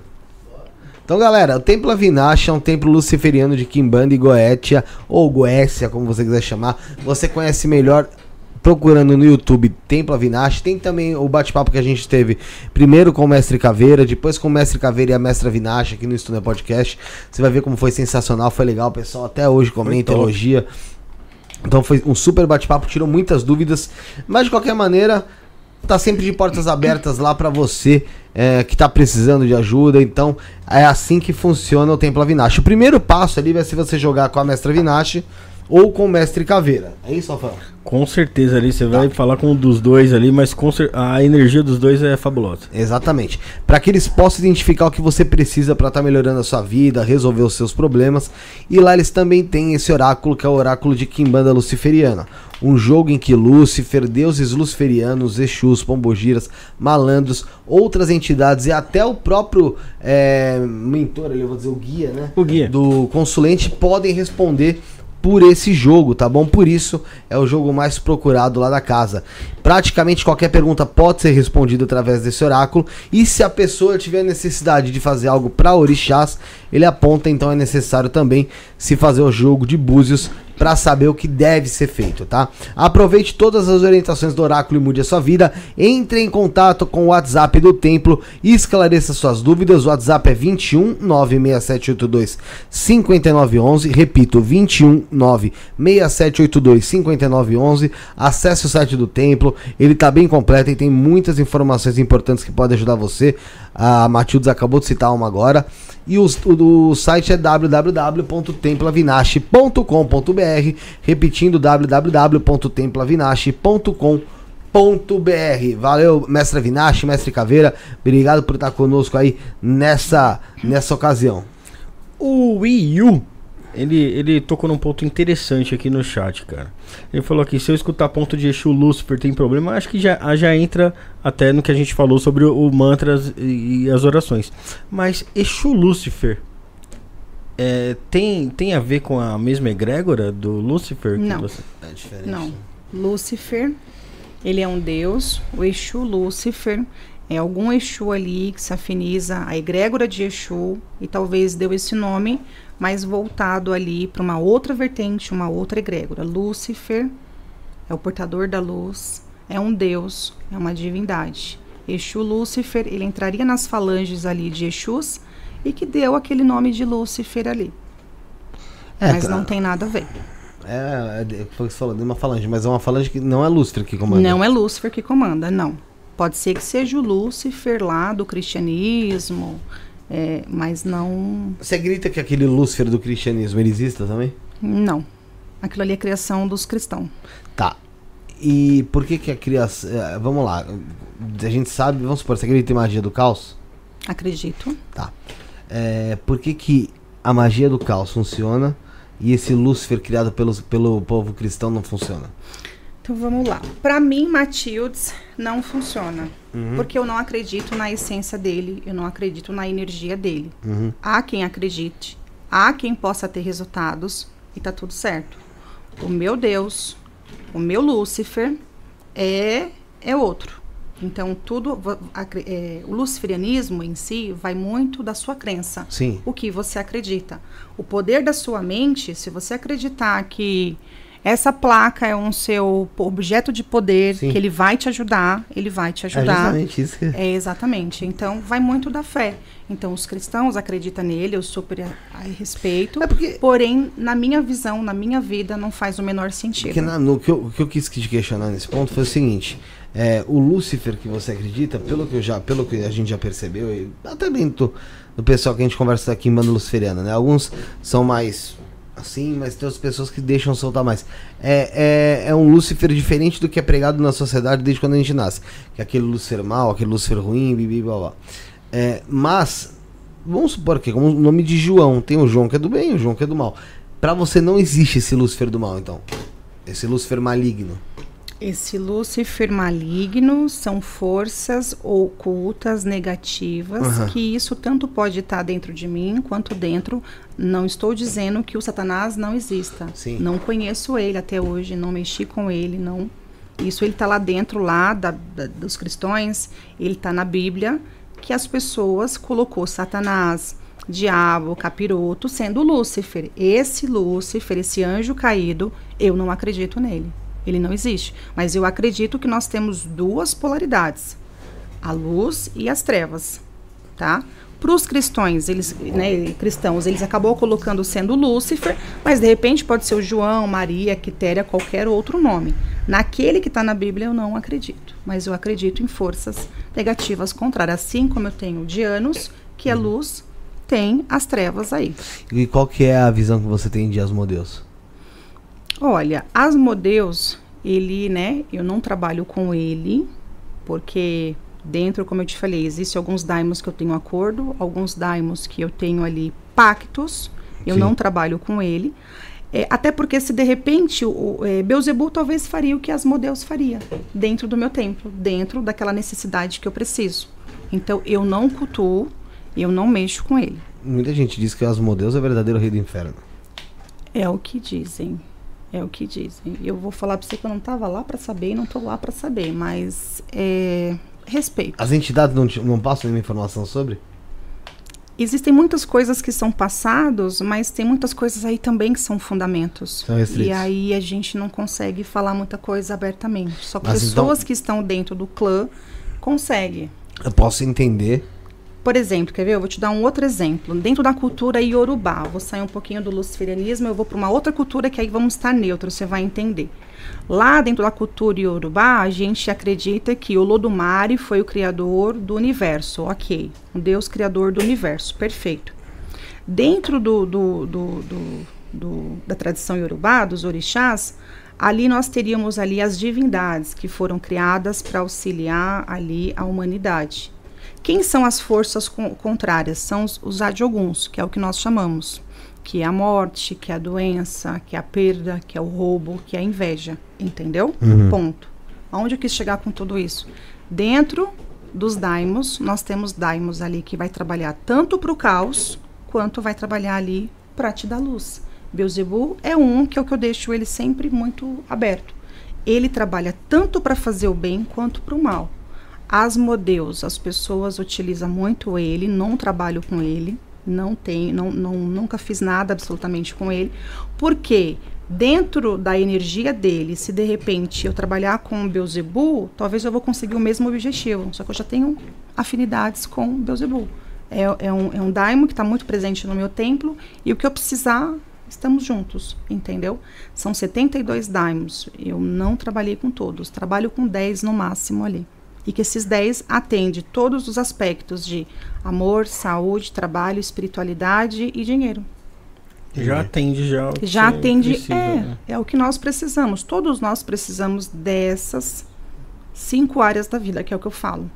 Então, galera, o Templo Avinash é um templo luciferiano de Kimbanda e Goetia, ou Goécia, como você quiser chamar. Você conhece melhor procurando no YouTube Templo Avinash. Tem também o bate-papo que a gente teve primeiro com o Mestre Caveira, depois com o Mestre Caveira e a Mestra Avinash aqui no Estúdio Podcast. Você vai ver como foi sensacional, foi legal. O pessoal até hoje comenta, elogia. Então foi um super bate-papo, tirou muitas dúvidas. Mas de qualquer maneira, tá sempre de portas abertas lá pra você é, que tá precisando de ajuda. Então é assim que funciona o Templo Avinash. O primeiro passo ali vai ser você jogar com a Mestra Avinash ou com o Mestre Caveira. É isso, Rafael? Com certeza ali, você vai falar com um dos dois ali, mas a energia dos dois é fabulosa. Exatamente. Para que eles possam identificar o que você precisa para estar melhorando a sua vida, resolver os seus problemas. E lá eles também têm esse oráculo que é o oráculo de Kimbanda Luciferiana. Um jogo em que Lúcifer, deuses luciferianos, Exus, Pombogiras, malandros, outras entidades e até o próprio é, mentor, eu vou dizer o guia, né? O guia. do consulente podem responder por esse jogo, tá bom? Por isso é o jogo mais procurado lá da casa. Praticamente qualquer pergunta pode ser respondida através desse oráculo e se a pessoa tiver necessidade de fazer algo para orixás, ele aponta então é necessário também se fazer o jogo de búzios para saber o que deve ser feito, tá? Aproveite todas as orientações do oráculo e mude a sua vida. Entre em contato com o WhatsApp do templo e esclareça suas dúvidas. O WhatsApp é 21 96782 5911. Repito, 21 96782 5911. Acesse o site do templo, ele tá bem completo e tem muitas informações importantes que podem ajudar você. A Matildes acabou de citar uma agora. E o, o site é www.templavinache.com.br Repetindo, www.templavinache.com.br Valeu, mestre Vinache, mestre Caveira. Obrigado por estar conosco aí nessa, nessa ocasião. O Wii U ele, ele tocou num ponto interessante aqui no chat, cara. Ele falou aqui, se eu escutar ponto de Exu Lúcifer tem problema, acho que já, já entra até no que a gente falou sobre o, o mantras e, e, as orações. Mas Exu Lúcifer é, tem, tem a ver com a mesma egrégora do Lúcifer? Não. Você... É diferente. Não. Lúcifer, ele é um deus. O Exu Lúcifer é algum Exu ali que se afiniza à egrégora de Exu e talvez deu esse nome, mas voltado ali para uma outra vertente, uma outra egrégora. Lúcifer é o portador da luz, é um deus, é uma divindade. Exu Lúcifer, ele entraria nas falanges ali de Exus e que deu aquele nome de Lúcifer ali. É, mas tá- não tem nada a ver. É, é, foi o que você falou, de uma falange, mas é uma falange que não é Lúcifer que comanda. Não é Lúcifer que comanda, não. Pode ser que seja o Lúcifer lá do cristianismo, é, mas não. Você acredita que aquele Lúcifer do cristianismo ele exista também? Não. Aquilo ali é criação dos cristãos. Tá. E por que que a criação... é, Vamos lá. A gente sabe, vamos supor, você acredita em magia do caos? Acredito. Tá. É, por que que a magia do caos funciona e esse Lúcifer criado pelos, pelo povo cristão não funciona? Então vamos lá. Para mim, Matildes não funciona. Porque eu não acredito na essência dele, eu não acredito na energia dele. Uhum. Há quem acredite, há quem possa ter resultados e tá tudo certo. O meu Deus, o meu Lúcifer é é outro. Então tudo acre- é, o luciferianismo em si vai muito da sua crença Sim. o que você acredita. O poder da sua mente, se você acreditar que essa placa é um seu objeto de poder, Sim. que ele vai te ajudar, ele vai te É ajudar. justamente isso que... É exatamente. Então, vai muito da fé. Então, os cristãos acreditam nele, eu super a, a respeito. É porque- Porém, na minha visão, na minha vida, não faz o menor sentido. Porque na- no, que eu, o que eu quis te questionar nesse ponto foi o seguinte: é, o Lúcifer que você acredita, pelo que, eu já, pelo que a gente já percebeu, e até dentro do, do pessoal que a gente conversa aqui em banda luciferiana, né? Alguns são mais assim, mas tem outras pessoas que deixam soltar mais. É, é, é um Lúcifer diferente do que é pregado na sociedade desde quando a gente nasce. Que é aquele Lúcifer mal, aquele Lúcifer ruim, bibi, blá, blá. É, mas, vamos supor que, como o nome de João, tem o João que é do bem e o João que é do mal. Pra você não existe esse Lúcifer do mal, então. Esse Lúcifer maligno. Esse Lúcifer maligno são forças ocultas, negativas, Aham. que isso tanto pode estar dentro de mim quanto dentro. Não estou dizendo que o Satanás não exista. Sim. Não conheço ele até hoje, não mexi com ele, não. Isso ele está lá dentro, lá da- da- dos cristãos, ele está na Bíblia, que as pessoas colocou Satanás, diabo, capiroto, sendo Lúcifer. Esse Lúcifer, esse anjo caído, eu não acredito nele. Ele não existe. Mas eu acredito que nós temos duas polaridades: a luz e as trevas, tá? Para os cristãos, eles, né, cristãos, eles acabou colocando sendo Lúcifer, mas de repente pode ser o João, Maria, Quitéria, qualquer outro nome. Naquele que está na Bíblia eu não acredito, mas eu acredito em forças negativas contrárias, assim como eu tenho de anos que é luz, tem as trevas aí. E qual que é a visão que você tem de Asmodeus? Olha, Asmodeus, ele, né, eu não trabalho com ele, porque dentro, como eu te falei, existem alguns daimos que eu tenho acordo, alguns daimos que eu tenho ali pactos, eu Sim. não trabalho com ele. É, até porque se de repente o é, Beuzebu talvez faria o que Asmodeus faria dentro do meu templo, dentro daquela necessidade que eu preciso. Então eu não cultuo, eu não mexo com ele. Muita gente diz que Asmodeus é o verdadeiro rei do inferno. É o que dizem. É o que dizem. Eu vou falar pra você que eu não tava lá pra saber e não tô lá pra saber, mas é, respeito. As entidades não, não passam nenhuma informação sobre? Existem muitas coisas que são passados, mas tem muitas coisas aí também que são fundamentos. São restritos. E aí a gente não consegue falar muita coisa abertamente. Só Mas pessoas então- que estão dentro do clã conseguem. Eu posso entender. Por exemplo, quer ver? Eu vou te dar um outro exemplo. Dentro da cultura iorubá, vou sair um pouquinho do luciferianismo, eu vou para uma outra cultura que aí vamos estar neutro, você vai entender. Lá dentro da cultura iorubá, a gente acredita que o Lodumare foi o criador do universo, ok. Um Deus criador do universo, perfeito. Dentro do, do, do- do- da tradição iorubá, dos orixás, ali nós teríamos ali as divindades que foram criadas para auxiliar ali a humanidade. Quem são as forças con- contrárias? São os, os adioguns, que é o que nós chamamos. que é a morte, que é a doença, que é a perda, que é o roubo, que é a inveja. Entendeu? Uhum. Ponto. Aonde eu quis chegar com tudo isso? Dentro dos daimos, nós temos daimos ali que vai trabalhar tanto para o caos, quanto vai trabalhar ali para te dar luz. Beuzebu é um que é o que eu deixo ele sempre muito aberto. Ele trabalha tanto para fazer o bem quanto para o mal. Asmodeus, as pessoas utilizam muito ele, não trabalho com ele, não tem, não, não, nunca fiz nada absolutamente com ele, porque dentro da energia dele, se de repente eu trabalhar com Beuzebu, talvez eu vou conseguir o mesmo objetivo, só que eu já tenho afinidades com Beuzebu. É, é, um, é um daimon que está muito presente no meu templo e o que eu precisar, estamos juntos, entendeu? São 72 daimons. Eu não trabalhei com todos, trabalho com 10 no máximo ali. E que esses 10 atendem todos os aspectos de amor, saúde, trabalho, espiritualidade e dinheiro. Já atende já. o que Já você atende, precisa, é, né? é o que nós precisamos. Todos nós precisamos dessas cinco áreas da vida, que é o que eu falo.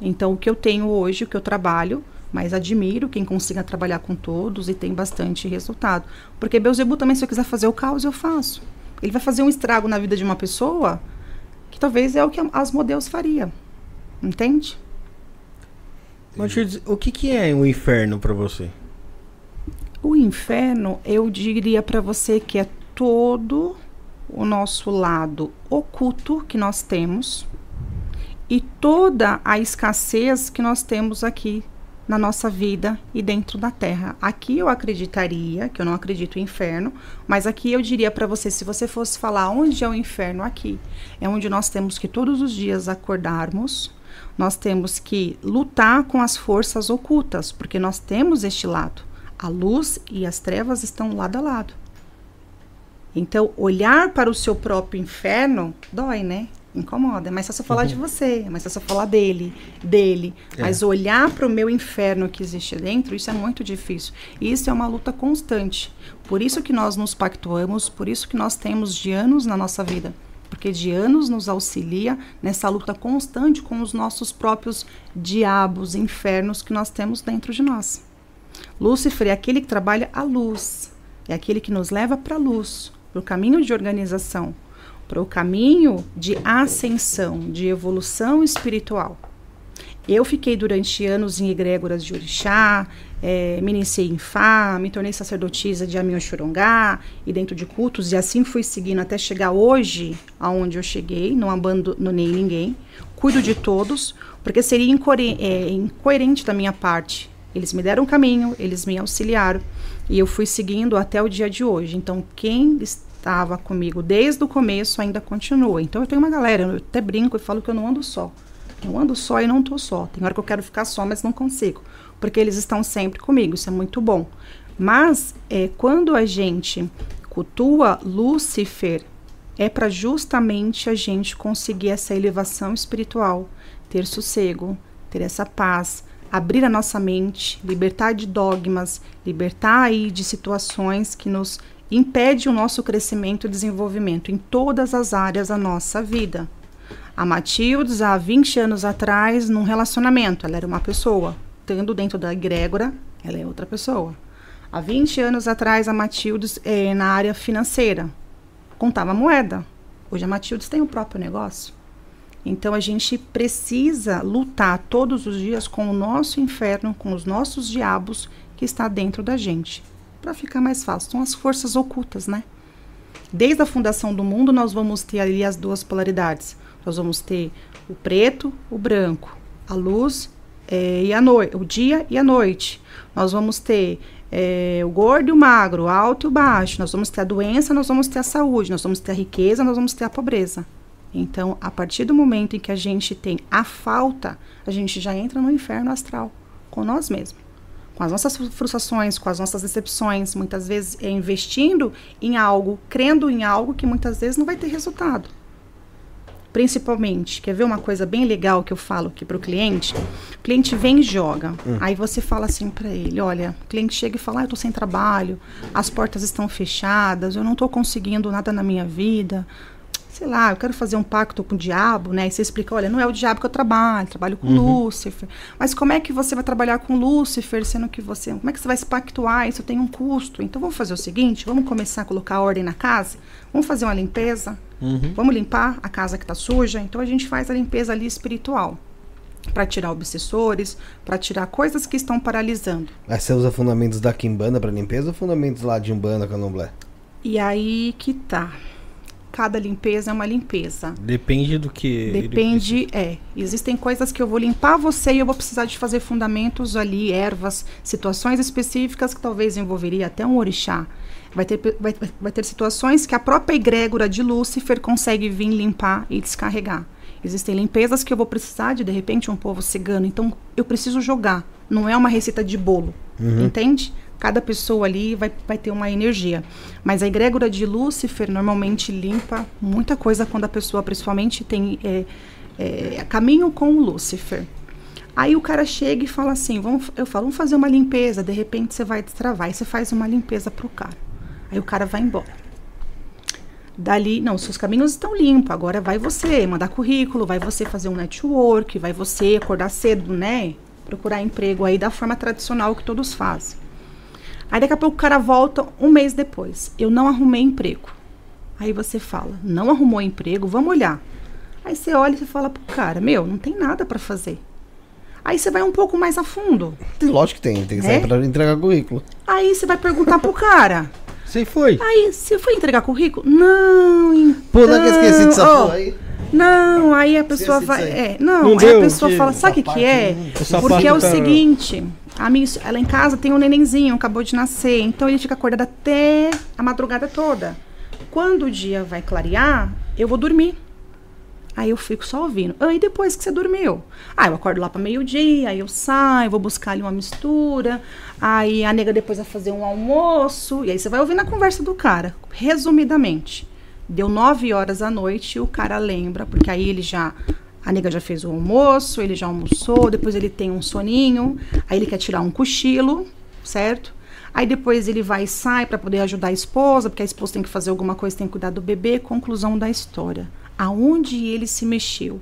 Então, o que eu tenho hoje, o que eu trabalho, mas admiro quem consiga trabalhar com todos e tem bastante resultado. Porque Beuzebu também, se eu quiser fazer o caos, eu faço. Ele vai fazer um estrago na vida de uma pessoa que talvez é o que as modelos faria. Entende? O que, que é o inferno pra você? O inferno, eu diria para você que é todo o nosso lado oculto que nós temos e toda a escassez que nós temos aqui na nossa vida e dentro da terra. Aqui eu acreditaria, que eu não acredito em inferno, mas aqui eu diria para você, se você fosse falar onde é o inferno aqui, é onde nós temos que todos os dias acordarmos, nós temos que lutar com as forças ocultas, porque nós temos este lado. A luz e as trevas estão lado a lado. Então, olhar para o seu próprio inferno dói, né? Incomoda. É mais fácil falar de você, é mais fácil falar dele, dele. É. Mas olhar para o meu inferno que existe dentro, isso é muito difícil. E isso é uma luta constante. Por isso que nós nos pactuamos, por isso que nós temos de anos na nossa vida. Porque de anos nos auxilia nessa luta constante com os nossos próprios diabos, infernos que nós temos dentro de nós. Lúcifer é aquele que trabalha a luz, é aquele que nos leva para a luz, para o caminho de organização, para o caminho de ascensão, de evolução espiritual. Eu fiquei durante anos em egrégoras de orixá, eh, me iniciei em Fá, me tornei sacerdotisa de Amionchorongá e dentro de cultos, e assim fui seguindo até chegar hoje aonde eu cheguei, não abandonei ninguém, cuido de todos, porque seria eh, incoerente da minha parte. Eles me deram um caminho, eles me auxiliaram e eu fui seguindo até o dia de hoje. Então, quem estava comigo desde o começo ainda continua. Então, eu tenho uma galera, eu até brinco e falo que eu não ando só. Eu ando só e não tô só. Tem hora que eu quero ficar só, mas não consigo. Porque eles estão sempre comigo, isso é muito bom. Mas é, quando a gente cultua Lúcifer, é para justamente a gente conseguir essa elevação espiritual, ter sossego, ter essa paz, abrir a nossa mente, libertar de dogmas, libertar aí de situações que nos impede o nosso crescimento e desenvolvimento em todas as áreas da nossa vida. A Matildes, há 20 anos atrás, num relacionamento, ela era uma pessoa. Estando dentro da egrégora, ela é outra pessoa. Há 20 anos atrás, a Matildes, eh, na área financeira, contava moeda. Hoje a Matildes tem o próprio negócio. Então a gente precisa lutar todos os dias com o nosso inferno, com os nossos diabos que está dentro da gente, para ficar mais fácil. São as forças ocultas, né? Desde a fundação do mundo nós vamos ter ali as duas polaridades. Nós vamos ter o preto, o branco, a luz eh, e a noite, o dia e a noite. Nós vamos ter eh, o gordo e o magro, o alto e o baixo. Nós vamos ter a doença, nós vamos ter a saúde, nós vamos ter a riqueza, nós vamos ter a pobreza. Então, a partir do momento em que a gente tem a falta, a gente já entra no inferno astral com nós mesmos. Com as nossas frustrações, com as nossas decepções, muitas vezes é investindo em algo, crendo em algo que muitas vezes não vai ter resultado. Principalmente, quer ver uma coisa bem legal que eu falo aqui para o cliente? O cliente vem e joga. Aí você fala assim para ele: olha, o cliente chega e fala, ah, eu estou sem trabalho, as portas estão fechadas, eu não estou conseguindo nada na minha vida. sei lá, eu quero fazer um pacto com o diabo, né? E você explica, olha, não é o diabo que eu trabalho, eu trabalho com Lúcifer. Mas como é que você vai trabalhar com Lúcifer, sendo que você, como é que você vai se pactuar? Isso tem um custo. Então vamos fazer o seguinte, vamos começar a colocar ordem na casa, vamos fazer uma limpeza, vamos limpar a casa que está suja. Então a gente faz a limpeza ali espiritual. Para tirar obsessores, para tirar coisas que estão paralisando. Mas você usa fundamentos da Kimbanda pra limpeza ou fundamentos lá de Umbanda, Candomblé? E aí que tá. Cada limpeza é uma limpeza. Depende do que. Depende, é. Existem coisas que eu vou limpar você e eu vou precisar de fazer fundamentos ali, ervas, situações específicas que talvez envolveria até um orixá. Vai ter, vai, vai ter situações que a própria egrégora de Lúcifer consegue vir limpar e descarregar. Existem limpezas que eu vou precisar de, de repente, um povo cigano. Então, eu preciso jogar. Não é uma receita de bolo. Entende? Cada pessoa ali vai, vai ter uma energia. Mas a egrégora de Lúcifer normalmente limpa muita coisa quando a pessoa, principalmente, tem é, é, caminho com o Lúcifer. Aí o cara chega e fala assim, vamos, eu falo, vamos fazer uma limpeza. De repente você vai destravar e você faz uma limpeza pro cara. Aí o cara vai embora. Dali, não, seus caminhos estão limpos. Agora vai você mandar currículo, vai você fazer um network, vai você acordar cedo, né? Procurar emprego aí da forma tradicional que todos fazem. Aí daqui a pouco o cara volta um mês depois. Eu não arrumei emprego. Aí você fala, não arrumou emprego, vamos olhar. Aí você olha e você fala pro cara, meu, não tem nada para fazer. Aí você vai um pouco mais a fundo. Lógico que tem, tem que sair É? pra entregar currículo. Aí você vai perguntar pro cara. Você foi. Aí, você foi entregar currículo? Não, então. Pô, não é que eu esqueci dessa ó, porra aí. Não, aí a pessoa Esqueci vai. É, não, Não aí deu, a pessoa que fala, sabe o que, que é? O sapato Porque é o tá- seguinte, a minha, ela em casa tem um nenenzinho, acabou de nascer, então ele fica acordado até a madrugada toda. Quando o dia vai clarear, eu vou dormir. Aí eu fico só ouvindo. Aí depois que você dormiu? Ah, eu acordo lá para meio-dia, aí eu saio, vou buscar ali uma mistura. Aí a nega depois vai fazer um almoço. E aí você vai ouvindo a conversa do cara. Resumidamente, deu nove horas à noite o cara lembra, porque aí ele já. A nega já fez o almoço, ele já almoçou, depois ele tem um soninho, aí ele quer tirar um cochilo, certo? Aí depois ele vai e sai para poder ajudar a esposa, porque a esposa tem que fazer alguma coisa, tem que cuidar do bebê. Conclusão da história. Aonde ele se mexeu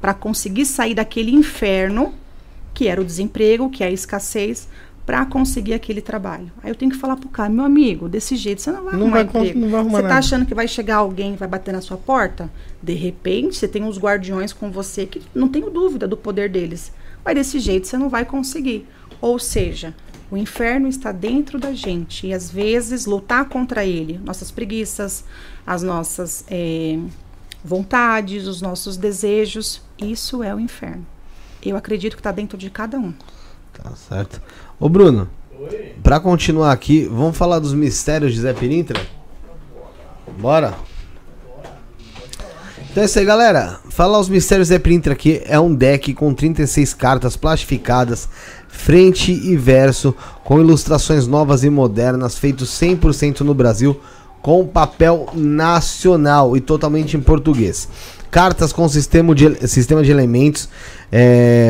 para conseguir sair daquele inferno, que era o desemprego, que é a escassez, para conseguir aquele trabalho. Aí eu tenho que falar pro cara, meu amigo, desse jeito você não vai Não arrumar vai emprego. não vai arrumar você tá nada. achando que vai chegar alguém e vai bater na sua porta? De repente, você tem uns guardiões com você que não tenho dúvida do poder deles. Mas desse jeito você não vai conseguir. Ou seja, o inferno está dentro da gente e às vezes lutar contra ele, nossas preguiças, as nossas eh, vontades, os nossos desejos, isso é o inferno. Eu acredito que está dentro de cada um. Tá certo. Ô Bruno, pra continuar aqui, vamos falar dos mistérios de Zé Pirintra? Bora? Então é isso aí, galera. Falar os mistérios de Zé Pirintra aqui é um deck com 36 cartas plastificadas, frente e verso, com ilustrações novas e modernas, feitos 100% no Brasil, com papel nacional e totalmente em português. Cartas com sistema de, sistema de elementos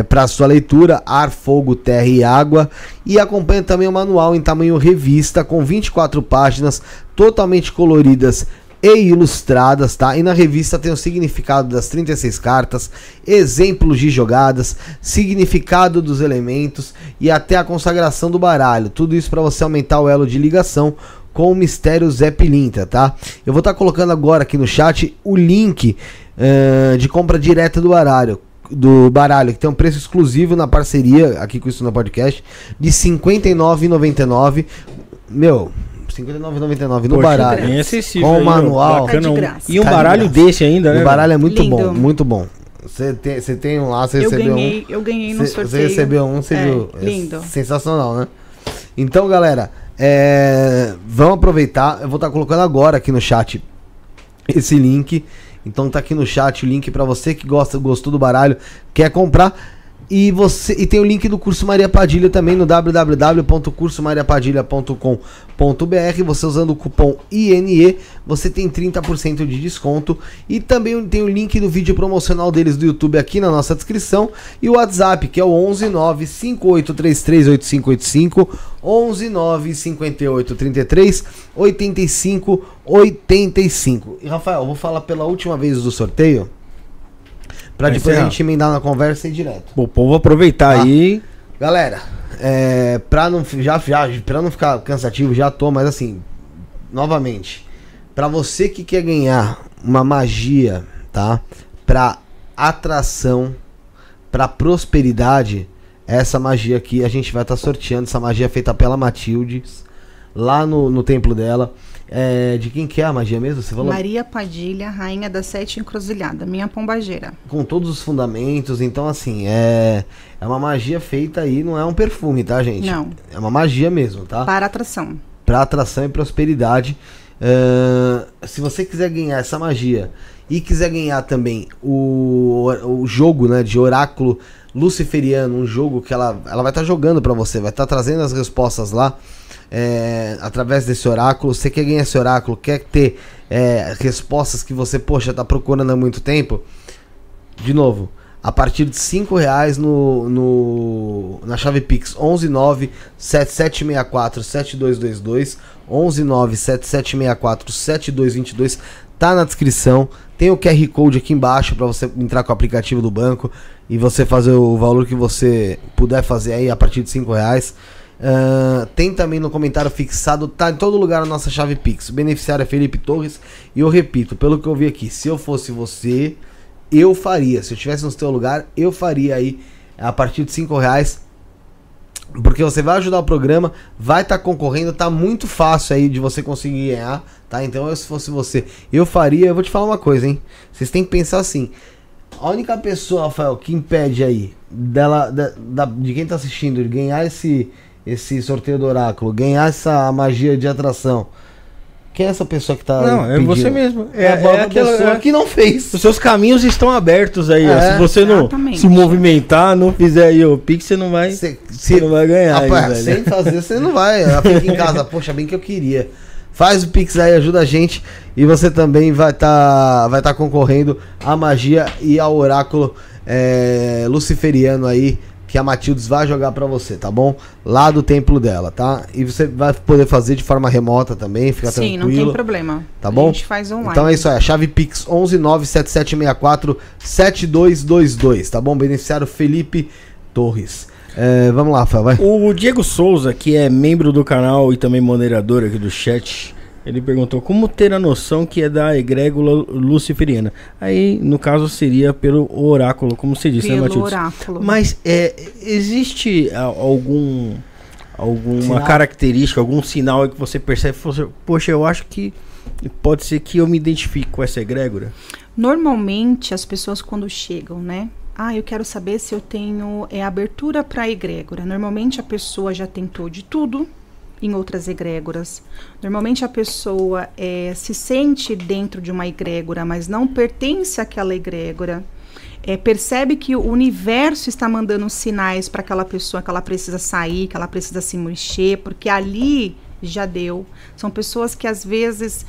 para sua leitura: ar, fogo, terra e água. E acompanha também o manual em tamanho revista, com 24 páginas, totalmente coloridas e ilustradas, tá? E na revista tem o significado das 36 cartas, exemplos de jogadas, significado dos elementos e até a consagração do baralho. Tudo isso para você aumentar o elo de ligação com o mistério Zé Pilintra, tá? Eu vou estar colocando agora aqui no chat o link eh, de compra direta do baralho. Do baralho, que tem um preço exclusivo na parceria aqui com isso no podcast, de R$ 59,99. Meu, R$ 59,99 no Poxa, baralho. Bem acessível. Com ó, manual. bacana, Tá de graça. E um Tá de baralho graça. desse ainda, né? O baralho é muito Lindo. bom, muito bom. Você tem, você tem um lá, você Eu recebeu ganhei, um. eu ganhei no Você- sorteio. Você recebeu um, você É, viu? É Lindo. sensacional, né? Então, galera, é, vamos aproveitar. Eu vou estar colocando agora aqui no chat esse link. Então tá aqui no chat o link pra você que gosta, gostou do baralho, quer comprar. E, você, e tem o link do curso Maria Padilha também no www.cursomariapadilha.com.br. Você usando o cupom INE, você tem 30% de desconto. E também tem o link do vídeo promocional deles do YouTube aqui na nossa descrição. E o WhatsApp, que é o 119 5833 8585 119 5833 8585. E Rafael, vou falar pela última vez do sorteio. Pra Vai depois a gente emendar na conversa e ir direto. O povo aproveitar Ah. aí. Galera, é, pra, não, já, já, pra não ficar cansativo, já tô, mas assim, novamente, pra você que quer ganhar uma magia, tá? Pra atração, pra prosperidade, essa magia aqui a gente vai estar sorteando. Essa magia é feita pela Matildes, lá no, no templo dela. É, de quem que é a magia mesmo? Você falou? Maria Padilha, rainha da sete encruzilhada, minha pombageira. com todos os fundamentos. Então, assim, é, é uma magia feita aí, não é um perfume, tá, gente? Não. É uma magia mesmo, tá? Para atração. Pra atração e prosperidade. Ahn, se você quiser ganhar essa magia e quiser ganhar também o, o jogo né, de oráculo luciferiano, um jogo que ela, ela vai estar jogando pra você, vai estar trazendo as respostas lá é, através desse oráculo. Você quer ganhar esse oráculo, quer ter é, respostas que você, poxa, tá procurando há muito tempo? De novo, a partir de 5 reais no, no, na chave Pix 119 7764 7222 119 7764 7222 tá na descrição. Tem o QR Code aqui embaixo para você entrar com o aplicativo do banco e você fazer o valor que você puder fazer aí a partir de 5 reais. Ahn, tem também no comentário fixado, tá em todo lugar a nossa chave Pix. O beneficiário é Felipe Torres. E eu repito, pelo que eu vi aqui, se eu fosse você, eu faria. Se eu estivesse no seu lugar, eu faria aí a partir de 5 reais. Porque você vai ajudar o programa, vai estar concorrendo, tá muito fácil aí de você conseguir ganhar, tá? Então, eu, se fosse você, eu faria. Eu vou te falar uma coisa, hein? Vocês têm que pensar assim: a única pessoa, Rafael, que impede aí dela, da, da- de quem tá assistindo, de ganhar esse, esse sorteio do oráculo, ganhar essa magia de atração. Quem é essa pessoa que tá. Não, é você mesmo. É, É, a é própria aquela- pessoa é- que não fez. Os seus caminhos estão abertos aí, ó. É, Se você não exatamente. se movimentar, não fizer aí o Pix, você não vai. Cê- Você se- não vai ganhar, aí, Rapaz, velho. sem fazer, você não vai. Ela fica em casa, poxa, bem que eu queria. Faz o Pix aí, ajuda a gente. E você também vai estar vai tá concorrendo à magia e ao oráculo é, luciferiano aí. Que a Matildes vai jogar pra você, tá bom? Lá do templo dela, tá? E você vai poder fazer de forma remota também, fica Sim, não tranquilo. tem problema. Tá bom? A gente faz online. Então é isso aí, a chave Pix 1197764 7222, tá bom? Beneficiário Felipe Torres. É, vamos lá, Rafael, vai. O Diego Souza, que é membro do canal e também moderador aqui do chat, ele perguntou como ter a noção que é da egrégula luciferiana. Aí, no caso, seria pelo oráculo, como você disse, né, Pelo Matilde? oráculo. Mas é, existe algum alguma Sinal? característica, algum sinal que você percebe, você, poxa, eu acho que pode ser que eu me identifique com essa egrégora? Normalmente as pessoas quando chegam, né? Ah, eu quero saber se eu tenho é, abertura para egrégora. Normalmente a pessoa já tentou de tudo em outras egrégoras. Normalmente a pessoa é, se sente dentro de uma egrégora, mas não pertence àquela egrégora. É, percebe que o universo está mandando sinais para aquela pessoa que ela precisa sair, que ela precisa se mexer, porque ali já deu. São pessoas que às vezes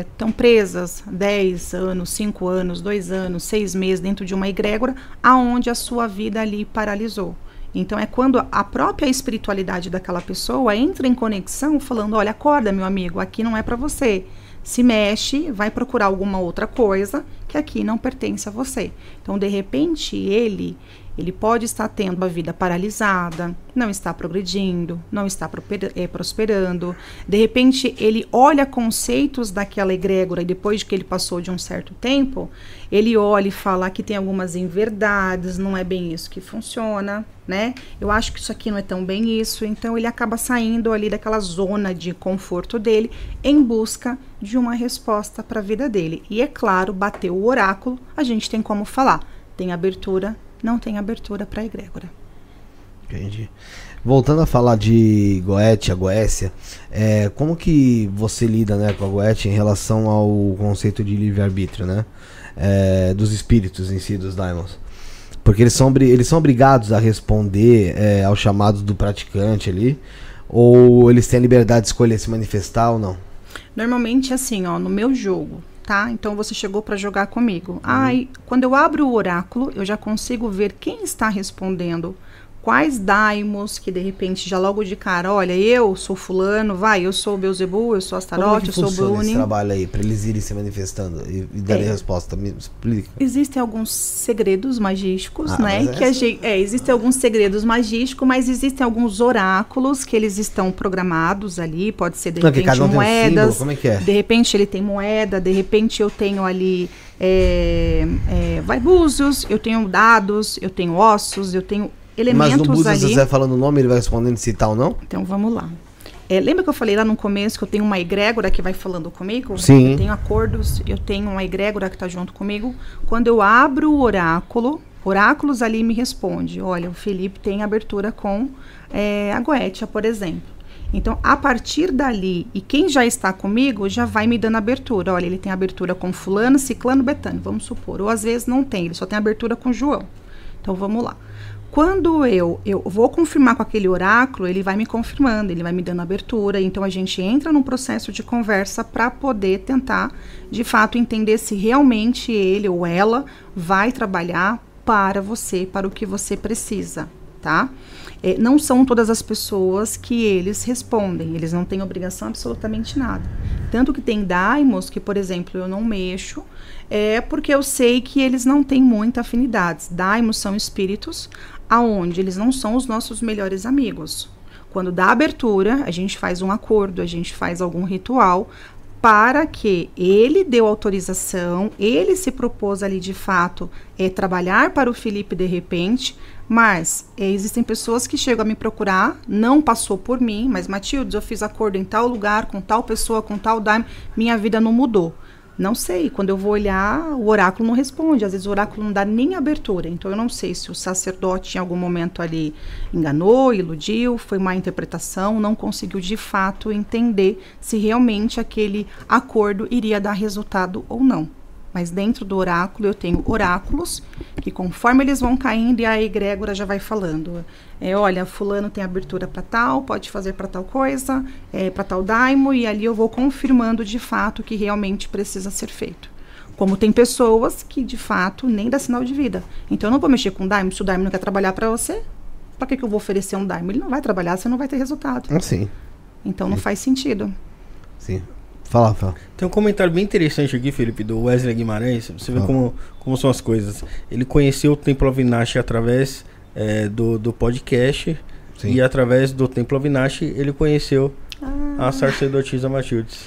estão presas 10 anos, 5 anos, 2 anos, 6 meses dentro de uma egrégora, aonde a sua vida ali paralisou. Então é quando a própria espiritualidade daquela pessoa entra em conexão, falando: olha, acorda, meu amigo, aqui não é para você. Se mexe, vai procurar alguma outra coisa que aqui não pertence a você. Então, de repente, ele ele pode estar tendo uma vida paralisada, não está progredindo, não está eh, prosperando. De repente, ele olha conceitos daquela egrégora e depois de que ele passou de um certo tempo, ele olha e fala que tem algumas inverdades, não é bem isso que funciona, né? Eu acho que isso aqui não é tão bem isso. Então, ele acaba saindo ali daquela zona de conforto dele em busca de uma resposta para a vida dele. E é claro, bateu o oráculo, a gente tem como falar. Tem abertura, não tem abertura para egrégora. Entendi. Voltando a falar de Goethe, a Goécia, é, como que você lida né, com a Goethe em relação ao conceito de livre-arbítrio, né? É, dos espíritos em si, dos daimons. Porque eles são, eles são obrigados a responder é, aos chamados do praticante ali? Ou eles têm a liberdade de escolher se manifestar ou não? Normalmente assim, ó, no meu jogo, tá? Então você chegou para jogar comigo. Ai, quando eu abro o oráculo, eu já consigo ver quem está respondendo. Quais daimos que de repente já logo de cara, olha, eu sou fulano, vai, eu sou o Beuzebu, eu sou é Astarote, que eu sou o funciona esse trabalho aí, pra eles irem se manifestando e, e darem É. resposta? Me explica. Existem alguns segredos magísticos, Ah, né? mas Que a essa- gente, é, existem alguns segredos magísticos, mas existem alguns oráculos que eles estão programados ali. Pode ser de Não, repente um símbolo, moedas. como é que é? De repente ele tem moeda, de repente eu tenho ali é, é, vai búzios, eu tenho dados, eu tenho ossos, eu tenho Mas no elementos Búzios, se ali. você falando o nome, ele vai respondendo se tá ou não? Então vamos lá. É, lembra que eu falei lá no começo que eu tenho uma egrégora que vai falando comigo? Sim. Eu tenho acordos, eu tenho uma egrégora que está junto comigo. Quando eu abro o oráculo, oráculos ali me responde: olha, o Felipe tem abertura com é, a Goetia, por exemplo. Então, a partir dali, e quem já está comigo já vai me dando abertura. Olha, ele tem abertura com fulano, ciclano, betano, vamos supor. Ou às vezes não tem, ele só tem abertura com João. Então, vamos lá. Quando eu, eu vou confirmar com aquele oráculo, ele vai me confirmando, ele vai me dando abertura. Então a gente entra num processo de conversa para poder tentar, de fato, entender se realmente ele ou ela vai trabalhar para você, para o que você precisa, tá? É, não são todas as pessoas que eles respondem, eles não têm obrigação absolutamente nada. Tanto que tem daimos que, por exemplo, eu não mexo, é porque eu sei que eles não têm muita afinidade. Daimos são espíritos aonde eles não são os nossos melhores amigos. Quando dá abertura, a gente faz um acordo, a gente faz algum ritual para que ele deu autorização, ele se propôs ali de fato é, trabalhar para o Felipe de repente, mas é, existem pessoas que chegam a me procurar, não passou por mim, mas Matilde, eu fiz acordo em tal lugar, com tal pessoa, com tal daime, minha vida não mudou. Não sei, quando eu vou olhar, o oráculo não responde, às vezes o oráculo não dá nem abertura, então eu não sei se o sacerdote em algum momento ali enganou, iludiu, foi má interpretação, não conseguiu de fato entender se realmente aquele acordo iria dar resultado ou não. Mas dentro do oráculo eu tenho oráculos que conforme eles vão caindo e a egrégora já vai falando. É, olha, fulano tem abertura para tal, pode fazer para tal coisa, é, para tal daimo e ali eu vou confirmando de fato que realmente precisa ser feito. Como tem pessoas que de fato nem dá sinal de vida. Então eu não vou mexer com daimo se o daimo não quer trabalhar para você. Para que, que eu vou oferecer um daimo? Ele não vai trabalhar, você não vai ter resultado. Ah, Sim, Então não faz sentido. sim. Fala, fala. Tem um comentário bem interessante aqui, Felipe, do Wesley Guimarães. Você vê Fala. como, como são as coisas. Ele conheceu o Templo Avinashi através é, do, do podcast. Sim. E através do Templo Avinashi, ele conheceu Ah. a sacerdotisa Matildes.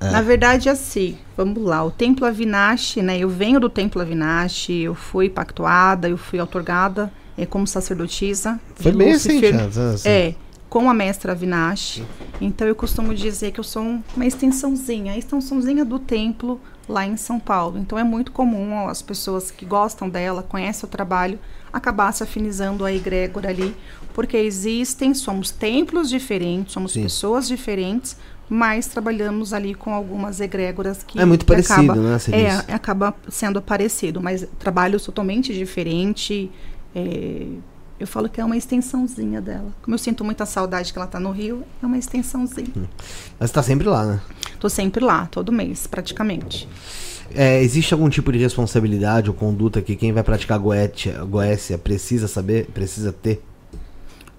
Na verdade, assim, vamos lá. O Templo Avinashi, né? Eu venho do Templo Avinashi, eu fui pactuada, eu fui outorgada é, como sacerdotisa. Foi bem Lúcifer. assim, já, assim. É, com a mestra Avinashi. Então eu costumo dizer que eu sou um- uma extensãozinha, a extensãozinha do templo lá em São Paulo. Então é muito comum as pessoas que gostam dela, conhecem o trabalho, acabar se afinizando a egrégora ali, porque existem, somos templos diferentes, somos Sim. pessoas diferentes, mas trabalhamos ali com algumas egrégoras que É muito que parecido, acaba, né? É, acaba sendo parecido, mas trabalho totalmente diferente. é, eu falo que é uma extensãozinha dela. Como eu sinto muita saudade que ela tá no Rio, é uma extensãozinha. Mas tá sempre lá, né? Tô sempre lá, todo mês, praticamente. É, existe algum tipo de responsabilidade ou conduta que quem vai praticar goétia, goécia precisa saber, precisa ter?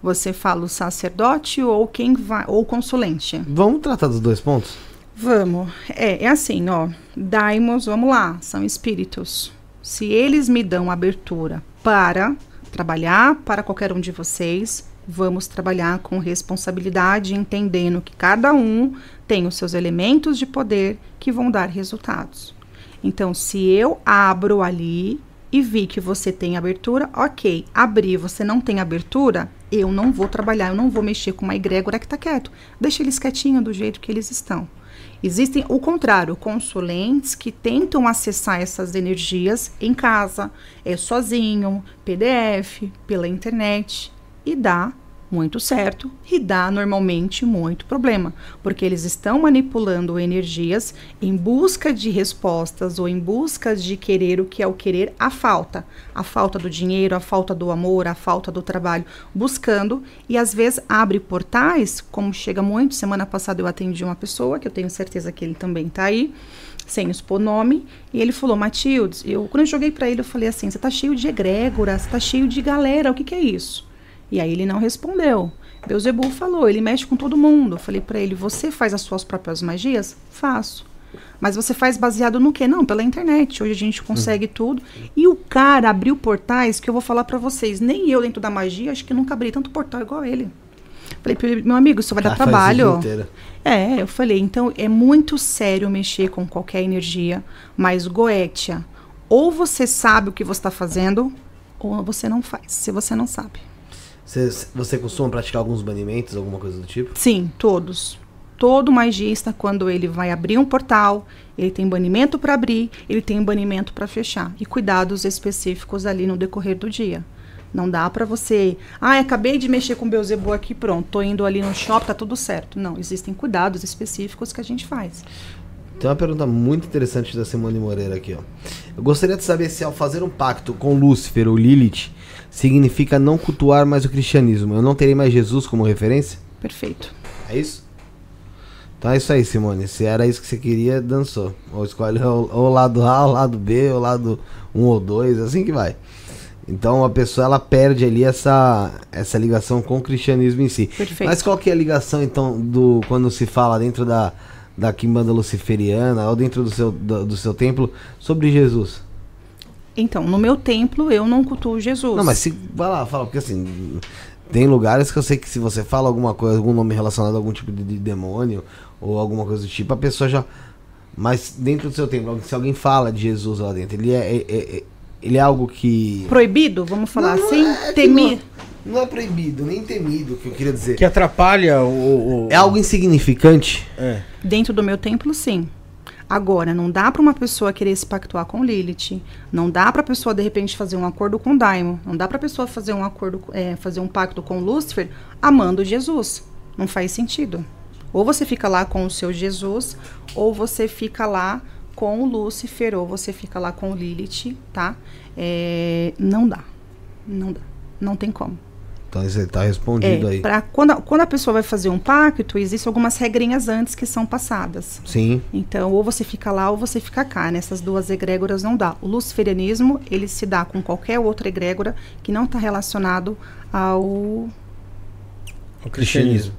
Você fala o sacerdote ou quem vai, ou o consulente? Vamos tratar dos dois pontos? Vamos. É, é assim, ó. Daimos, vamos lá, são espíritos. Se eles me dão abertura para trabalhar para qualquer um de vocês, vamos trabalhar com responsabilidade, entendendo que cada um tem os seus elementos de poder que vão dar resultados. Então, se eu abro ali e vi que você tem abertura, ok. Abri, você não tem abertura, eu não vou trabalhar, eu não vou mexer com uma egrégora que está quieto. Deixa eles quietinhos do jeito que eles estão. Existem o contrário, consulentes que tentam acessar essas energias em casa, é sozinho, PDF, pela internet e dá muito certo e dá normalmente muito problema, porque eles estão manipulando energias em busca de respostas ou em busca de querer o que é o querer a falta, a falta do dinheiro, a falta do amor, a falta do trabalho, buscando e às vezes abre portais, como chega muito. Semana passada eu atendi uma pessoa que eu tenho certeza que ele também está aí sem expor nome, e ele falou, Matildes, eu, quando eu joguei para ele, eu falei assim, você tá cheio de egrégora, você tá cheio de galera, o que que é isso? E aí ele não respondeu. Beuzebu falou, ele mexe com todo mundo. Eu falei para ele, você faz as suas próprias magias? Faço. Mas você faz baseado no quê? Não, pela internet. Hoje a gente consegue tudo. E o cara abriu portais que eu vou falar para vocês. Nem eu, dentro da magia, acho que nunca abri tanto portal igual ele. Falei pra ele, meu amigo, isso vai dar Ah, o trabalho. É, eu falei, então é muito sério mexer com qualquer energia, mas Goetia, ou você sabe o que você está fazendo, ou você não faz, se você não sabe. Você, você costuma praticar alguns banimentos, alguma coisa do tipo? Sim, todos. Todo magista, quando ele vai abrir um portal, ele tem banimento para abrir, ele tem banimento para fechar. E cuidados específicos ali no decorrer do dia. Não dá para você, ah, acabei de mexer com o Beuzebu aqui, pronto, tô indo ali no shopping, tá tudo certo. Não, existem cuidados específicos que a gente faz. Tem uma pergunta muito interessante da Simone Moreira aqui, ó. Eu gostaria de saber se ao fazer um pacto com Lúcifer ou Lilith significa não cultuar mais o cristianismo. Eu não terei mais Jesus como referência? Perfeito. É isso? Então é isso aí, Simone. Se era isso que você queria, dançou. Ou escolhe o lado A, o lado B, ou o lado 1 ou 2, assim que vai. Então a pessoa ela perde ali essa, essa ligação com o cristianismo em si. Perfeito. Mas qual que é a ligação então do quando se fala dentro da da quimbanda luciferiana ou dentro do seu do, do seu templo sobre Jesus? Então, no meu templo, eu não cultuo Jesus. Não, mas se vai lá, fala porque assim tem lugares que eu sei que se você fala alguma coisa, algum nome relacionado a algum tipo de, de demônio ou alguma coisa do tipo, a pessoa já mas dentro do seu templo, se alguém fala de Jesus lá dentro, ele é, é- é- é- ele é algo que Proibido, vamos falar Não, assim? é que Temi... Não é proibido, nem temido, que eu queria dizer. Que atrapalha o. o- É algo insignificante. É. Dentro do meu templo, sim. Agora, não dá para uma pessoa querer se pactuar com Lilith. Não dá para pessoa, de repente, fazer um acordo com Daimon. Não dá para pessoa fazer um acordo, é, fazer um pacto com Lúcifer amando Jesus. Não faz sentido. Ou você fica lá com o seu Jesus, ou você fica lá com o Lúcifer, ou você fica lá com o Lilith, tá? É, não dá. Não dá. Não tem como. Então você tá respondido É, aí. pra, quando, a- quando a pessoa vai fazer um pacto, existem algumas regrinhas antes que são passadas. Sim. Então, ou você fica lá ou você fica cá. Nessas duas egrégoras não dá. O luciferianismo, ele se dá com qualquer outra egrégora que não está relacionado ao... O cristianismo.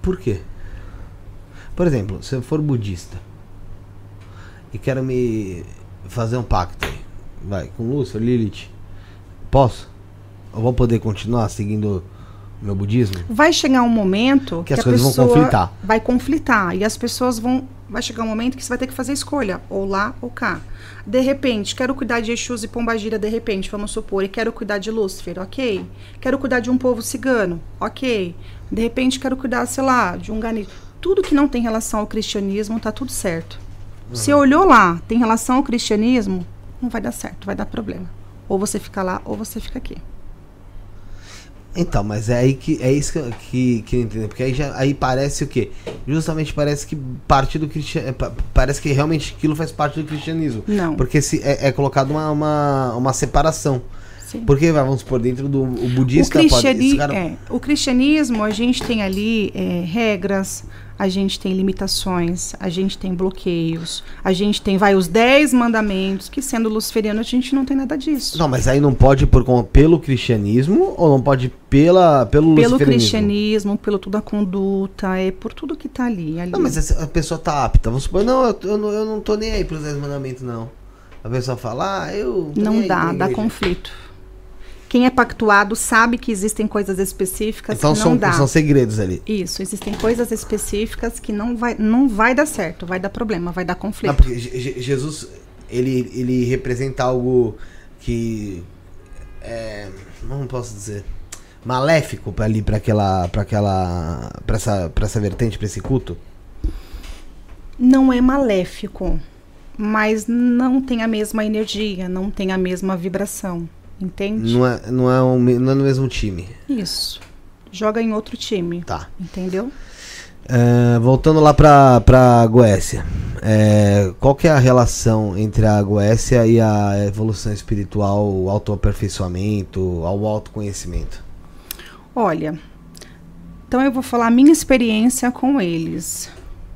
Por quê? Por exemplo, se eu for budista e quero me fazer um pacto aí, vai, com Lúcifer, Lilith, posso? Eu vou poder continuar seguindo o meu budismo? Vai chegar um momento Que as coisas vão conflitar. Vai conflitar. E as pessoas vão... Vai chegar um momento que você vai ter que fazer escolha. Ou lá ou cá. De repente, quero cuidar de Exus e Pombagira, de repente, vamos supor. E quero cuidar de Lúcifer, ok. Quero cuidar de um povo cigano, ok. De repente, quero cuidar, sei lá, de um gani. Tudo que não tem relação ao cristianismo, tá tudo certo. Se olhou lá, tem relação ao cristianismo, não vai dar certo, vai dar problema. Ou você fica lá, ou você fica aqui. Então, mas é aí que é isso que, que, que eu entendo. Porque aí, já, aí parece o quê? Justamente parece que parte do cristianismo. Parece que realmente aquilo faz parte do cristianismo. Não. Porque se, é, é colocado uma, uma, uma separação. Sim. Porque, vamos supor, dentro do o O, budista cristiani- esse cara- é, o cristianismo, a gente tem ali é, regras, a gente tem limitações, a gente tem bloqueios, a gente tem, vai, os dez mandamentos, que sendo luciferiano a gente não tem nada disso. Não, mas aí não pode por pelo cristianismo ou não pode pela, pelo pelo cristianismo, pelo tudo a conduta, é por tudo que tá ali. ali. Não, mas a pessoa tá apta. Vamos supor, não, eu, eu não, eu não tô nem aí pros 10 mandamentos, não. A pessoa fala, ah, eu. não dá, dá igreja. conflito. Quem é pactuado sabe que existem coisas específicas Então que não são, dá. são segredos ali. Isso, existem coisas específicas que não vai, não vai dar certo, vai dar problema, vai dar Não, conflito. porque Je- Je- Jesus, ele, ele representa algo que. É, não posso dizer. Maléfico pra ali, pra aquela. pra aquela. pra essa, pra essa vertente, pra esse culto. não é maléfico, mas não tem a mesma energia, não tem a mesma vibração, entende? Não é, não, é um, não é no mesmo time. Isso. joga em outro time. Tá. Entendeu? É, voltando lá pra, pra Goécia. É, qual que é a relação entre a Goécia e a evolução espiritual, o autoaperfeiçoamento, ao autoconhecimento? Olha, então eu vou falar a minha experiência com eles.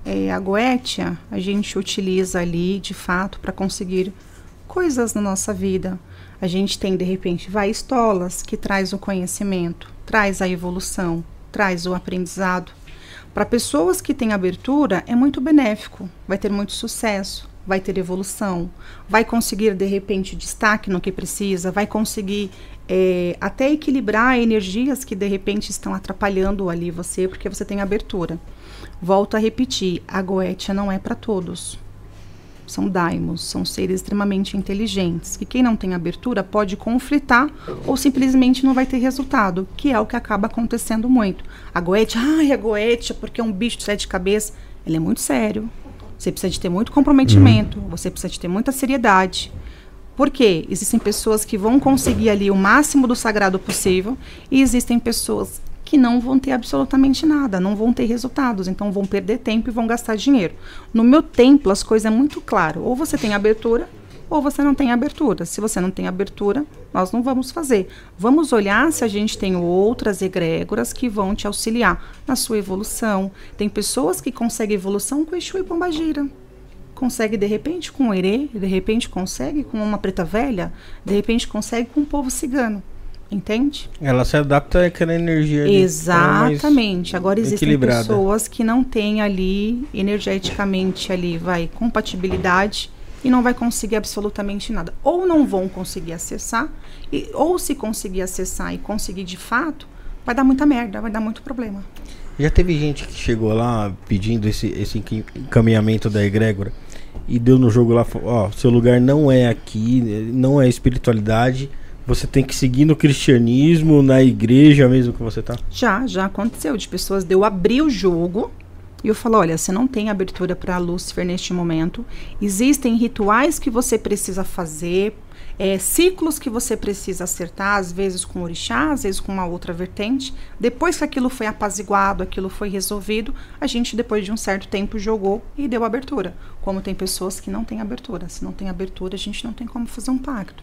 É, a Goetia a gente utiliza ali, de fato, para conseguir coisas na nossa vida. A gente tem, de repente, vai estolas, que traz o conhecimento, traz a evolução, traz o aprendizado. Para pessoas que têm abertura, é muito benéfico, vai ter muito sucesso, vai ter evolução, vai conseguir, de repente, destaque no que precisa, vai conseguir é, até equilibrar energias que, de repente, estão atrapalhando ali você, porque você tem abertura. Volto a repetir, a Goetia não é para todos são daimos, são seres extremamente inteligentes, que quem não tem abertura pode conflitar ou simplesmente não vai ter resultado, que é o que acaba acontecendo muito. A goetia, ai, a goetia, porque é um bicho de sete cabeças, ele é muito sério. Você precisa de ter muito comprometimento, uhum. você precisa de ter muita seriedade. Porque existem pessoas que vão conseguir ali o máximo do sagrado possível e existem pessoas que não vão ter absolutamente nada, não vão ter resultados, então vão perder tempo e vão gastar dinheiro. No meu templo, as coisas é muito claro. Ou você tem abertura, ou você não tem abertura. Se você não tem abertura, nós não vamos fazer. Vamos olhar se a gente tem outras egrégoras que vão te auxiliar na sua evolução. Tem pessoas que conseguem evolução com Exu e Pombagira. Consegue de repente com o Herê, de repente consegue com uma preta velha, de repente consegue com o povo cigano. Entende? Ela se adapta àquela energia. Exatamente. Agora existem pessoas que não têm ali energeticamente ali vai compatibilidade e não vai conseguir absolutamente nada. Ou não vão conseguir acessar, e, ou se conseguir acessar e conseguir de fato, vai dar muita merda, vai dar muito problema. Já teve gente que chegou lá pedindo esse, esse encaminhamento da egrégora e deu no jogo lá, ó, seu lugar não é aqui, não é espiritualidade você tem que seguir no cristianismo, na igreja mesmo que você tá? Já, já aconteceu de pessoas de eu abrir o jogo e eu falo, olha, você não tem abertura para Lúcifer neste momento. Existem rituais que você precisa fazer, é, ciclos que você precisa acertar, às vezes com orixá, às vezes com uma outra vertente. Depois que aquilo foi apaziguado, aquilo foi resolvido, a gente, depois de um certo tempo, jogou e deu abertura. Como tem pessoas que não têm abertura. Se não tem abertura, a gente não tem como fazer um pacto.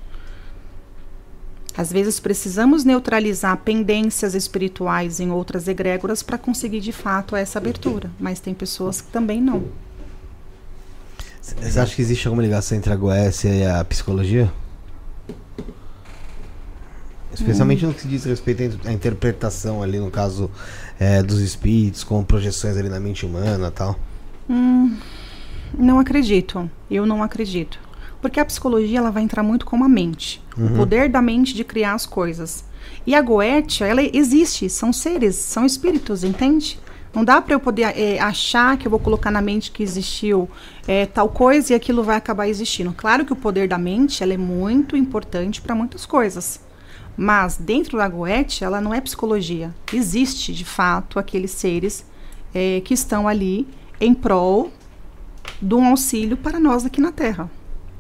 Às vezes precisamos neutralizar pendências espirituais em outras egrégoras para conseguir de fato essa abertura, mas tem pessoas que também não. Você acha que existe alguma ligação entre a Goécia e a psicologia? Especialmente hum. no que se diz respeito à interpretação ali, no caso é, dos espíritos, com projeções ali na mente humana tal. Hum, não acredito. Eu não acredito. Porque a psicologia ela vai entrar muito com a mente. Uhum. O poder da mente de criar as coisas. E a Goetia, ela existe. São seres, são espíritos, entende? Não dá para eu poder é, achar que eu vou colocar na mente que existiu é, tal coisa e aquilo vai acabar existindo. Claro que o poder da mente ela é muito importante para muitas coisas. Mas dentro da Goethe, ela não é psicologia. Existe, de fato, aqueles seres é, que estão ali em prol de um auxílio para nós aqui na Terra.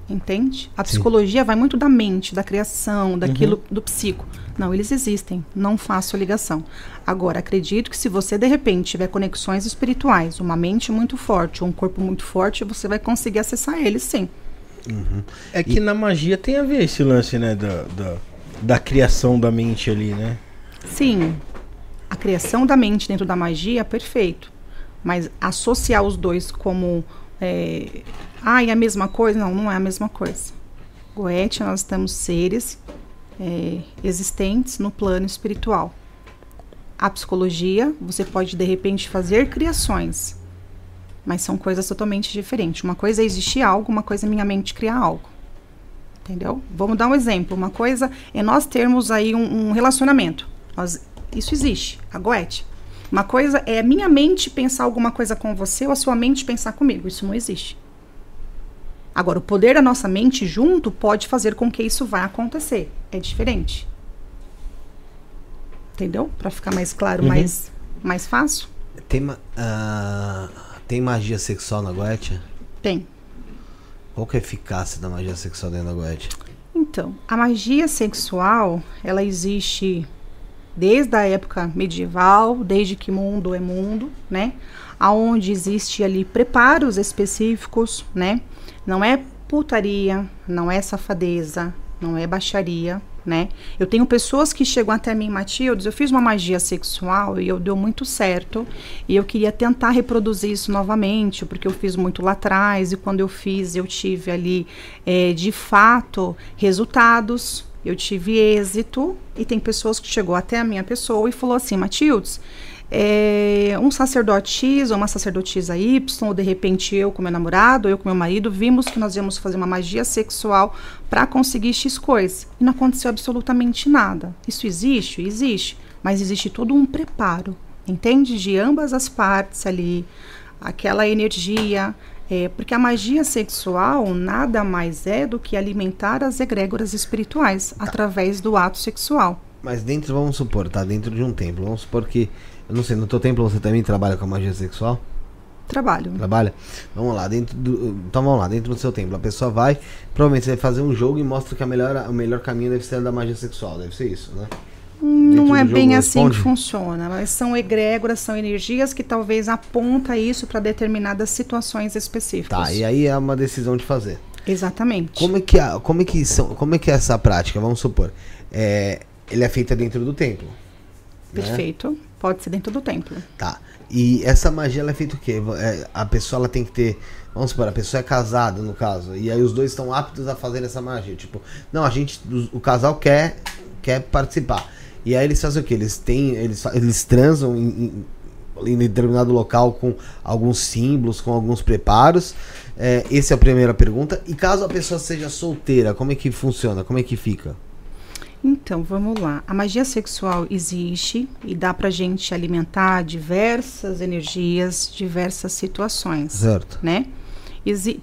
Entende? A psicologia Sim. vai muito da mente, da criação, daquilo uhum. do psico. Não, eles existem. Não faço ligação. Agora, acredito que se você de repente tiver conexões espirituais, uma mente muito forte, um corpo muito forte, você vai conseguir acessar eles, sim. Uhum. É que e... na magia tem a ver esse lance, né, da, da, da criação da mente ali, né? Sim. A criação da mente dentro da magia, perfeito. Mas associar os dois como é, ah, é a mesma coisa? Não, não é a mesma coisa. Goethe, nós temos seres é, existentes no plano espiritual. A psicologia, você pode de repente fazer criações, mas são coisas totalmente diferentes. Uma coisa é existir algo, uma coisa é minha mente criar algo. Entendeu? Vamos dar um exemplo. Uma coisa é nós termos aí um, um relacionamento. Nós, isso existe, a Goethe. Uma coisa é minha mente pensar alguma coisa com você ou a sua mente pensar comigo. Isso não existe. Agora, o poder da nossa mente junto pode fazer com que isso vá acontecer. É diferente. Entendeu? Para ficar mais claro, uhum. mais, mais fácil. Tem, uh, tem magia sexual na Goetia? Tem. Qual que é a eficácia da magia sexual dentro da Goetia? Então, a magia sexual, ela existe desde a época medieval, desde que mundo é mundo, né? Aonde existe ali preparos específicos, né? Não é putaria, não é safadeza, não é baixaria, né? Eu tenho pessoas que chegam até mim, Matildes, eu fiz uma magia sexual e eu deu muito certo e eu queria tentar reproduzir isso novamente, porque eu fiz muito lá atrás e quando eu fiz eu tive ali, é, de fato, resultados, eu tive êxito e tem pessoas que chegou até a minha pessoa e falou assim, Matildes, é, um sacerdote X ou uma sacerdotisa Y, ou de repente eu com meu namorado, eu com meu marido, vimos que nós íamos fazer uma magia sexual para conseguir X coisa. E não aconteceu absolutamente nada. Isso existe? Existe. Mas existe todo um preparo, entende? De ambas as partes ali, aquela energia. É, porque a magia sexual nada mais é do que alimentar as egrégoras espirituais tá. através do ato sexual. Mas dentro, vamos supor, tá dentro de um templo. Vamos supor que eu não sei, no teu templo você também trabalha com a magia sexual? Trabalho. Trabalha? Vamos lá, dentro do. Então vamos lá, dentro do seu templo. A pessoa vai, provavelmente você vai fazer um jogo e mostra que a melhor, o melhor caminho deve ser a da magia sexual. Deve ser isso, né? Não é bem assim responde? que funciona, mas são egrégoras, são energias que talvez aponta isso para determinadas situações específicas. Tá, e aí é uma decisão de fazer. Exatamente. Como é que, como é que, são, como é, que é essa prática? Vamos supor, é, ele é feita dentro do templo. Né? Perfeito. Né? Pode ser dentro do templo. Tá. E essa magia ela é feita o quê? É, a pessoa ela tem que ter. Vamos supor, a pessoa é casada no caso. E aí os dois estão aptos a fazer essa magia. Tipo, não, a gente. O, o casal quer, quer participar. E aí eles fazem o quê? Eles têm. Eles, eles transam em, em, em determinado local com alguns símbolos, com alguns preparos. É, essa é a primeira pergunta. E caso a pessoa seja solteira, como é que funciona? Como é que fica? Então, vamos lá. A magia sexual existe e dá pra gente alimentar diversas energias, diversas situações. Certo. Né?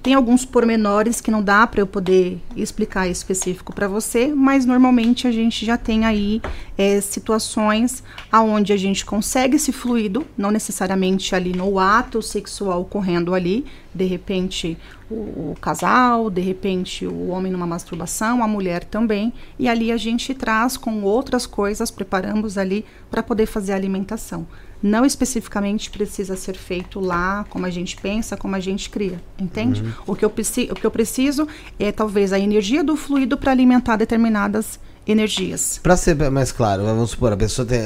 Tem alguns pormenores que não dá para eu poder explicar específico para você, mas normalmente a gente já tem aí é, situações aonde a gente consegue esse fluido, não necessariamente ali no ato sexual ocorrendo ali, de repente o, o casal, de repente o homem numa masturbação, a mulher também, e ali a gente traz com outras coisas, preparamos ali para poder fazer a alimentação não especificamente precisa ser feito lá como a gente pensa, como a gente cria, entende? Uhum. O, que eu o que eu preciso é talvez a energia do fluido para alimentar determinadas energias. Para ser mais claro, vamos supor, a pessoa tem,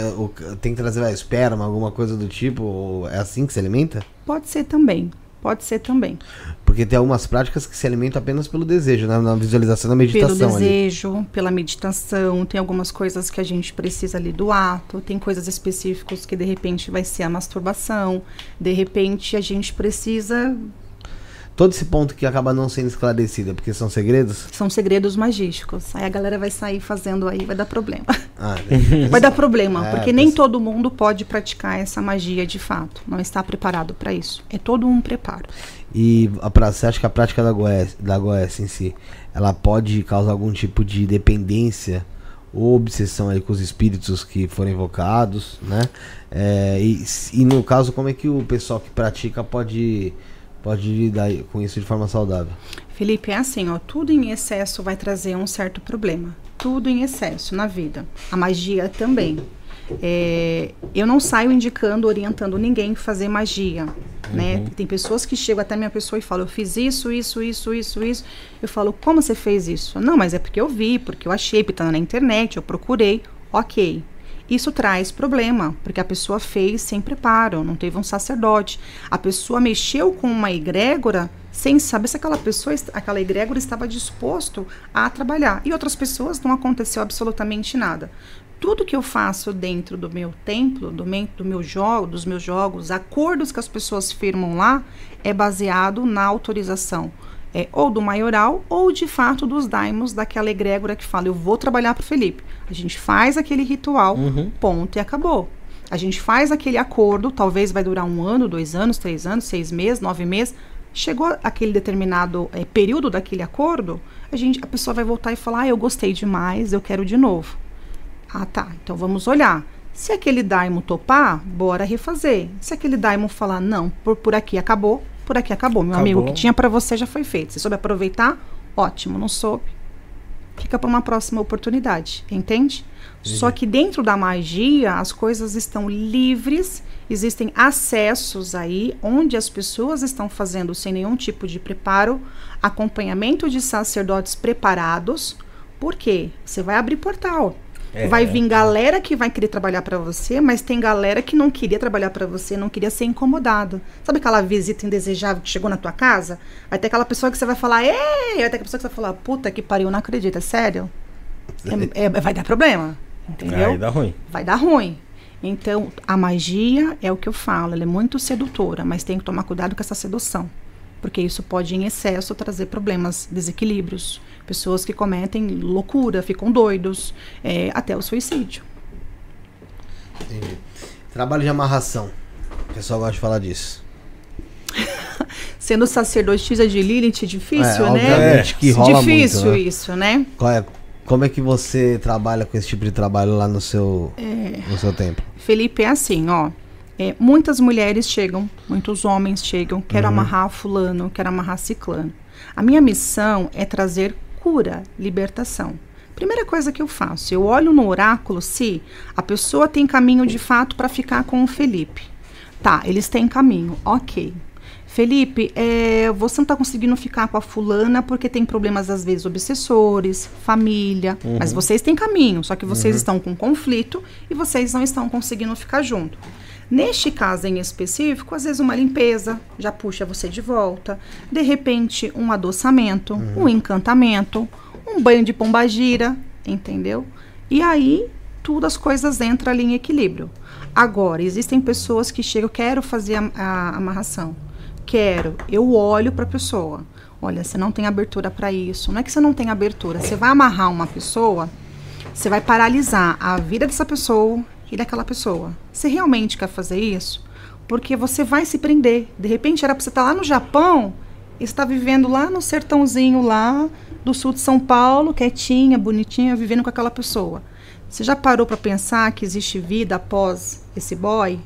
tem que trazer esperma, alguma coisa do tipo, é assim que se alimenta? Pode ser também. Pode ser também. Porque tem algumas práticas que se alimentam apenas pelo desejo, né? na visualização, na meditação. Pelo desejo, ali. pela meditação. Tem algumas coisas que a gente precisa ali do ato. Tem coisas específicas que de repente vai ser a masturbação. De repente a gente precisa todo esse ponto que acaba não sendo esclarecido, é porque são segredos? São segredos magísticos. Aí a galera vai sair fazendo aí, vai dar problema. Ah, [laughs] vai dar problema, é, porque nem todo mundo pode praticar essa magia de fato. Não está preparado para isso. É todo um preparo. E a você acha que a prática da Goécia, da Goécia em si, ela pode causar algum tipo de dependência ou obsessão aí com os espíritos que foram invocados, né? É, e, e no caso, como é que o pessoal que pratica pode pode lidar com isso de forma saudável? Felipe, é assim, ó, tudo em excesso vai trazer um certo problema. Tudo em excesso na vida. A magia também. É, eu não saio indicando, orientando ninguém a fazer magia. Né? Uhum. Tem pessoas que chegam até minha pessoa e falam, eu fiz isso, isso, isso, isso, isso. Eu falo, como você fez isso? Não, mas é porque eu vi, porque eu achei, porque tá na internet, eu procurei. Ok. Isso traz problema, porque a pessoa fez sem preparo, não teve um sacerdote. A pessoa mexeu com uma egrégora sem saber se aquela pessoa, aquela egrégora estava disposto a trabalhar. E outras pessoas não aconteceu absolutamente nada. Tudo que eu faço dentro do meu templo, do meu, do meu jogo, dos meus jogos, acordos que as pessoas firmam lá, é baseado na autorização é, ou do maioral ou de fato dos daimos daquela egrégora que fala eu vou trabalhar para Felipe. A gente faz aquele ritual, uhum. ponto e acabou. A gente faz aquele acordo, talvez vai durar um ano, dois anos, três anos, seis meses, nove meses. Chegou aquele determinado é, período daquele acordo, a, gente, a pessoa vai voltar e falar: ah, eu gostei demais, eu quero de novo. Ah, tá. Então vamos olhar. Se aquele daimo topar, bora refazer. Se aquele daimo falar não, por, por aqui acabou, por aqui acabou. Meu acabou. amigo, o que tinha para você já foi feito. Se soube aproveitar, ótimo. Não soube, fica para uma próxima oportunidade, entende? Só que dentro da magia as coisas estão livres, existem acessos aí onde as pessoas estão fazendo sem nenhum tipo de preparo, acompanhamento de sacerdotes preparados. Por quê? Você vai abrir portal. É, vai vir galera que vai querer trabalhar para você, mas tem galera que não queria trabalhar para você, não queria ser incomodado. Sabe aquela visita indesejável que chegou na tua casa? Vai ter aquela pessoa que você vai falar, ei! Vai ter aquela pessoa que você vai falar, puta que pariu, não acredito, é sério? É- é- vai dar problema, entendeu? Aí dá ruim. vai dar ruim. Então, a magia é o que eu falo, ela é muito sedutora, mas tem que tomar cuidado com essa sedução. Porque isso pode, em excesso, trazer problemas, desequilíbrios. Pessoas que cometem loucura, ficam doidos, é, até o suicídio. Entendi. Trabalho de amarração. O pessoal gosta de falar disso. [laughs] Sendo sacerdotisa de Lilith, difícil, É, né? obviamente que rola difícil muito, né? isso, né? Qual é- como é que você trabalha com esse tipo de trabalho lá no seu, É. no seu tempo? Felipe, é assim, ó. é, muitas mulheres chegam, muitos homens chegam, quero amarrar fulano, quero amarrar ciclano. A minha missão é trazer cura, libertação. Primeira coisa que eu faço, eu olho no oráculo se a pessoa tem caminho de fato para ficar com o Felipe. Tá, eles têm caminho, ok. Felipe, é, você não está conseguindo ficar com a fulana porque tem problemas, às vezes, obsessores, família. Mas vocês têm caminho, só que vocês estão com conflito e vocês não estão conseguindo ficar junto. Neste caso em específico, às vezes uma limpeza já puxa você de volta. De repente, um adoçamento, um encantamento, um banho de pombagira, entendeu? E aí, tudo as coisas entram ali em equilíbrio. Agora, existem pessoas que chegam, quero fazer a, a amarração. Quero, eu olho para a pessoa. Olha, você não tem abertura para isso. Não é que você não tem abertura. Você vai amarrar uma pessoa, você vai paralisar a vida dessa pessoa e daquela pessoa. Você realmente quer fazer isso? Porque você vai se prender. De repente era para você estar lá no Japão e está vivendo lá no sertãozinho lá do sul de São Paulo, quietinha, bonitinha, vivendo com aquela pessoa. Você já parou para pensar que existe vida após esse boy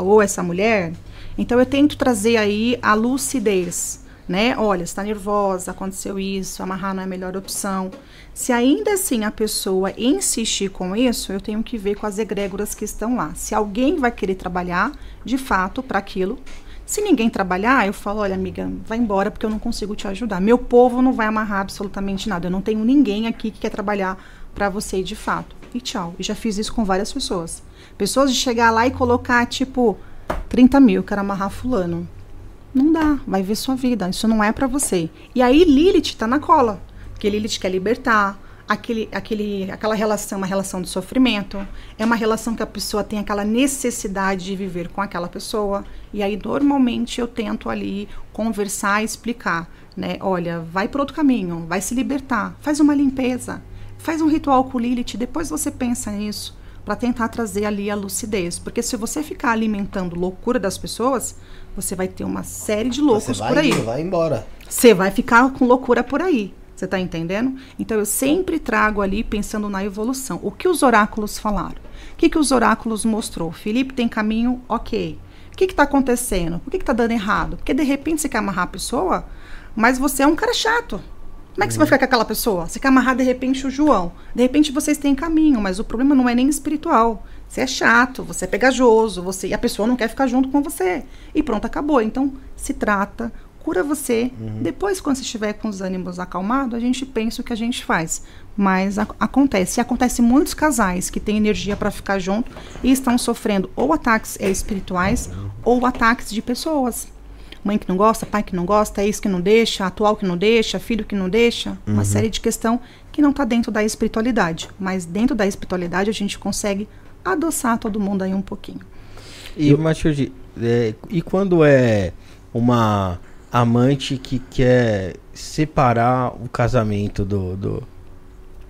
ou essa mulher? Então eu tento trazer aí a lucidez, né? Olha, está nervosa, aconteceu isso, amarrar não é a melhor opção. Se ainda assim a pessoa insistir com isso, eu tenho que ver com as egrégoras que estão lá. Se alguém vai querer trabalhar de fato para aquilo. Se ninguém trabalhar, eu falo, olha, amiga, vai embora porque eu não consigo te ajudar. Meu povo não vai amarrar absolutamente nada. Eu não tenho ninguém aqui que quer trabalhar para você de fato. E tchau. E já fiz isso com várias pessoas. Pessoas de chegar lá e colocar, tipo, 30 mil, quero amarrar fulano. Não dá, vai ver sua vida. Isso não é pra você. E aí Lilith tá na cola. Porque Lilith quer libertar. Aquele, aquele, aquela relação é uma relação de sofrimento. É uma relação que a pessoa tem aquela necessidade de viver com aquela pessoa. E aí, normalmente, eu tento ali conversar e explicar. Né? Olha, vai para outro caminho, vai se libertar, faz uma limpeza, faz um ritual com Lilith, depois você pensa nisso para tentar trazer ali a lucidez. Porque se você ficar alimentando loucura das pessoas, você vai ter uma série de loucos Você por aí. vai embora. Você vai ficar com loucura por aí. Você tá entendendo? Então eu sempre trago ali pensando na evolução. O que os oráculos falaram? O que, que os oráculos mostrou? Felipe tem caminho, ok. O que está acontecendo? Por que, que tá dando errado? Porque de repente você quer amarrar a pessoa, mas você é um cara chato. Como é que você vai ficar com aquela pessoa? Você quer amarrar de repente o João. De repente vocês têm caminho, mas o problema não é nem espiritual. Você é chato, você é pegajoso, você e a pessoa não quer ficar junto com você. E pronto, acabou. Então se trata, cura você. Depois, quando você estiver com os ânimos acalmados, a gente pensa o que a gente faz. Mas ac- acontece. E acontece muitos casais que têm energia para ficar junto e estão sofrendo ou ataques espirituais ou ataques de pessoas. Mãe que não gosta, pai que não gosta, ex que não deixa, atual que não deixa, filho que não deixa. Uma série de questão que não está dentro da espiritualidade. Mas dentro da espiritualidade a gente consegue adoçar todo mundo aí um pouquinho. E, Matilde, é, e quando é uma amante que quer separar o casamento do. do...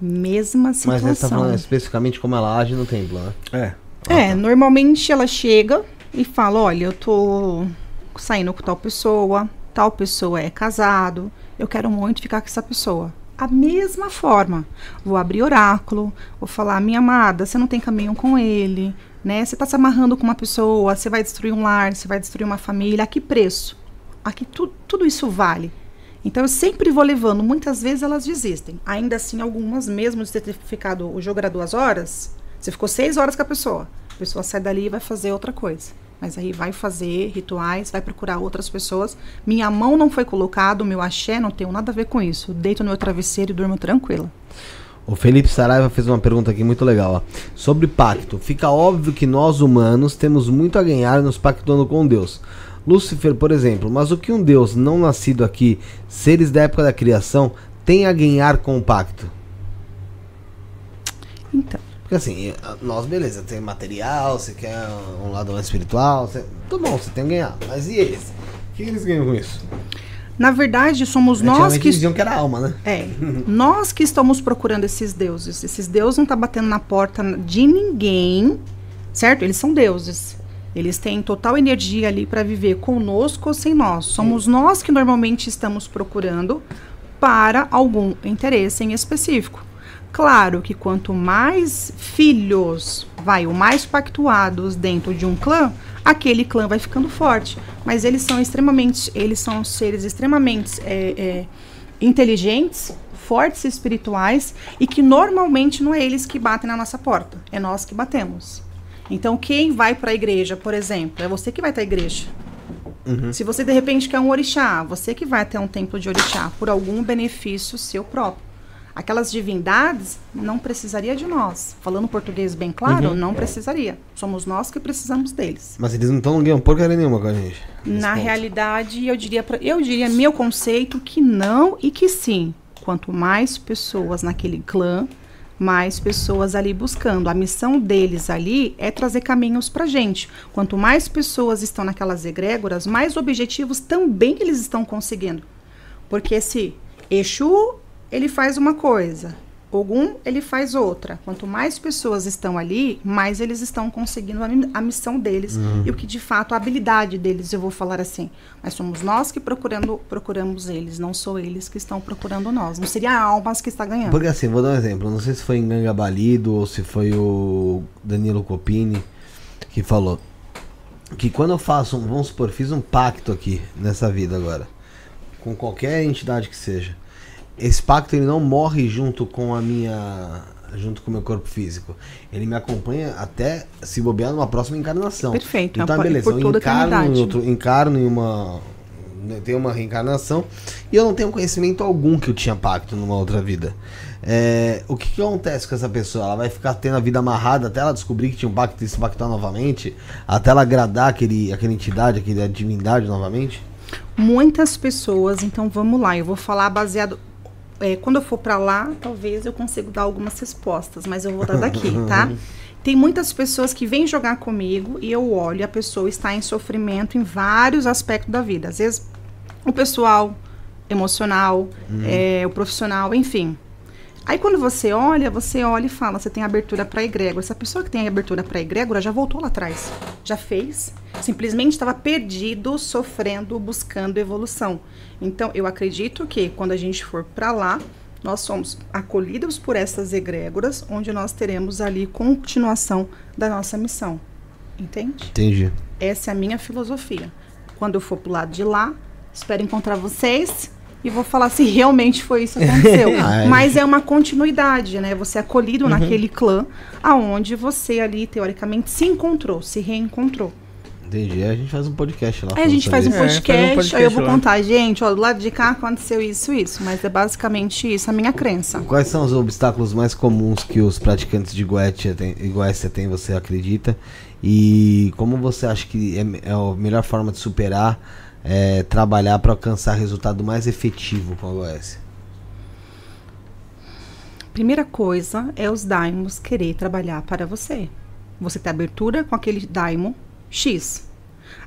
Mesma Mas situação. você tá falando especificamente como ela age no templo, né? É. É, normalmente ela chega e fala: Olha, eu tô saindo com tal pessoa, tal pessoa é casado, eu quero muito ficar com essa pessoa. A mesma forma, vou abrir oráculo, vou falar: Minha amada, você não tem caminho com ele, né? Você tá se amarrando com uma pessoa, você vai destruir um lar, você vai destruir uma família. A que preço? A que tu, tudo isso vale? Então eu sempre vou levando, muitas vezes elas desistem. Ainda assim, algumas, mesmo de ter ficado, o jogo era duas horas, você ficou seis horas com a pessoa. A pessoa sai dali e vai fazer outra coisa. Mas aí vai fazer rituais, vai procurar outras pessoas. Minha mão não foi colocada, meu axé não tem nada a ver com isso. Eu deito no meu travesseiro e durmo tranquila. O Felipe Saraiva fez uma pergunta aqui muito legal. Ó. Sobre pacto. Fica óbvio que nós humanos temos muito a ganhar nos pactuando com Deus. Lúcifer, por exemplo. Mas o que um Deus não nascido aqui, seres da época da criação, tem a ganhar com o pacto? Então, Porque assim, nós, beleza, tem material, você quer um lado mais espiritual, você... tudo bom, você tem a ganhar. Mas e eles? O que eles ganham com isso? na verdade, somos nós que diziam que era alma, né? É, nós que estamos procurando esses deuses. Esses deuses não estão batendo na porta de ninguém, certo? Eles são deuses. Eles têm total energia ali para viver conosco ou sem nós. Somos nós que normalmente estamos procurando para algum interesse em específico. Claro que quanto mais filhos, vai, o mais pactuados dentro de um clã, aquele clã vai ficando forte. Mas eles são extremamente, eles são seres extremamente é, é, inteligentes, fortes espirituais e que normalmente não é eles que batem na nossa porta, é nós que batemos. Então quem vai para a igreja, por exemplo, é você que vai até a igreja. Se você de repente quer um orixá, você que vai até um templo de orixá por algum benefício seu próprio. Aquelas divindades não precisaria de nós. Falando português bem claro, não precisaria. Somos nós que precisamos deles. Mas eles não estão ganhando porcaria nenhuma com a gente. Na ponto. realidade, eu diria, pra, eu diria meu conceito que não e que sim. Quanto mais pessoas naquele clã, mais pessoas ali buscando. A missão deles ali é trazer caminhos pra gente. Quanto mais pessoas estão naquelas egrégoras, mais objetivos também eles estão conseguindo. Porque se Exu, ele faz uma coisa, Ogum, ele faz outra. Quanto mais pessoas estão ali, mais eles estão conseguindo a, a missão deles e o que de fato a habilidade deles, eu vou falar assim. Mas somos nós que procurando, procuramos eles, não são eles que estão procurando nós. Não seria a almas que está ganhando. Porque assim, vou dar um exemplo. Não sei se foi em Ganga Balido ou se foi o Danilo Copini que falou que quando eu faço um, vamos supor, fiz um pacto aqui nessa vida agora, com qualquer entidade que seja, esse pacto ele não morre junto com a minha, junto com o meu corpo físico. Ele me acompanha até se bobear numa próxima encarnação. Perfeito, Então, é beleza, eu encarno em outro, encarno em uma tem uma reencarnação e eu não tenho conhecimento algum que eu tinha pacto numa outra vida. É, o que, que acontece com essa pessoa? Ela vai ficar tendo a vida amarrada até ela descobrir que tinha um pacto e se pactar novamente? Até ela agradar aquele, aquela entidade, aquela divindade novamente? Muitas pessoas, então vamos lá, eu vou falar baseado. É, quando eu for para lá, talvez eu consiga dar algumas respostas, mas eu vou dar daqui, tá? [laughs] Tem muitas pessoas que vêm jogar comigo e eu olho, a pessoa está em sofrimento em vários aspectos da vida. Às vezes, o pessoal, emocional, é, o profissional, enfim. Aí quando você olha, você olha e fala, você tem abertura para egrégora. Essa pessoa que tem abertura para egrégora já voltou lá atrás. Já fez. Simplesmente estava perdido, sofrendo, buscando evolução. Então, eu acredito que quando a gente for para lá, nós somos acolhidos por essas egrégoras, onde nós teremos ali continuação da nossa missão. Entende? Entendi. Essa é a minha filosofia. Quando eu for pro lado de lá, espero encontrar vocês e vou falar se realmente foi isso que aconteceu. [laughs] Ah, é. Mas é uma continuidade, né? Você é acolhido naquele clã aonde você ali, teoricamente, se encontrou, se reencontrou. Entendi. Aí a gente faz um podcast lá. Aí a gente faz um falando É, podcast, faz um podcast aí eu vou lá. contar, gente, ó, do lado de cá aconteceu isso, isso. Mas é basicamente isso, a minha crença. Quais são os obstáculos mais comuns que os praticantes de Goetia têm, Goetia têm, você acredita? E como você acha que é, é a melhor forma de superar, é, trabalhar para alcançar resultado mais efetivo com a Goécia? Primeira coisa é os daimos querer trabalhar para você. Você tem abertura com aquele daimo X.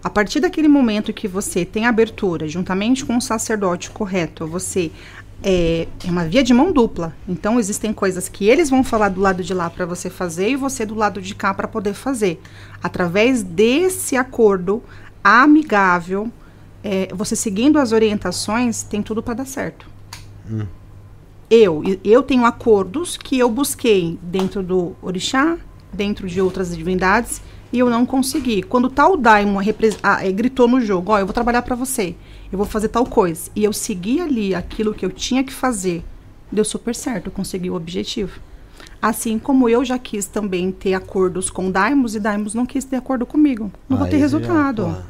A partir daquele momento que você tem abertura, juntamente com o sacerdote correto, você é, é uma via de mão dupla. Então existem coisas que eles vão falar do lado de lá para você fazer e você do lado de cá para poder fazer. Através desse acordo amigável, é, você seguindo as orientações, tem tudo para dar certo. Eu, eu tenho acordos que eu busquei dentro do orixá, dentro de outras divindades, e eu não consegui. Quando tal Daimon ah, eh, gritou no jogo, ó, eu vou trabalhar para você, eu vou fazer tal coisa, e eu segui ali aquilo que eu tinha que fazer, deu super certo, eu consegui o objetivo. Assim como eu já quis também ter acordos com Daimos e Daimos não quis ter acordo comigo. Não vou Aí ter você resultado. Já, pô,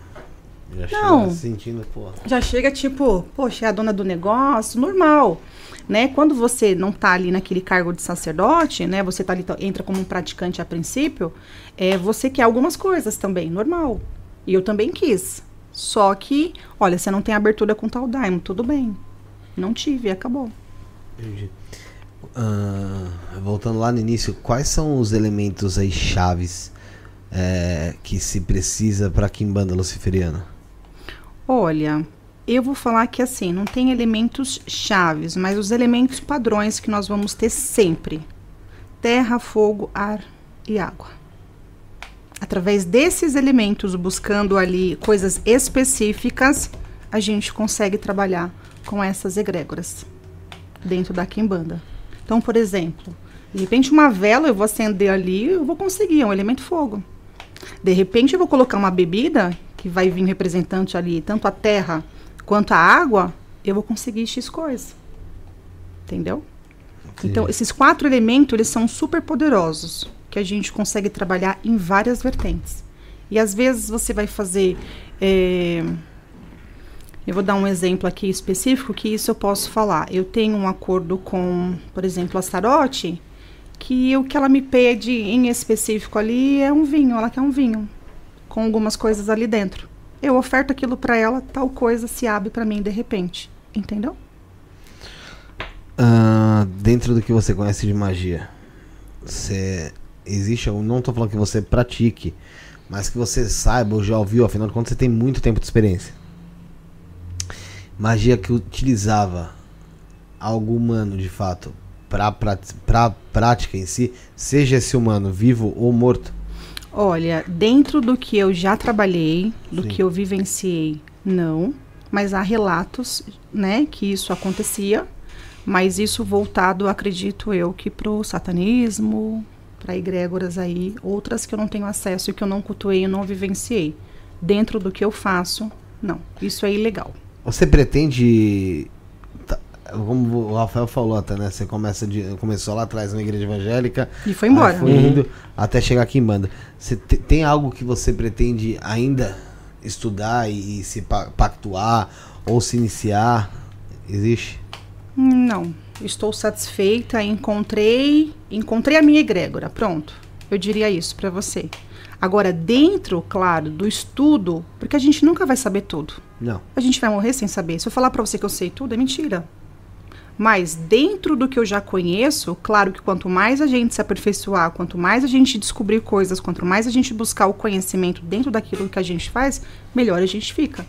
já chega Não. sentindo, pô. já chega tipo, poxa, é a dona do negócio, normal. Né? Quando você não tá ali naquele cargo de sacerdote, né? Você tá ali, tá- entra como um praticante a princípio, é, você quer algumas coisas também, normal. E eu também quis. Só que, olha, você não tem abertura com tal daimo, tudo bem. Não tive, acabou. Entendi. Ah, voltando lá no início, quais são os elementos aí chaves é, que se precisa para Kimbanda Luciferiana? Olha, eu vou falar que assim, não tem elementos chaves, mas os elementos padrões que nós vamos ter sempre: terra, fogo, ar e água. Através desses elementos, buscando ali coisas específicas, a gente consegue trabalhar com essas egrégoras dentro da quimbanda. Então, por exemplo, de repente uma vela eu vou acender ali, eu vou conseguir, é um elemento fogo. De repente eu vou colocar uma bebida que vai vir representante ali, tanto a terra quanto a água, eu vou conseguir X coisa. Entendeu? Então, esses quatro elementos, eles são super poderosos, que a gente consegue trabalhar em várias vertentes. E às vezes você vai fazer. eh, eu vou dar um exemplo aqui específico que isso eu posso falar. Eu tenho um acordo com, por exemplo, a Sarote, que o que ela me pede em específico ali é um vinho. Ela quer um vinho com algumas coisas ali dentro. Eu oferto aquilo para ela, tal coisa se abre para mim de repente. Entendeu? Ah, dentro do que você conhece de magia, você existe, eu não tô falando que você pratique, mas que você saiba ou já ouviu, afinal de contas você tem muito tempo de experiência. Magia que utilizava algo humano de fato para pra prática em si, seja esse humano vivo ou morto. Olha, dentro do que eu já trabalhei, do Sim. que eu vivenciei, não. Mas há relatos, né, que isso acontecia. Mas isso voltado, acredito eu, que pro satanismo, para egrégoras aí, outras que eu não tenho acesso e que eu não cultuei, eu não vivenciei. Dentro do que eu faço, não. Isso é ilegal. Você pretende. Como o Rafael falou até, né? Você começa de, começou lá atrás na igreja evangélica. E foi embora. foi indo até chegar aqui em banda. Você te- tem algo que você pretende ainda estudar e, e se pa- pactuar ou se iniciar? Existe? Não, estou satisfeita, encontrei, encontrei a minha egrégora, pronto. Eu diria isso para você. Agora, dentro, claro, do estudo, porque a gente nunca vai saber tudo. Não. A gente vai morrer sem saber. Se eu falar para você que eu sei tudo, é mentira. Mas dentro do que eu já conheço, claro que quanto mais a gente se aperfeiçoar, quanto mais a gente descobrir coisas, quanto mais a gente buscar o conhecimento dentro daquilo que a gente faz, melhor a gente fica.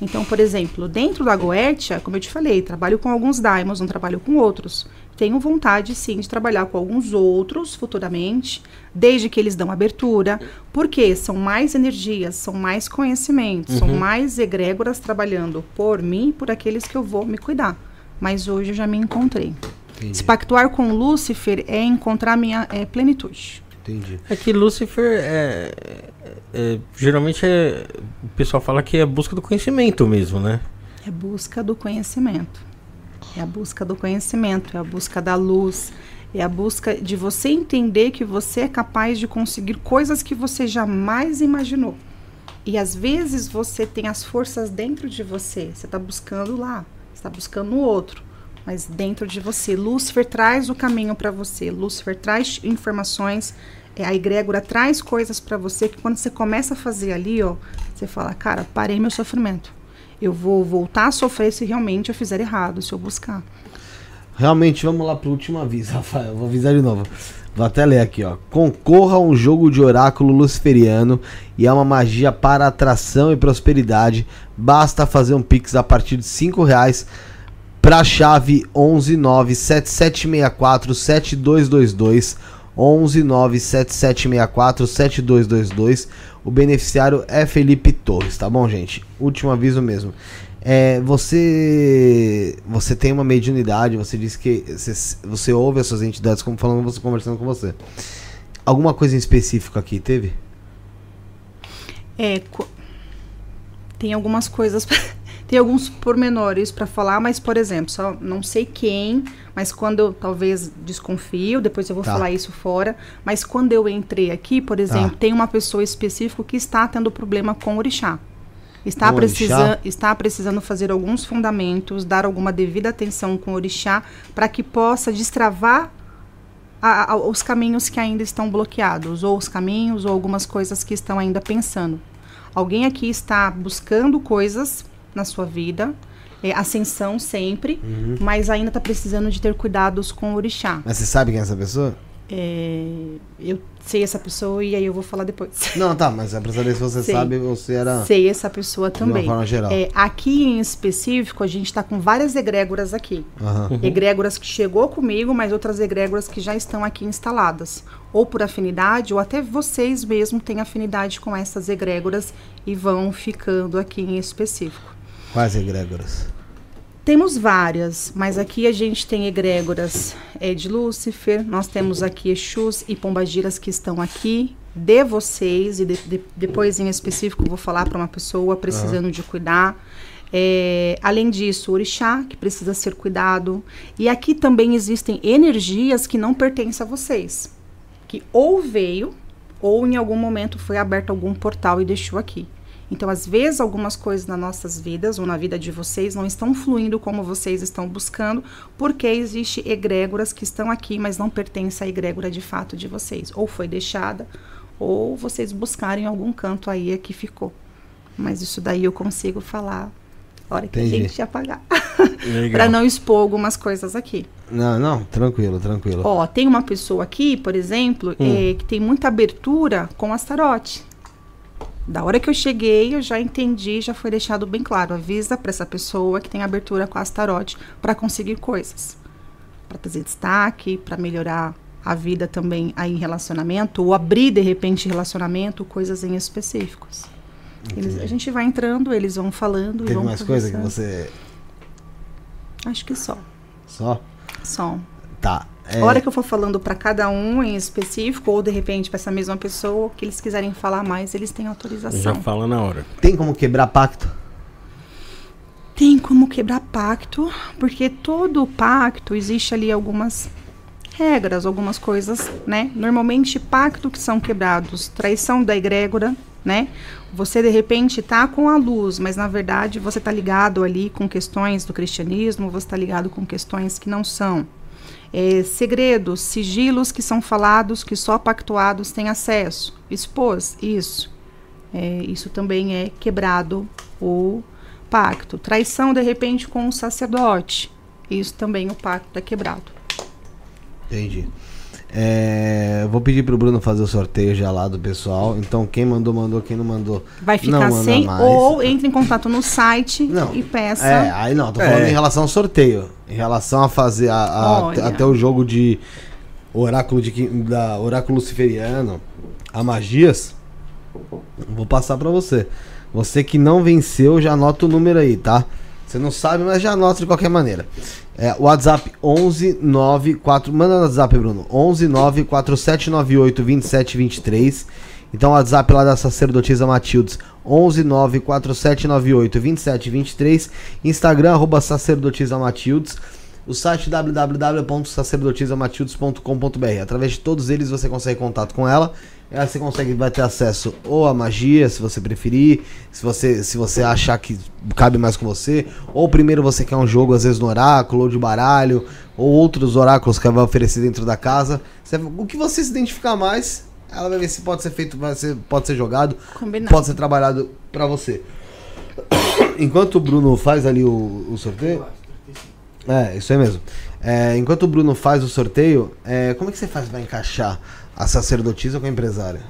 Então, por exemplo, dentro da Goetia, como eu te falei, trabalho com alguns daimons, não trabalho com outros. Tenho vontade, sim, de trabalhar com alguns outros futuramente, desde que eles dão abertura, porque são mais energias, são mais conhecimentos, são mais egrégoras trabalhando por mim, por aqueles que eu vou me cuidar. Mas hoje eu já me encontrei. Entendi. Se pactuar com Lúcifer é encontrar minha é, plenitude. Entendi. É que Lúcifer é, é- Geralmente é. O pessoal fala que é a busca do conhecimento mesmo, né? É busca do conhecimento. É a busca do conhecimento, é a busca da luz, é a busca de você entender que você é capaz de conseguir coisas que você jamais imaginou. E às vezes você tem as forças dentro de você, você está buscando lá, está buscando no outro, mas dentro de você. Lúcifer traz o caminho para você, Lúcifer traz informações, é, a egrégora traz coisas para você que quando você começa a fazer ali, ó, você fala, cara, parei meu sofrimento. Eu vou voltar a sofrer se realmente eu fizer errado, se eu buscar. Realmente, vamos lá pro último aviso, [laughs] Rafael. Vou avisar de novo. Vou até ler aqui, ó. Concorra a um jogo de oráculo luciferiano e é uma magia para atração e prosperidade. Basta fazer um pix a partir de 5 reais para a chave 11977647222 11977647222. O beneficiário é Felipe Torres, tá bom, gente? Último aviso mesmo. É, você você tem uma mediunidade, você disse que você, você ouve as suas entidades como falando você conversando com você. Alguma coisa em específico aqui teve? É, tem algumas coisas, [laughs] tem alguns pormenores para falar, mas por exemplo, só não sei quem, mas quando eu talvez desconfio, depois eu vou Tá. falar isso fora, mas quando eu entrei aqui, por exemplo, tem uma pessoa específica que está tendo problema com o orixá. Está, precisa, está precisando fazer alguns fundamentos, dar alguma devida atenção com o orixá, para que possa destravar a- a- os caminhos que ainda estão bloqueados, ou os caminhos, ou algumas coisas que estão ainda pensando. Alguém aqui está buscando coisas na sua vida, é, ascensão sempre, Uhum. mas ainda está precisando de ter cuidados com o orixá. Mas você sabe quem é essa pessoa? É, eu sei essa pessoa e aí eu vou falar depois. [laughs] Não, tá, mas é pra saber se você Sei. sabe ou se era Sei essa pessoa de uma também. forma geral. É, aqui em específico, a gente está com várias egrégoras aqui. Aham. Egrégoras que chegou comigo, mas outras egrégoras que já estão aqui instaladas. Ou por afinidade, ou até vocês mesmo têm afinidade com essas egrégoras e vão ficando aqui em específico. Quais egrégoras? Temos várias, mas aqui a gente tem egrégoras é, de Lúcifer, nós temos aqui Exus e Pombagiras que estão aqui, de vocês, e de- de- depois em específico vou falar para uma pessoa precisando de cuidar. É, além disso, o orixá, que precisa ser cuidado. E aqui também existem energias que não pertencem a vocês, que ou veio, ou em algum momento foi aberto algum portal e deixou aqui. Então, às vezes, algumas coisas nas nossas vidas ou na vida de vocês não estão fluindo como vocês estão buscando, porque existe egrégoras que estão aqui, mas não pertence à egrégora de fato de vocês. Ou foi deixada, ou vocês buscaram em algum canto aí que ficou. Mas isso daí eu consigo falar a hora que Entendi. a gente apagar. Legal. [laughs] Para não expor algumas coisas aqui. Não, não, tranquilo, tranquilo. Ó, tem uma pessoa aqui, por exemplo, Hum. eh, que tem muita abertura com Astarote. Da hora que eu cheguei, eu já entendi, já foi deixado bem claro. Avisa para essa pessoa que tem abertura com Astarote para conseguir coisas. Para trazer destaque, para melhorar a vida também aí em relacionamento, ou abrir de repente relacionamento, coisas em específicos. Eles- a gente vai entrando, eles vão falando e Teve vão mais coisa que você. Acho que só. Só? Só. Tá. É, A hora que eu for falando para cada um em específico, ou de repente para essa mesma pessoa, que eles quiserem falar mais, eles têm Já autorização. fala na hora. Tem como quebrar pacto? Tem como quebrar pacto, porque todo pacto existe ali algumas regras, algumas coisas, né? Normalmente pacto que são quebrados, traição da egrégora, né? Você de repente tá com a luz, mas na verdade você tá ligado ali com questões do cristianismo, você tá ligado com questões que não são. É, segredos, sigilos que são falados, que só pactuados têm acesso. Expôs, isso. É, isso também é quebrado o pacto. Traição, de repente, com o sacerdote. Isso também o pacto é quebrado. Entendi. É, vou pedir pro Bruno fazer o sorteio já lá do pessoal. Então, quem mandou, mandou. Quem não mandou. Vai Não ficar manda sem, mais. ou entre em contato no site Não. e peça. É, aí não, tô falando É. em relação ao sorteio. Em relação a fazer a- a- até o jogo de oráculo de da oráculo luciferiano, a magias. Vou passar pra você. Você que não venceu, já anota o número aí, tá? Você não sabe, mas já anota de qualquer maneira. É, WhatsApp 1194. Manda no WhatsApp, Bruno. 1194798 2723. Então, WhatsApp lá da sacerdotisa Matildes. 1194798 2723. Instagram, arroba sacerdotisa Matildes. O site www.sacerdotisamatildes.com.br. Através de todos eles você consegue contato com ela. Você consegue vai ter acesso ou à magia, se você preferir, se você se você achar que cabe mais com você, ou primeiro você quer um jogo às vezes no oráculo ou de baralho, ou outros oráculos que ela vai oferecer dentro da casa. O que você se identificar mais, ela vai ver se pode ser feito, vai ser, pode ser jogado, Combinado. pode ser trabalhado pra você. [coughs] Enquanto o Bruno faz ali o, o sorteio. É, isso aí mesmo. É, enquanto o Bruno faz o sorteio, é, como é que você faz pra encaixar a sacerdotisa com a empresária?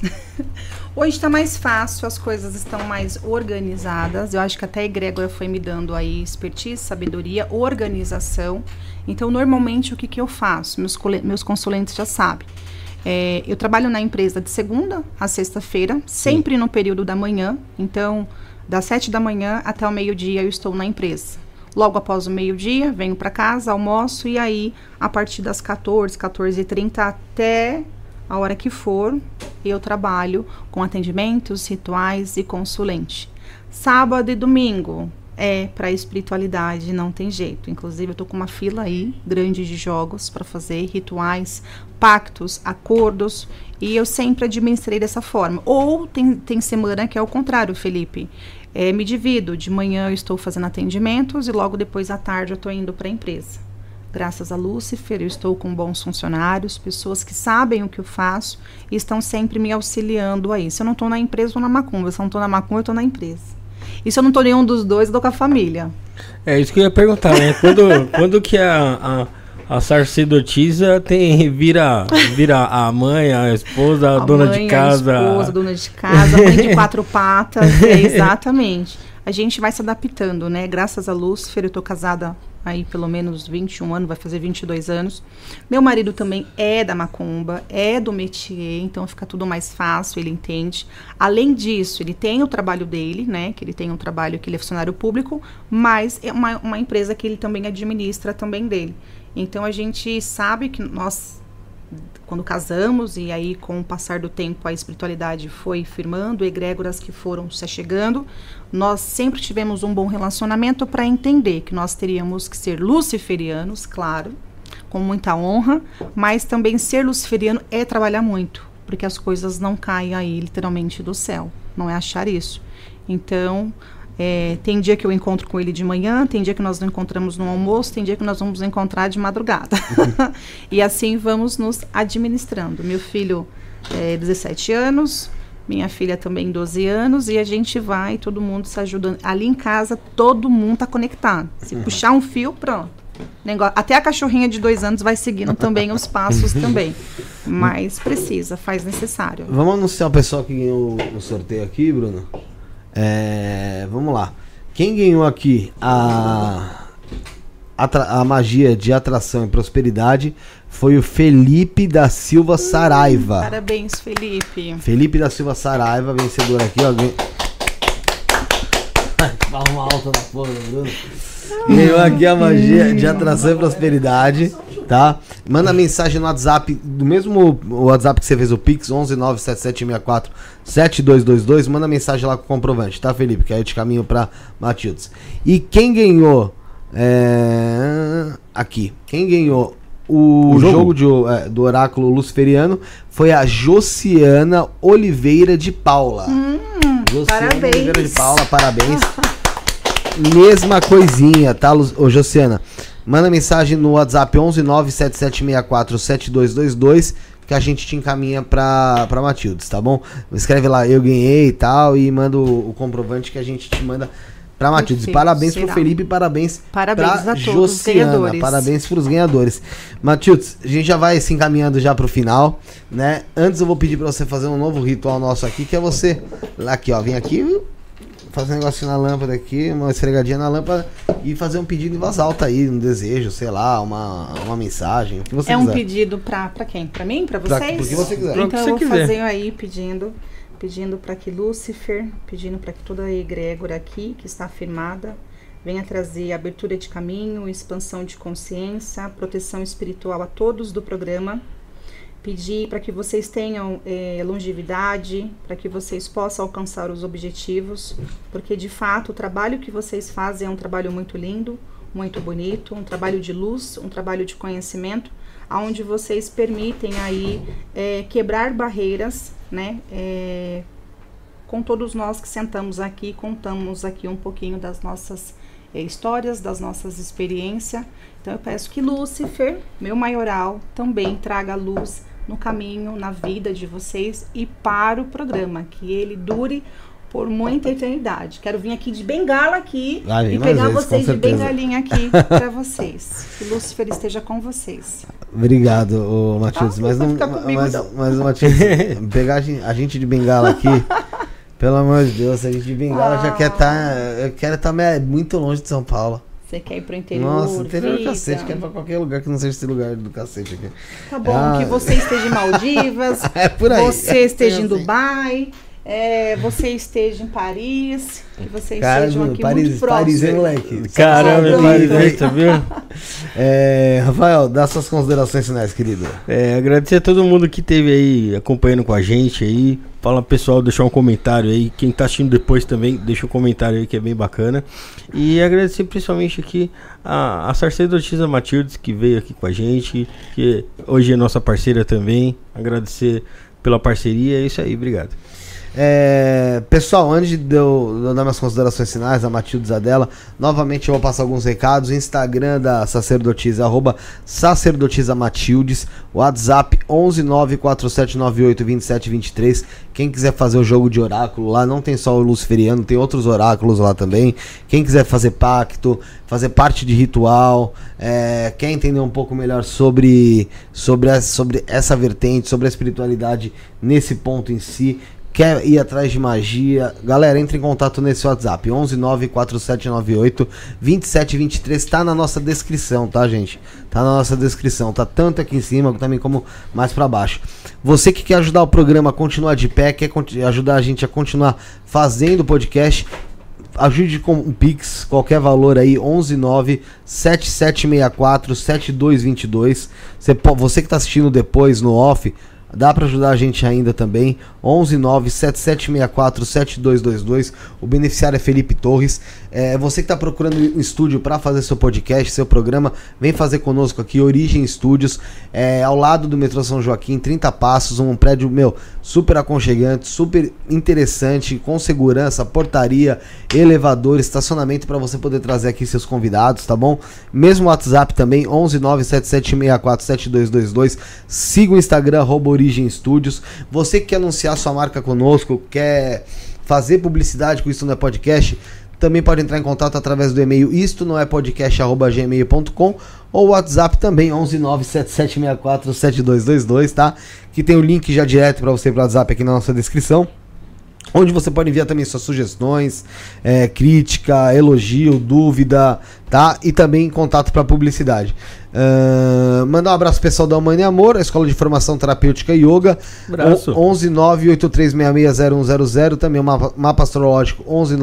[laughs] Hoje está mais fácil, as coisas estão mais organizadas. Eu acho que até a egrégora foi me dando aí expertise, sabedoria, organização. Então, normalmente, o que, que eu faço? Meus, meus consulentes já sabem. É, eu trabalho na empresa de segunda a sexta-feira, sempre no período da manhã. Então, das sete da manhã até o meio-dia eu estou na empresa. Logo após o meio-dia, venho para casa, almoço e aí, a partir das 14, 14h30 até a hora que for, eu trabalho com atendimentos, rituais e consulente. Sábado e domingo é para espiritualidade, não tem jeito. Inclusive, eu tô com uma fila aí grande de jogos para fazer rituais, pactos, acordos, e eu sempre administrei dessa forma. Ou tem, tem semana que é o contrário, Felipe. É, me divido. De manhã eu estou fazendo atendimentos e logo depois à tarde eu estou indo para a empresa. Graças a Lúcifer, eu estou com bons funcionários, pessoas que sabem o que eu faço e estão sempre me auxiliando aí. Se eu não estou na empresa, estou na macumba. Se eu não estou na macumba, eu estou na empresa. E se eu não estou nenhum dos dois, eu estou com a família. É isso que eu ia perguntar, né? Quando, [laughs] quando que a, a, a sacerdotisa tem, vira, vira a mãe, a esposa, a, A dona mãe, de casa? A esposa, dona de casa, mãe de quatro patas. é, [laughs] exatamente. A gente vai se adaptando, né? Graças a Lúcifer, eu tô casada aí pelo menos 21 anos, vai fazer 22 anos. Meu marido também é da macumba, é do métier, então fica tudo mais fácil, ele entende. Além disso, ele tem o trabalho dele, né? Que ele tem um trabalho que ele é funcionário público, mas é uma, uma empresa que ele também administra também dele. Então a gente sabe que nós quando casamos e aí com o passar do tempo a espiritualidade foi firmando, egrégoras que foram se chegando, nós sempre tivemos um bom relacionamento para entender que nós teríamos que ser luciferianos, claro, com muita honra, mas também ser luciferiano é trabalhar muito, porque as coisas não caem aí literalmente do céu, não é achar isso. Então, é, tem dia que eu encontro com ele de manhã, tem dia que nós nos encontramos no almoço, tem dia que nós vamos encontrar de madrugada. [laughs] e assim vamos nos administrando. Meu filho é 17 anos, minha filha também 12 anos, e a gente vai, todo mundo se ajudando. Ali em casa, todo mundo tá conectado. Se puxar um fio, pronto. Negócio- Até a cachorrinha de dois anos vai seguindo também os passos [laughs] também. Mas precisa, faz necessário. Vamos anunciar o pessoal que ganhou o sorteio aqui, Bruno? É, vamos lá. Quem ganhou aqui a, atra- a magia de atração e prosperidade foi o Felipe da Silva Saraiva. Parabéns, Felipe. Felipe da Silva Saraiva, vencedor aqui, ó. [laughs] Palma alta na porra, Bruno. Ganhou aqui a magia de atração e prosperidade, tá? Manda mensagem no WhatsApp, do mesmo WhatsApp que você fez o Pix, 11977647222. Manda mensagem lá com o comprovante, tá, Felipe? Que aí eu te caminho pra Matildes. E quem ganhou. é, Aqui. Quem ganhou o, O jogo? jogo, de é, do oráculo luciferiano foi a Josiana Oliveira de Paula. Josiana parabéns. Oliveira de Paula, parabéns. [laughs] Mesma coisinha, tá, Lu- ô, Josiana? Manda mensagem no WhatsApp 11977647222 que a gente te encaminha pra, pra Matildes, tá bom? Escreve lá, eu ganhei e tal, e manda o, o comprovante que a gente te manda pra Matildes. Perfeito, Parabéns pro será. Felipe, parabéns Parabéns pra a todos os ganhadores. Parabéns pros ganhadores. Matildes, a gente já vai se encaminhando já pro final, né? Antes eu vou pedir pra você fazer um novo ritual nosso aqui, que é você, lá aqui, ó, vem aqui, fazer um negocinho na lâmpada aqui, uma esfregadinha na lâmpada e fazer um pedido em voz alta aí, um desejo, sei lá, uma, uma mensagem, o que você É um quiser. pedido pra, pra quem? Pra mim? Pra Pra- vocês? pro que você quiser. Então que eu você vou quiser. fazer aí pedindo, pedindo para que Lúcifer, pedindo para que toda a egrégora aqui que está firmada venha trazer abertura de caminho, expansão de consciência, proteção espiritual a todos do programa. Pedir para que vocês tenham eh, longevidade, para que vocês possam alcançar os objetivos, porque de fato o trabalho que vocês fazem é um trabalho muito lindo, muito bonito, um trabalho de luz, um trabalho de conhecimento, aonde vocês permitem aí eh, quebrar barreiras, né? eh, com todos nós que sentamos aqui, contamos aqui um pouquinho das nossas histórias, das nossas experiências. Então eu peço que Lúcifer, meu maioral, também traga luz no caminho, na vida de vocês e para o programa, que ele dure por muita eternidade. Quero vir aqui de bengala aqui vir e pegar vezes, vocês de bengalinha aqui [laughs] para vocês. Que Lúcifer esteja com vocês. Obrigado, Matildes. Ah, mas não comigo, mas, não. mas Matildes, [laughs] pegar a gente, de bengala aqui, [laughs] pelo amor de Deus, a gente de bengala já Ah. quer estar. eu quero estar muito longe de São Paulo. Você quer ir pro interior? Nossa, interior do vida? cacete, quero ir pra qualquer lugar que não seja esse lugar do cacete aqui. Tá bom, Ah. que você esteja em Maldivas, [laughs] É por aí. você esteja em Assim. Dubai, é, você esteja em Paris, que vocês Cara, estejam aqui Paris, muito Paris, hein, próximos. moleque? Caramba, Pronto. perfeito, viu? É, Rafael, dá suas considerações finais, querido. É, agradecer a todo mundo que esteve aí acompanhando com a gente aí. Fala pessoal, deixar um comentário aí. Quem tá assistindo depois também, deixa um comentário aí que é bem bacana. E agradecer principalmente aqui a, a sacerdotisa Matildes que veio aqui com a gente, que hoje é nossa parceira também. Agradecer pela parceria, é isso aí, obrigado. É, pessoal, antes de eu, de eu dar minhas considerações finais, a Matilde Zadela, novamente eu vou passar alguns recados. Instagram da sacerdotisa, arroba sacerdotisa Matildes. WhatsApp 11947982723. Quem quiser fazer o jogo de oráculo lá, não tem só o Luciferiano, tem outros oráculos lá também. Quem quiser fazer pacto, fazer parte de ritual, é, quer entender um pouco melhor sobre, sobre, a- sobre essa vertente, sobre a espiritualidade nesse ponto em si, quer ir atrás de magia, galera, entre em contato nesse WhatsApp, 1194798 2723, tá na nossa descrição, tá, gente? Tá na nossa descrição, tá tanto aqui em cima também como mais pra baixo. Você que quer ajudar o programa a continuar de pé, quer ajudar a gente a continuar fazendo o podcast, ajude com um Pix, qualquer valor aí, 119 7764 7222. Você, você que tá assistindo depois no off, dá pra ajudar a gente ainda também. 119 7764 7222. O beneficiário é Felipe Torres. É, você que tá procurando um estúdio para fazer seu podcast, seu programa, vem fazer conosco aqui, Origem Estúdios, é, ao lado do metrô São Joaquim, 30 passos, um prédio, meu, super aconchegante, super interessante, com segurança, portaria, elevador, estacionamento para você poder trazer aqui seus convidados, tá bom? Mesmo WhatsApp também, 11977647222. Siga o Instagram, Origem Estúdios. Você que quer anunciar sua marca conosco, quer fazer publicidade com Isso Não É Podcast, também pode entrar em contato através do e-mail isto não é podcast@gmail.com ou WhatsApp também 11977647222, tá? Que tem o link já direto para você pro WhatsApp aqui na nossa descrição. Onde você pode enviar também suas sugestões, é, crítica, elogio, dúvida, tá? E também contato para publicidade. Ahn, mandar um abraço pessoal da Humana e Amor, a Escola de Formação Terapêutica Yoga. Abraço. 11 983660100, também o mapa, mapa astrológico 11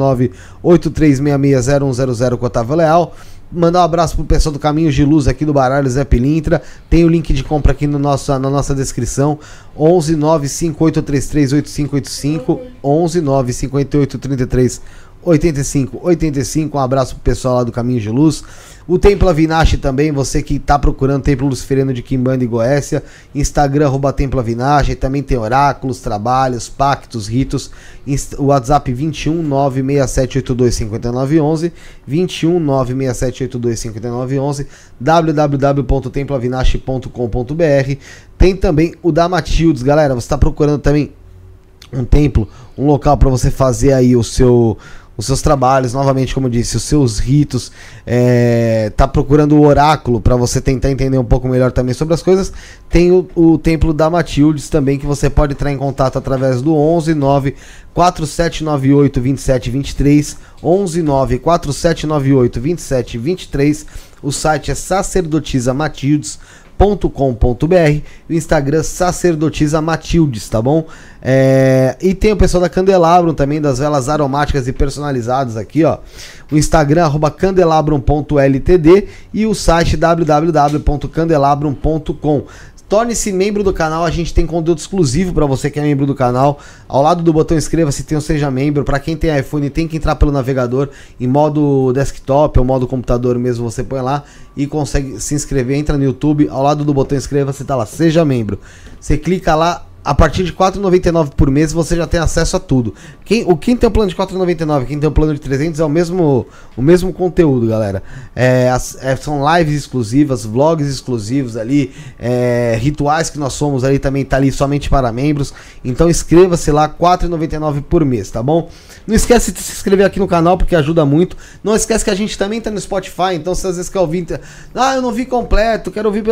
983660100 com Otávio Leal. Mandar um abraço pro pessoal do Caminhos de Luz aqui do Baralho Zé Pilintra. Tem o link de compra aqui no nosso, na nossa descrição. 11 95833 8585 11 95833 85 85. Um abraço pro pessoal lá do Caminho de Luz. O Templo Avinash também, você que tá procurando Templo Luciferiano de Quimbanda e Goécia, Instagram arroba Templo Avinash, também tem oráculos, trabalhos, pactos, ritos, o WhatsApp 21 96782 5911, 21 96782 5911, www.temploavinash.com.br. Tem também o da Matildes, galera, você tá procurando também um templo, um local para você fazer aí o seu os seus trabalhos, novamente, como eu disse, os seus ritos, é, tá procurando o oráculo para você tentar entender um pouco melhor também sobre as coisas, tem o, o templo da Matildes também que você pode entrar em contato através do 11 9 4798 2723 11 9 4798 2723 o site é sacerdotisa Matildes .com.br o Instagram sacerdotisa Matildes, tá bom? É, e tem o pessoal da Candelabrum também, das velas aromáticas e personalizadas aqui, ó. O Instagram, arroba candelabrum.ltd e o site www.candelabrum.com. Torne-se membro do canal, a gente tem conteúdo exclusivo para você que é membro do canal. Ao lado do botão inscreva-se, tem o seja membro. Para quem tem iPhone, tem que entrar pelo navegador em modo desktop ou modo computador mesmo, você põe lá e consegue se inscrever, entra no YouTube, ao lado do botão inscreva-se tá lá, seja membro. Você clica lá, a partir de R$ 4,99 por mês você já tem acesso a tudo. Quem, o, quem tem o plano de R$ 4,99, quem tem o plano de 300 é o mesmo, o mesmo conteúdo, galera. É, as- é, são lives exclusivas, vlogs exclusivos ali, é, rituais que nós somos ali também tá ali somente para membros. Então inscreva-se lá, R$ 4,99 por mês, tá bom? Não esquece de se inscrever aqui no canal porque ajuda muito. Não esquece que a gente também tá no Spotify, então se às vezes quer ouvir, ah, eu não vi completo, quero ouvir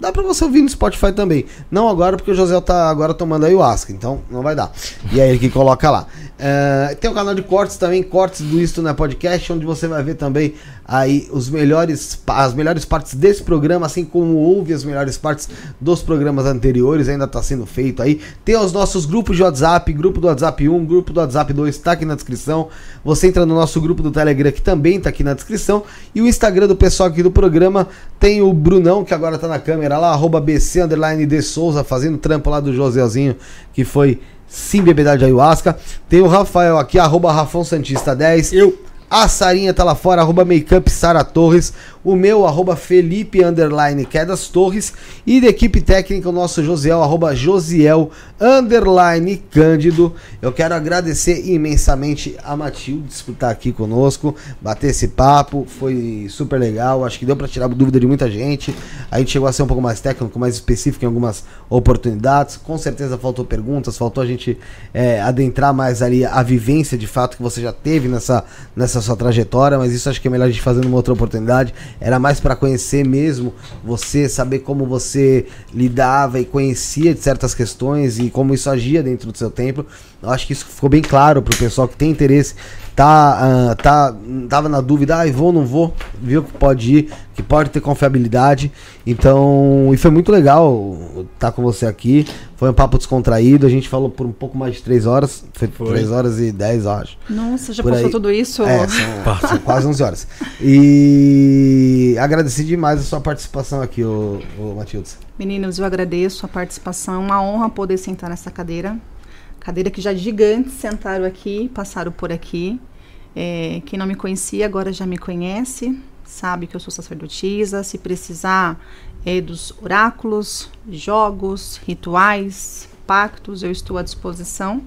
Dá pra você ouvir no Spotify também. Não agora, porque o José tá agora tomando ayahuasca, então não vai dar. E aí ele que coloca lá. É, tem o canal de cortes também, cortes do Isto na Podcast, onde você vai ver também aí os melhores, as melhores partes desse programa, assim como houve as melhores partes dos programas anteriores, ainda está sendo feito aí. Tem os nossos grupos de WhatsApp, grupo do WhatsApp 1, grupo do WhatsApp 2, está aqui na descrição. Você entra no nosso grupo do Telegram, que também está aqui na descrição. E o Instagram do pessoal aqui do programa tem o Brunão, que agora tá na câmera lá, arroba BC underline de Souza, fazendo trampo lá do Josézinho, que foi sim bebedade de ayahuasca. Tem o Rafael aqui, arroba Rafão Santista 10. Eu. A Sarinha tá lá fora, arroba Makeup Sara Torres. O meu, arroba Felipe Underline Quedas Torres. E da equipe técnica, o nosso Josiel, arroba Josiel Underline Cândido. Eu quero agradecer imensamente a Matilde por estar aqui conosco, bater esse papo. Foi super legal. Acho que deu para tirar dúvida de muita gente. A gente chegou a ser um pouco mais técnico, mais específico em algumas oportunidades. Com certeza faltou perguntas, faltou a gente é, adentrar mais ali a vivência de fato que você já teve nessa, nessa sua trajetória, mas isso acho que é melhor a gente fazer numa outra oportunidade. Era mais para conhecer mesmo você, saber como você lidava e conhecia de certas questões e como isso agia dentro do seu templo. Eu acho que isso ficou bem claro pro pessoal que tem interesse, tá, ah, tá, tava na dúvida, ah, vou ou não vou, viu que pode ir, que pode ter confiabilidade. Então, e foi muito legal estar com você aqui. Foi um papo descontraído, a gente falou por um pouco mais de três horas, foi, Foi. três horas e dez, eu acho. Nossa, já Por passou aí. tudo isso? É, são, [laughs] são quase 11 horas. E agradeci demais a sua participação aqui, ô, ô Matildes. Meninos, eu agradeço a participação. É uma honra poder sentar nessa cadeira. Cadeira que já gigantes sentaram aqui, passaram por aqui. É, quem não me conhecia agora já me conhece, sabe que eu sou sacerdotisa. Se precisar é, dos oráculos, jogos, rituais, pactos, eu estou à disposição.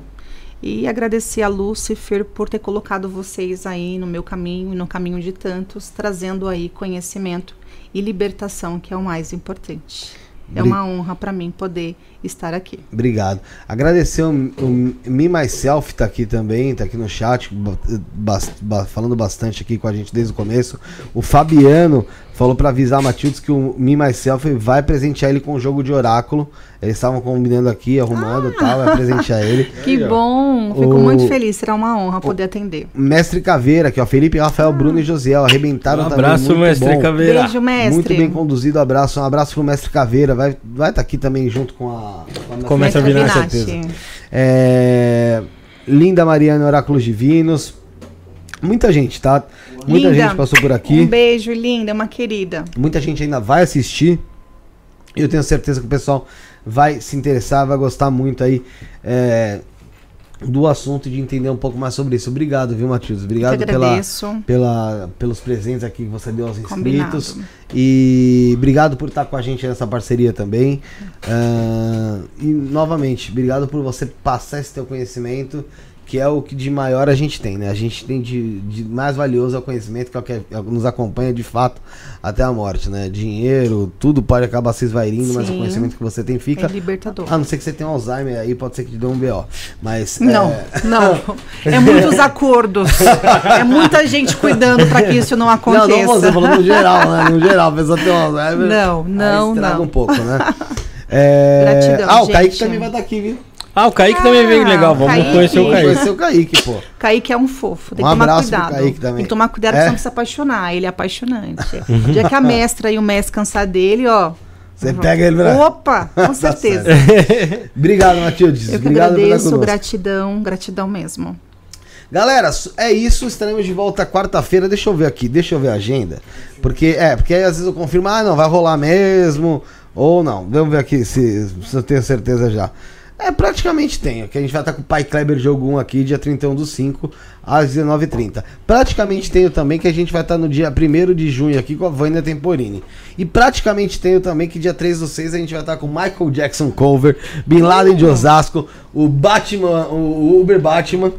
E agradecer a Lúcifer por ter colocado vocês aí no meu caminho e no caminho de tantos, trazendo aí conhecimento e libertação, que é o mais importante. É uma honra para mim poder estar aqui. Obrigado. Agradecer o, o Me Myself tá aqui também, tá aqui no chat, ba- bas- ba- falando bastante aqui com a gente desde o começo. O Fabiano falou pra avisar a Matildes que o Me Myself vai presentear ele com um jogo de oráculo. Eles estavam combinando aqui, arrumando e tal, vai presentear ele. [laughs] Que bom! Fico O- muito feliz, será uma honra poder atender. Mestre Caveira, aqui ó, Felipe, Rafael, Bruno e Josiel, arrebentaram Um também, abraço, muito mestre bom. Caveira. Beijo, mestre. Muito bem conduzido, abraço. Um abraço pro mestre Caveira. Vai estar vai tá aqui também junto com a. A Com o mestre Mestre Vinassi, Vinassi. certeza. É, Linda Mariana Oráculos Divinos. Muita gente, tá? Muita Linda, gente passou por aqui. Um beijo, linda, uma querida. Muita gente ainda vai assistir. Eu tenho certeza que o pessoal vai se interessar, vai gostar muito aí é, do assunto e de entender um pouco mais sobre isso. Obrigado, viu, Matheus? Obrigado pela, pela, pelos presentes aqui que você deu aos Combinado. inscritos. E obrigado por estar com a gente nessa parceria também. Ah, e novamente, obrigado por você passar esse teu conhecimento, que é o que de maior a gente tem, né? A gente tem de, de mais valioso é o conhecimento, que é o que é nos acompanha de fato até a morte, né? Dinheiro, tudo pode acabar se esvairindo, mas o Sim. conhecimento que você tem fica. É libertador. A não ser que você tenha um Alzheimer aí, pode ser que te dê um BO. Mas. Não, é, [laughs] não. É muitos acordos. É muita gente cuidando para que isso não Não, aconteça. não você falando no geral, né? No geral, a pessoa tem um Alzheimer. Não, aí não, estraga não. um pouco, né? [laughs] É... Gratidão, Ah, o Kaique gente. também vai estar aqui, viu? Ah, o Kaique também veio Ah, legal. Vamos Kaique. conhecer o Vamos Kaique. conhecer o Kaique, pô. Kaique é um fofo, tem Um que tomar abraço pro cuidado. Kaique também. Tem que tomar cuidado É? pra não se apaixonar. Ele é apaixonante. [laughs] O dia que a mestra e o mestre cansar dele, ó. Você pega ele pra... Opa, [laughs] com certeza. Obrigado, Matildes. Eu que Obrigado agradeço, gratidão, gratidão mesmo. Galera, é isso. Estaremos de volta quarta-feira. Deixa eu ver aqui, deixa eu ver a agenda. Porque, é, porque aí às vezes eu confirmo, ah, não, vai rolar mesmo. Ou não. Vamos ver aqui se, se eu tenho certeza já. É, praticamente tenho. Que a gente vai estar com o Pai Kleber Jogo 1 aqui, dia 31 do 5, às 19h30. Praticamente tenho também que a gente vai estar no dia 1 de junho aqui com a Vânia Temporini. E praticamente tenho também que dia 3 do 6 a gente vai estar com Michael Jackson Cover, Bin Laden de Osasco, o Batman, o Uber Batman.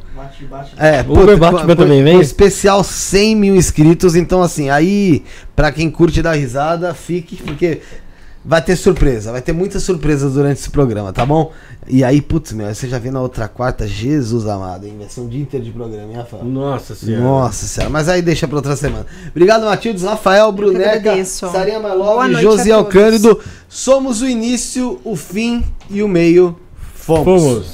É, O Uber pô, Batman pô, também vem? Especial 100 mil inscritos. Então, assim, aí, pra quem curte dar risada, fique, porque vai ter surpresa. Vai ter muitas surpresas durante esse programa, tá bom? E aí, putz, meu, aí você já vê na outra quarta, Jesus amado, hein? Vai ser um dia inteiro de programa, hein, Rafael? Nossa senhora. Nossa senhora, mas aí deixa pra outra semana. Obrigado, Matildes, Rafael, Bruneca. Sarinha Malov, Josiel a todos. Cândido. Somos o início, o fim e o meio. Fomos. Fomos.